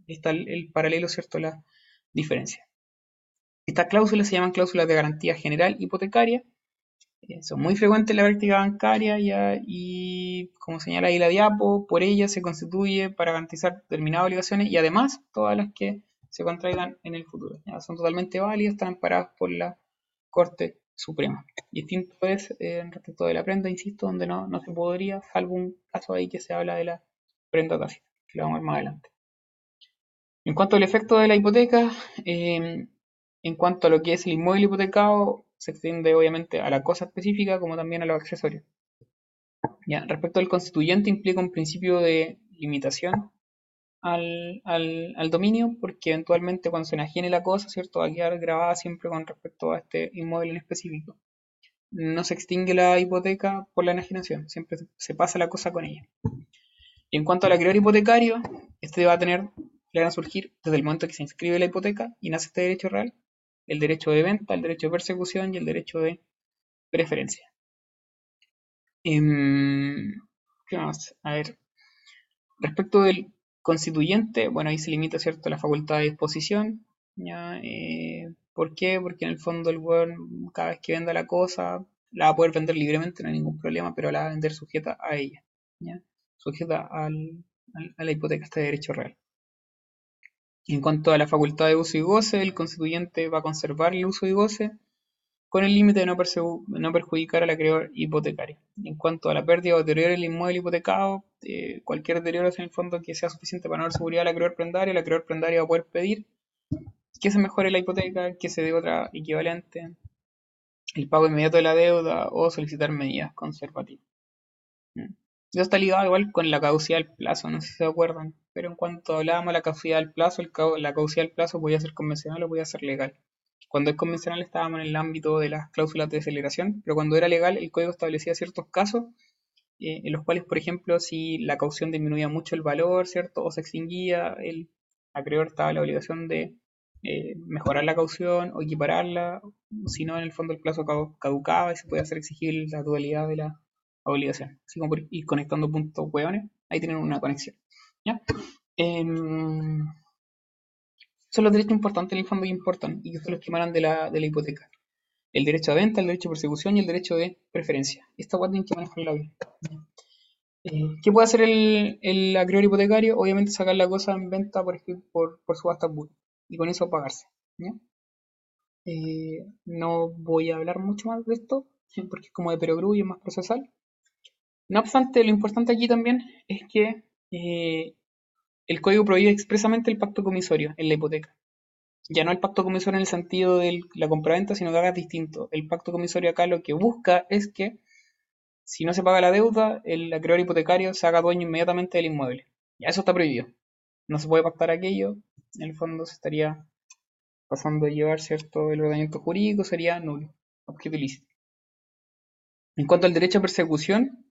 está el, paralelo, ¿cierto?, la diferencia. Estas cláusulas se llaman cláusulas de garantía general hipotecaria. Eh, son muy frecuentes en la práctica bancaria ya, y, como señala ahí la diapo, por ellas se constituye para garantizar determinadas obligaciones y además todas las que se contraigan en el futuro. Son totalmente válidas, están amparadas por la Corte Suprema. Distinto es eh, respecto de la prenda, insisto, donde no, no se podría, salvo un caso ahí que se habla de la prenda tácita, que lo vamos a ver más adelante. En cuanto al efecto de la hipoteca, eh, en cuanto a lo que es el inmueble hipotecado, se extiende obviamente a la cosa específica como también a los accesorios. Ya, respecto al constituyente, implica un principio de limitación al, al, dominio, porque eventualmente cuando se enajene la cosa, ¿cierto? Va a quedar grabada siempre con respecto a este inmueble en específico. No se extingue la hipoteca por la enajenación, siempre se pasa la cosa con ella. Y en cuanto al acreedor hipotecario, este va a tener, le van a surgir desde el momento que se inscribe la hipoteca y nace este derecho real, el derecho de venta, el derecho de persecución y el derecho de preferencia. Eh, ¿Qué más? A ver. Respecto del constituyente, bueno, ahí se limita, ¿cierto?, la facultad de disposición. ¿ya? Eh, ¿Por qué? Porque en el fondo el weón, cada vez que venda la cosa, la va a poder vender libremente, no hay ningún problema, pero la va a vender sujeta a ella. ¿ya? Sujeta al, al, a la hipoteca, este derecho real. En cuanto a la facultad de uso y goce, el constituyente va a conservar el uso y goce con el límite de no, perjudicar al acreedor hipotecario. En cuanto a la pérdida o deterioro del inmueble hipotecado, eh, cualquier deterioro en el fondo que sea suficiente para no dar seguridad al acreedor prendario, el acreedor prendario va a poder pedir que se mejore la hipoteca, que se dé otra equivalente, el pago inmediato de la deuda o solicitar medidas conservativas. Eso está ligado igual con la caducidad del plazo, no sé si se acuerdan, pero en cuanto hablábamos de la caducidad del plazo, la caducidad del plazo podía ser convencional o podía ser legal. Cuando es convencional estábamos en el ámbito de las cláusulas de aceleración, pero cuando era legal el código establecía ciertos casos eh, en los cuales, por ejemplo, si la caución disminuía mucho el valor, ¿cierto? O se extinguía, el acreedor estaba la obligación de eh, mejorar la caución o equipararla, si no, en el fondo el plazo caducaba y se podía hacer exigir la dualidad de la obligación. Así como ir conectando puntos hueones, ahí tienen una conexión. ¿ya? Eh, son los derechos importantes en el fondo que importan y que son los que de la, de la hipoteca. El derecho a venta, el derecho de persecución y el derecho de preferencia. Esta guardia tienen que manejarla bien. Eh, ¿Qué puede hacer el, el acreedor hipotecario? Obviamente sacar la cosa en venta por, por, por subasta y con eso pagarse. Eh, no voy a hablar mucho más de esto porque es como de perogrullo y es más procesal. No obstante, lo importante aquí también es que eh, el código prohíbe expresamente el pacto comisorio en la hipoteca. Ya no el pacto comisorio en el sentido de la compraventa, sino que haga distinto. El pacto comisorio acá lo que busca es que si no se paga la deuda, el acreedor hipotecario se haga dueño inmediatamente del inmueble. Ya eso está prohibido. No se puede pactar aquello. En el fondo se estaría pasando a llevar cierto el ordenamiento jurídico, sería nulo, objeto ilícito. En cuanto al derecho a persecución,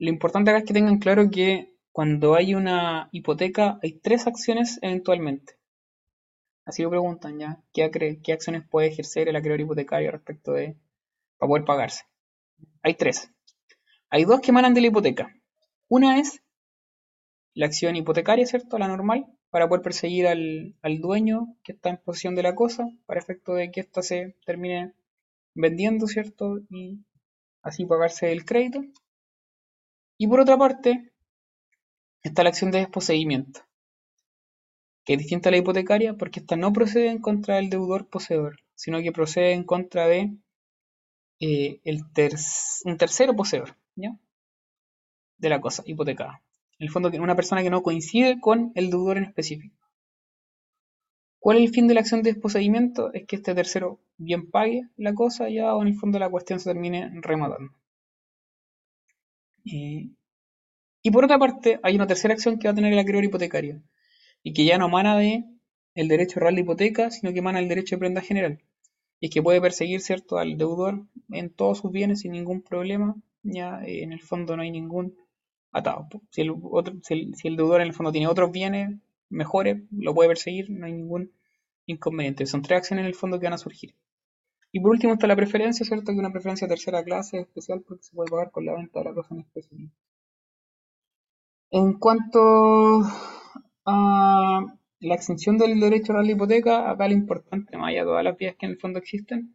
lo importante acá es que tengan claro que cuando hay una hipoteca, hay tres acciones eventualmente. Así lo preguntan ya, ¿qué, acciones puede ejercer el acreedor hipotecario respecto de, para poder pagarse? Hay tres. Hay dos que emanan de la hipoteca. Una es la acción hipotecaria, ¿cierto? La normal, para poder perseguir al, al dueño que está en posesión de la cosa, para efecto de que ésta se termine vendiendo, ¿cierto? Y así pagarse el crédito. Y por otra parte, está la acción de desposeimiento, que es distinta a la hipotecaria porque esta no procede en contra del deudor poseedor, sino que procede en contra de eh, un tercero poseedor de la cosa hipotecada. En el fondo, una persona que no coincide con el deudor en específico. ¿Cuál es el fin de la acción de desposeimiento? Es que este tercero bien pague la cosa ya o en el fondo la cuestión se termine rematando. Eh, y por otra parte, hay una tercera acción que va a tener el acreedor hipotecario y que ya no emana de el derecho real de hipoteca, sino que emana del derecho de prenda general. Y es que puede perseguir, ¿cierto?, al deudor en todos sus bienes sin ningún problema. Ya eh, en el fondo no hay ningún atado. El, si, el, si el deudor en el fondo tiene otros bienes mejores, lo puede perseguir, no hay ningún inconveniente. Son tres acciones en el fondo que van a surgir. Y por último está la preferencia, ¿cierto? Que una preferencia de tercera clase especial porque se puede pagar con la venta de la cosa en específico. En cuanto a la extensión del derecho a la hipoteca, acá lo importante, más allá de todas las vías que en el fondo existen,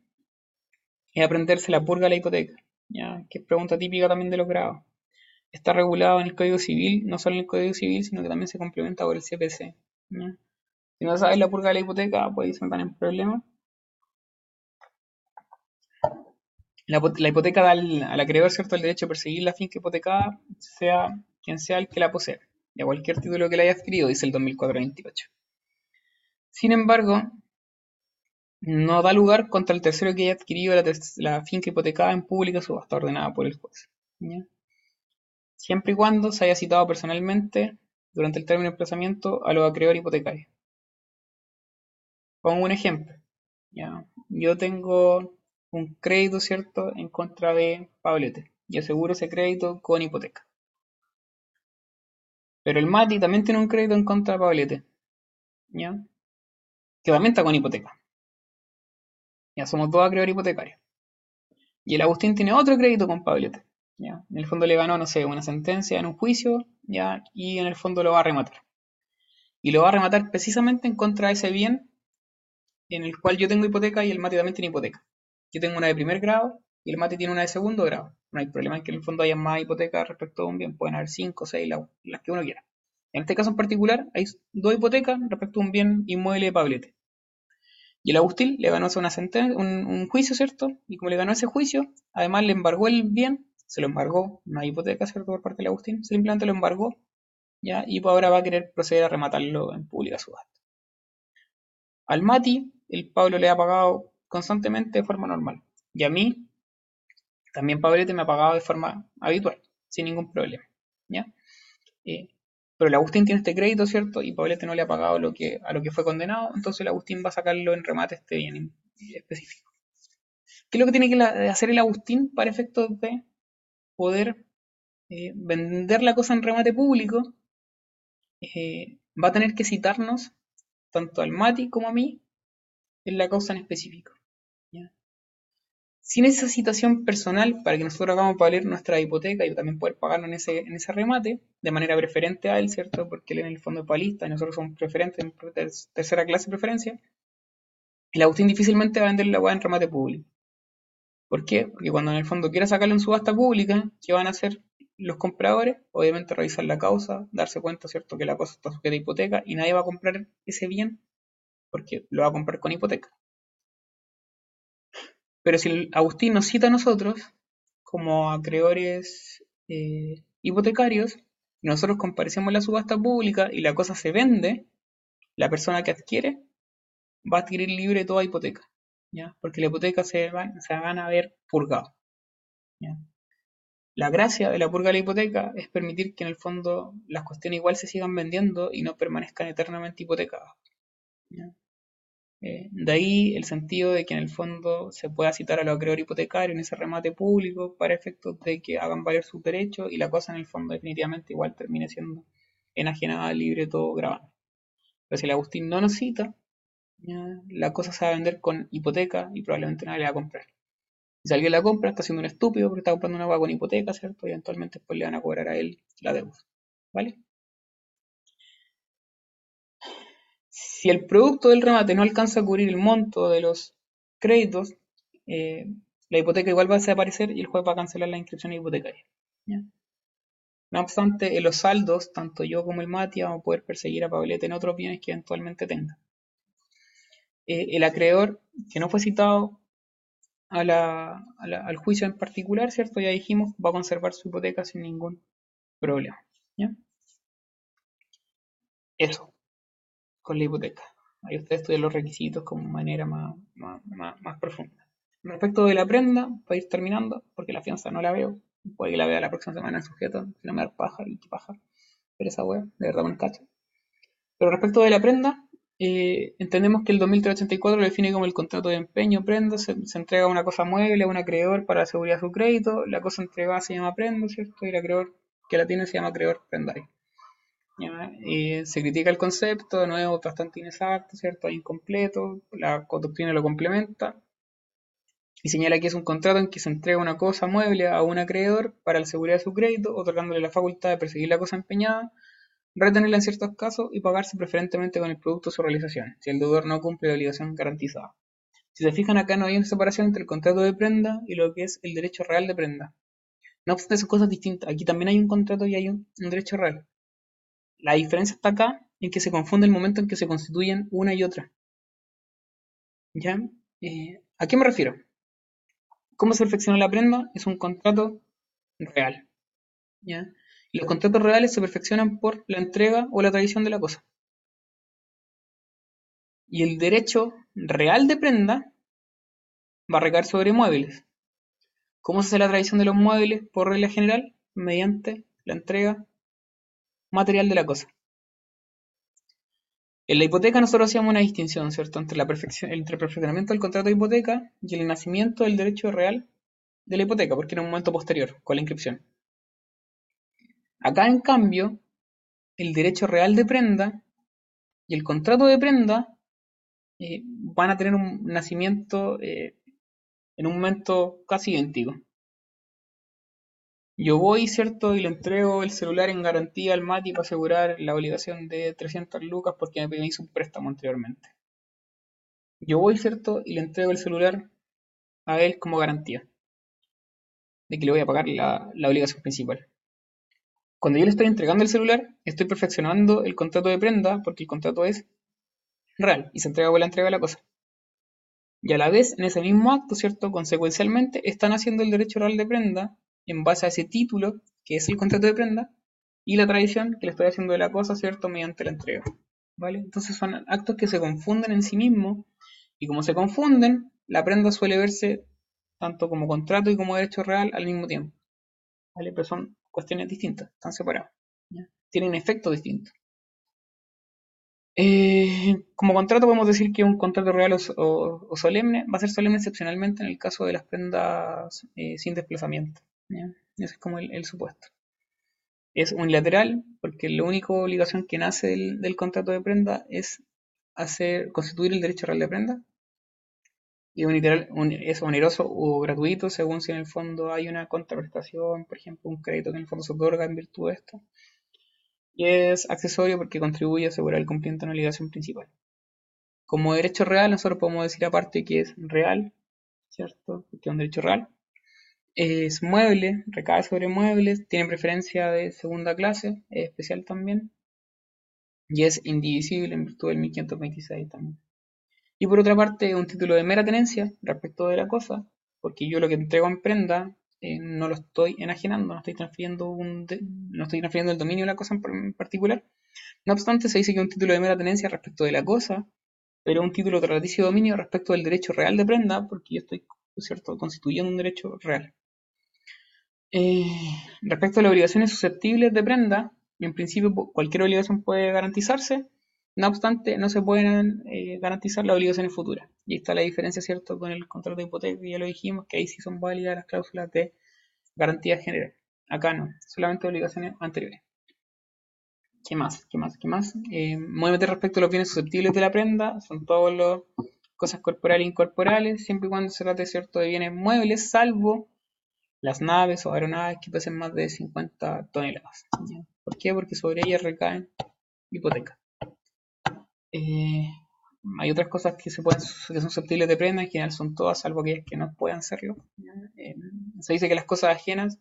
es aprenderse la purga de la hipoteca, ¿ya? que es pregunta típica también de los grados. Está regulado en el Código Civil, no solo en el Código Civil, sino que también se complementa por el CPC. Si no sabes la purga de la hipoteca, puedes entrar en problemas. La, la, hipoteca da al, al, acreedor ¿cierto? el derecho a perseguir la finca hipotecada, sea quien sea el que la posea, y a cualquier título que la haya adquirido, dice el 2004-28. Sin embargo, no da lugar contra el tercero que haya adquirido la, finca hipotecada en pública subasta ordenada por el juez. Siempre y cuando se haya citado personalmente durante el término de emplazamiento a los acreedores hipotecarios. Pongo un ejemplo. Yo tengo un crédito, ¿cierto?, en contra de Pablete y aseguro ese crédito con hipoteca. Pero el Mati también tiene un crédito en contra de Pablete, ¿ya? Que también está con hipoteca. Ya somos dos acreedores hipotecarios. Y el Agustín tiene otro crédito con Pablete. ¿ya? En el fondo le ganó, no sé, una sentencia en un juicio, ¿ya? Y en el fondo lo va a rematar. Y lo va a rematar precisamente en contra de ese bien en el cual yo tengo hipoteca y el Mati también tiene hipoteca. Yo tengo una de primer grado y el Mati tiene una de segundo grado. No hay problema en que en el fondo haya más hipotecas respecto a un bien. Pueden haber cinco, seis, las que uno quiera. En este caso en particular, hay dos hipotecas respecto a un bien inmueble de Pablete. Y el Agustín le ganó una sentencia, un, juicio, ¿cierto? Y como le ganó ese juicio, además le embargó el bien, se lo embargó, no hay hipoteca, ¿cierto? Por parte del Agustín, simplemente lo embargó, ¿ya? Y ahora va a querer proceder a rematarlo en pública subasta. Al Mati, el Pablo le ha pagado constantemente de forma normal. Y a mí, también Pablete me ha pagado de forma habitual, sin ningún problema, ¿ya? Eh, pero el Agustín tiene este crédito, ¿cierto? Y Pablete no le ha pagado lo que, a lo que fue condenado, entonces el Agustín va a sacarlo en remate este bien específico. ¿Qué es lo que tiene que hacer el Agustín para efectos de poder eh, vender la cosa en remate público? Eh, va a tener que citarnos, tanto al Mati como a mí, en la causa en específico sin esa situación personal para que nosotros hagamos valer nuestra hipoteca y también poder pagarlo en ese, en ese remate de manera preferente a él, ¿cierto? Porque él en el fondo es palista y nosotros somos preferentes en tercera clase preferencia. El Agustín difícilmente va a vender la hueá en remate público. ¿Por qué? Porque cuando en el fondo quiera sacarlo en subasta pública, ¿qué van a hacer los compradores? Obviamente revisar la causa, darse cuenta, ¿cierto? Que la cosa está sujeta a hipoteca y nadie va a comprar ese bien porque lo va a comprar con hipoteca. Pero si Agustín nos cita a nosotros como acreedores eh, hipotecarios, nosotros comparecemos la subasta pública y la cosa se vende, la persona que adquiere va a adquirir libre toda hipoteca, ¿ya? porque la hipoteca se, van, se van a ver purgado. La gracia de la purga de la hipoteca es permitir que en el fondo las cuestiones igual se sigan vendiendo y no permanezcan eternamente hipotecadas. Eh, de ahí el sentido de que en el fondo se pueda citar a los acreedores hipotecarios en ese remate público para efectos de que hagan valer sus derechos y la cosa en el fondo definitivamente igual termine siendo enajenada, libre, todo grabado. Pero si el Agustín no nos cita, la cosa se va a vender con hipoteca y probablemente nadie la va a comprar. Si alguien la compra, está siendo un estúpido porque está comprando una agua con hipoteca, ¿cierto? Y eventualmente después le van a cobrar a él la deuda. ¿Vale? Si el producto del remate no alcanza a cubrir el monto de los créditos, eh, la hipoteca igual va a desaparecer y el juez va a cancelar la inscripción hipotecaria. No obstante, en los saldos, tanto yo como el Mati vamos a poder perseguir a Pablete en otros bienes que eventualmente tenga. Eh, el acreedor que no fue citado al juicio en particular, ¿cierto? Ya dijimos, va a conservar su hipoteca sin ningún problema. Eso con la hipoteca. Ahí usted estudia los requisitos como manera más, más, profunda. Respecto de la prenda, para ir terminando, porque la fianza no la veo, puede que la vea la próxima semana en sujeto, si no me da paja y qué paja. Pero esa wea, de verdad me cacho. Pero respecto de la prenda, eh, entendemos que el 2384 lo define como el contrato de empeño, prenda, se, entrega una cosa mueble a un acreedor para asegurar su crédito, la cosa entregada se llama prenda, ¿cierto? Y el acreedor que la tiene se llama acreedor prendario. Y se critica el concepto, de nuevo, bastante inexacto, ¿cierto? incompleto, la doctrina lo complementa y señala que es un contrato en que se entrega una cosa mueble a un acreedor para la seguridad de su crédito, otorgándole la facultad de perseguir la cosa empeñada, retenerla en ciertos casos y pagarse preferentemente con el producto de su realización, si el deudor no cumple la obligación garantizada. Si se fijan acá no hay una separación entre el contrato de prenda y lo que es el derecho real de prenda. No obstante, son cosas distintas. Aquí también hay un contrato y hay un derecho real. La diferencia está acá en que se confunde el momento en que se constituyen una y otra. ¿Ya? Eh, ¿A qué me refiero? ¿Cómo se perfecciona la prenda? Es un contrato real. ¿Ya? Y los contratos reales se perfeccionan por la entrega o la tradición de la cosa. Y el derecho real de prenda va a recaer sobre muebles. ¿Cómo se hace la tradición de los muebles por regla general? Mediante la entrega material de la cosa. En la hipoteca nosotros hacíamos una distinción, ¿cierto?, entre, la el perfeccionamiento del contrato de hipoteca y el nacimiento del derecho real de la hipoteca, porque era un momento posterior, con la inscripción. Acá, en cambio, el derecho real de prenda y el contrato de prenda eh, van a tener un nacimiento eh, en un momento casi idéntico. Yo voy, ¿cierto? Y le entrego el celular en garantía al Mati para asegurar la obligación de 300 lucas porque me hizo un préstamo anteriormente. Yo voy, ¿cierto? Y le entrego el celular a él como garantía de que le voy a pagar la, la obligación principal. Cuando yo le estoy entregando el celular, estoy perfeccionando el contrato de prenda porque el contrato es real y se entrega por la entrega de la cosa. Y a la vez, en ese mismo acto, ¿cierto? Consecuencialmente, están haciendo el derecho real de prenda en base a ese título, que es el contrato de prenda, y la tradición que le estoy haciendo de la cosa, ¿cierto? Mediante la entrega. ¿Vale? Entonces son actos que se confunden en sí mismos, y como se confunden, la prenda suele verse tanto como contrato y como derecho real al mismo tiempo. ¿Vale? Pero son cuestiones distintas, están separadas. Tienen efectos distintos. Eh, como contrato podemos decir que un contrato real o, solemne va a ser solemne excepcionalmente en el caso de las prendas eh, sin desplazamiento. Ese es como el, supuesto. Es unilateral porque la única obligación que nace del, contrato de prenda es hacer constituir el derecho real de prenda. Y es oneroso o gratuito según si en el fondo hay una contraprestación, por ejemplo, un crédito que en el fondo se otorga en virtud de esto. Y es accesorio porque contribuye a asegurar el cumplimiento de una obligación principal. Como derecho real, nosotros podemos decir aparte que es real, ¿cierto? Porque es un derecho real es mueble, recae sobre muebles, tiene preferencia de segunda clase, es especial también, y es indivisible en virtud del 1526 también. Y por otra parte, un título de mera tenencia respecto de la cosa, porque yo lo que entrego en prenda eh, no lo estoy enajenando, no estoy transfiriendo un no estoy transfiriendo el dominio de la cosa en particular. No obstante, se dice que un título de mera tenencia respecto de la cosa, pero un título de de dominio respecto del derecho real de prenda, porque yo estoy, ¿cierto?, constituyendo un derecho real. Eh, respecto a las obligaciones susceptibles de prenda, en principio cualquier obligación puede garantizarse, no obstante, no se pueden eh, garantizar las obligaciones futuras. Y está la diferencia, ¿cierto?, con el contrato de hipoteca, ya lo dijimos, que ahí sí son válidas las cláusulas de garantía general. Acá no, solamente obligaciones anteriores. ¿Qué más? ¿Qué más? ¿Qué más? Eh, respecto a los bienes susceptibles de la prenda, son todas las cosas corporales e incorporales, siempre y cuando se trate, ¿cierto?, de bienes muebles, salvo las naves o aeronaves que pesen más de 50 toneladas. ¿Por qué? Porque sobre ellas recaen hipotecas. Eh, hay otras cosas que, se pueden, que son susceptibles de prenda, en general son todas, salvo aquellas que no puedan serlo. Eh, se dice que las cosas ajenas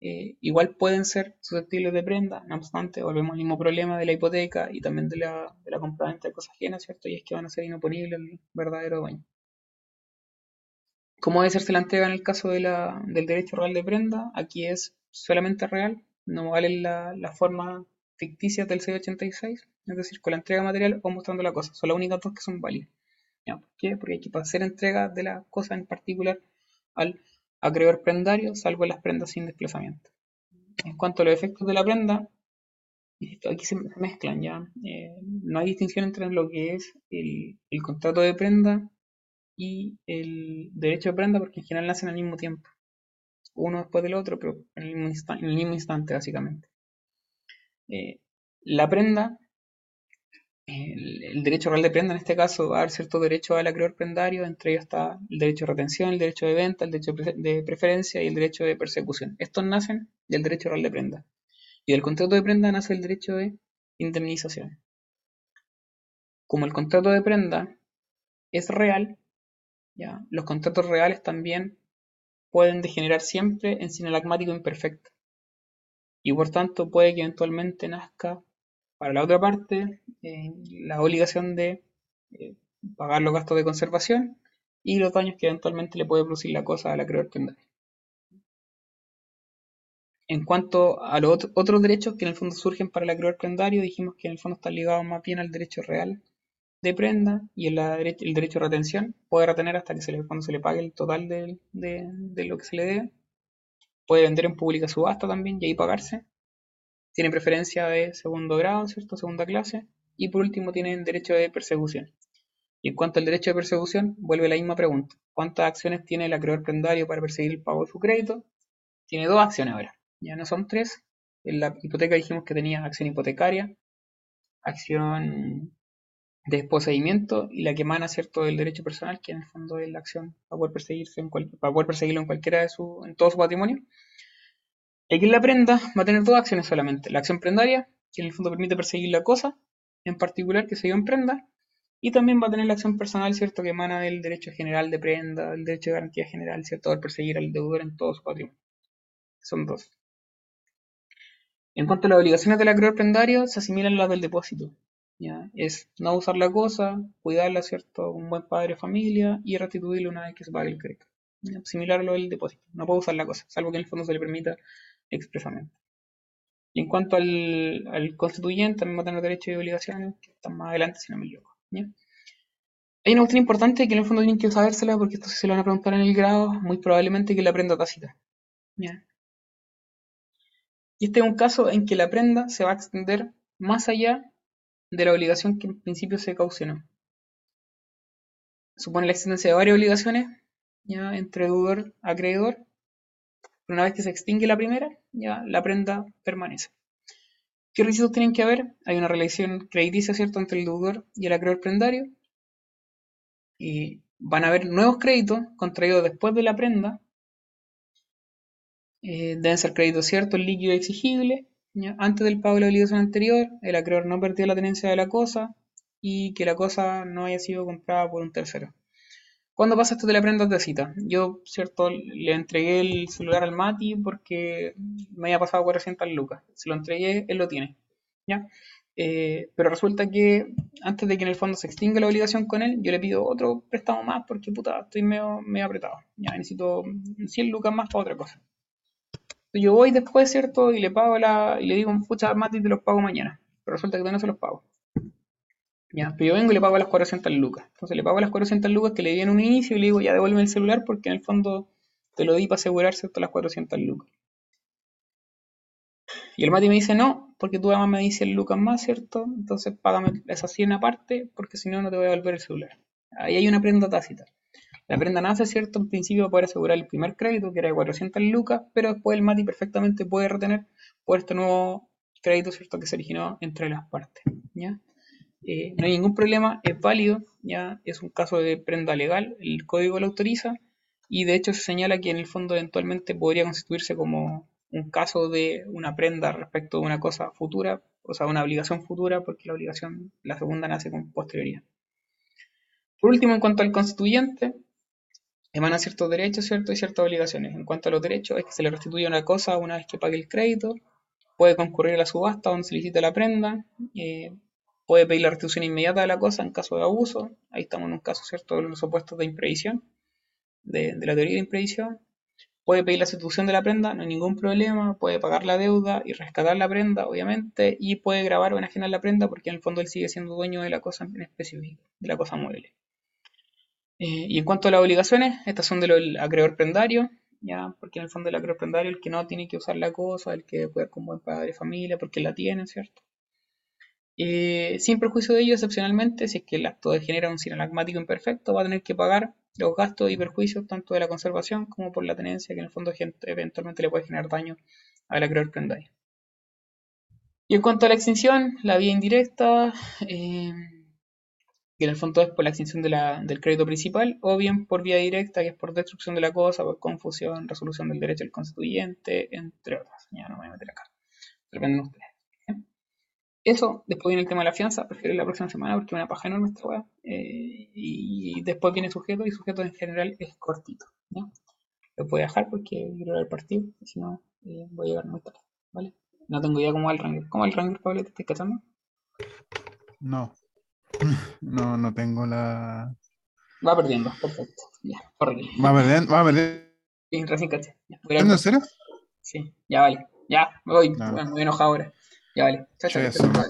eh, igual pueden ser susceptibles de prenda, no obstante, volvemos al mismo problema de la hipoteca y también de la, de la compraventa de cosas ajenas, ¿cierto? Y es que van a ser inoponibles al verdadero dueño. ¿Cómo debe hacerse la entrega en el caso del derecho real de prenda? Aquí es solamente real, no vale la, forma ficticia del 686, es decir, con la entrega material o mostrando la cosa. Son las únicas dos que son válidas. ¿Por qué? Porque hay que hacer entrega de la cosa en particular al acreedor prendario, salvo las prendas sin desplazamiento. En cuanto a los efectos de la prenda, aquí se mezclan ya. Eh, no hay distinción entre lo que es el contrato de prenda y el derecho de prenda porque en general nacen al mismo tiempo. Uno después del otro, pero en el mismo, instante, básicamente. Eh, la prenda, el, derecho real de prenda en este caso va a dar cierto derecho al acreedor prendario, entre ellos está el derecho de retención, el derecho de venta, el derecho de preferencia y el derecho de persecución. Estos nacen del derecho real de prenda. Y del contrato de prenda nace el derecho de indemnización. Como el contrato de prenda es real, los contratos reales también pueden degenerar siempre en sinalagmático imperfecto. Y por tanto puede que eventualmente nazca para la otra parte eh, la obligación de eh, pagar los gastos de conservación y los daños que eventualmente le puede producir la cosa al acreedor prendario. En cuanto a los otros derechos que en el fondo surgen para el acreedor prendario, dijimos que en el fondo están ligados más bien al derecho real de prenda y el, el derecho de retención puede retener hasta que se le, cuando se le pague el total de, de, lo que se le debe. Puede vender en pública subasta también y ahí pagarse. Tiene preferencia de segundo grado, ¿cierto? Segunda clase. Y por último tienen derecho de persecución. Y en cuanto al derecho de persecución, vuelve la misma pregunta. ¿Cuántas acciones tiene el acreedor prendario para perseguir el pago de su crédito? Tiene dos acciones ahora. Ya no son tres. En la hipoteca dijimos que tenía acción hipotecaria, acción desposeimiento y la que emana cierto del derecho personal, que en el fondo es la acción para poder perseguirse en para poder perseguirlo en cualquiera de su, en todo su patrimonio. Y aquí en la prenda va a tener dos acciones solamente. La acción prendaria, que en el fondo permite perseguir la cosa, en particular que se dio en prenda, y también va a tener la acción personal, ¿cierto?, que emana del derecho general de prenda, del derecho de garantía general, ¿cierto?, de perseguir al deudor en todo su patrimonio. Son dos. En cuanto a las obligaciones del acreedor prendario, se asimilan las del depósito. Es no usar la cosa, cuidarla, ¿cierto? Un buen padre familia y restituirle una vez que se pague el crédito. Similar a lo del depósito. No puede usar la cosa, salvo que en el fondo se le permita expresamente. Y en cuanto al, constituyente, también va a tener derechos y obligaciones, que están más adelante, si no me equivoco. Hay una cuestión importante que en el fondo tienen que sabérsela, porque esto se lo van a preguntar en el grado, muy probablemente que la prenda tácita. Y este es un caso en que la prenda se va a extender más allá de la obligación que en principio se caucionó. Supone la existencia de varias obligaciones ya entre deudor acreedor. Una vez que se extingue la primera, ya la prenda permanece. ¿Qué requisitos tienen que haber? Hay una relación crediticia, ¿cierto?, entre el deudor y el acreedor prendario. Y van a haber nuevos créditos contraídos después de la prenda. Eh, deben ser créditos ciertos, líquidos exigibles antes del pago de la obligación anterior, el acreedor no perdió la tenencia de la cosa y que la cosa no haya sido comprada por un tercero. ¿Cuándo pasa esto de la prenda de cita? Yo, cierto, le entregué el celular al Mati porque me había pasado 400 lucas. Se lo entregué, él lo tiene. ¿ya? Eh, pero resulta que antes de que en el fondo se extinga la obligación con él, yo le pido otro préstamo más porque puta, estoy medio, medio apretado. Ya necesito 100 lucas más para otra cosa. Yo voy después, ¿cierto? Y le pago la. Y le digo, pucha, Mati, te los pago mañana. Pero resulta que no se los pago. Ya, pero yo vengo y le pago las 400 lucas. Entonces le pago las 400 lucas que le di en un inicio y le digo, ya devuelve el celular porque en el fondo te lo di para asegurar, ¿cierto? Las 400 lucas. Y el Mati me dice, no, porque tú además me dices lucas más, ¿cierto? Entonces págame esa 100 aparte porque si no, no te voy a devolver el celular. Ahí hay una prenda tácita. La prenda nace, ¿cierto? En principio poder asegurar el primer crédito, que era de 400 lucas, pero después el Mati perfectamente puede retener por este nuevo crédito, ¿cierto? Que se originó entre las partes. Eh, no hay ningún problema, es válido, ¿ya? Es un caso de prenda legal, el código lo autoriza y de hecho se señala que en el fondo eventualmente podría constituirse como un caso de una prenda respecto de una cosa futura, o sea, una obligación futura, porque la obligación, la segunda nace con posterioridad. Por último, en cuanto al constituyente, emanan ciertos derechos. Y ciertas obligaciones. En cuanto a los derechos, es que se le restituye una cosa una vez que pague el crédito, puede concurrir a la subasta donde se licita la prenda, eh, puede pedir la restitución inmediata de la cosa en caso de abuso, ahí estamos en un caso, ¿cierto?, de los opuestos de imprevisión, de, la teoría de imprevisión, puede pedir la sustitución de la prenda, no hay ningún problema, puede pagar la deuda y rescatar la prenda, obviamente, y puede grabar o enajenar la prenda porque en el fondo él sigue siendo dueño de la cosa en específico, de la cosa mueble. Eh, y en cuanto a las obligaciones, estas son del acreedor prendario, ya, porque en el fondo el acreedor prendario el que no tiene que usar la cosa, el que puede como buen padre familia, porque la tiene, ¿cierto? Eh, sin perjuicio de ello, excepcionalmente, si es que el acto genera un sinalagmático imperfecto, va a tener que pagar los gastos y perjuicios tanto de la conservación como por la tenencia, que en el fondo eventualmente le puede generar daño al acreedor prendario. Y en cuanto a la extinción, la vía indirecta, eh, que en el fondo es por la extinción del crédito principal, o bien por vía directa, que es por destrucción de la cosa, por confusión, resolución del derecho del constituyente, entre otras. Ya no me voy a meter acá. Dependen ustedes. Eso, después viene el tema de la fianza, prefiero la próxima semana porque es una paja enorme esta weá. Eh, y después viene sujeto, y sujeto en general es cortito. Lo voy a dejar porque quiero ver el partido, si no eh, voy a llegar muy tarde. ¿vale? No tengo idea cómo va el Ranger. ¿Cómo va el Ranger, Pablo? ¿Te estás cachando? No, no, no tengo la. Va perdiendo, perfecto. Ya, Va perdiendo, va perdiendo. Sí, recién caché. ¿En serio? Sí, ya vale. Ya, me voy. me voy enojado ahora. Ya vale. Chao, chao.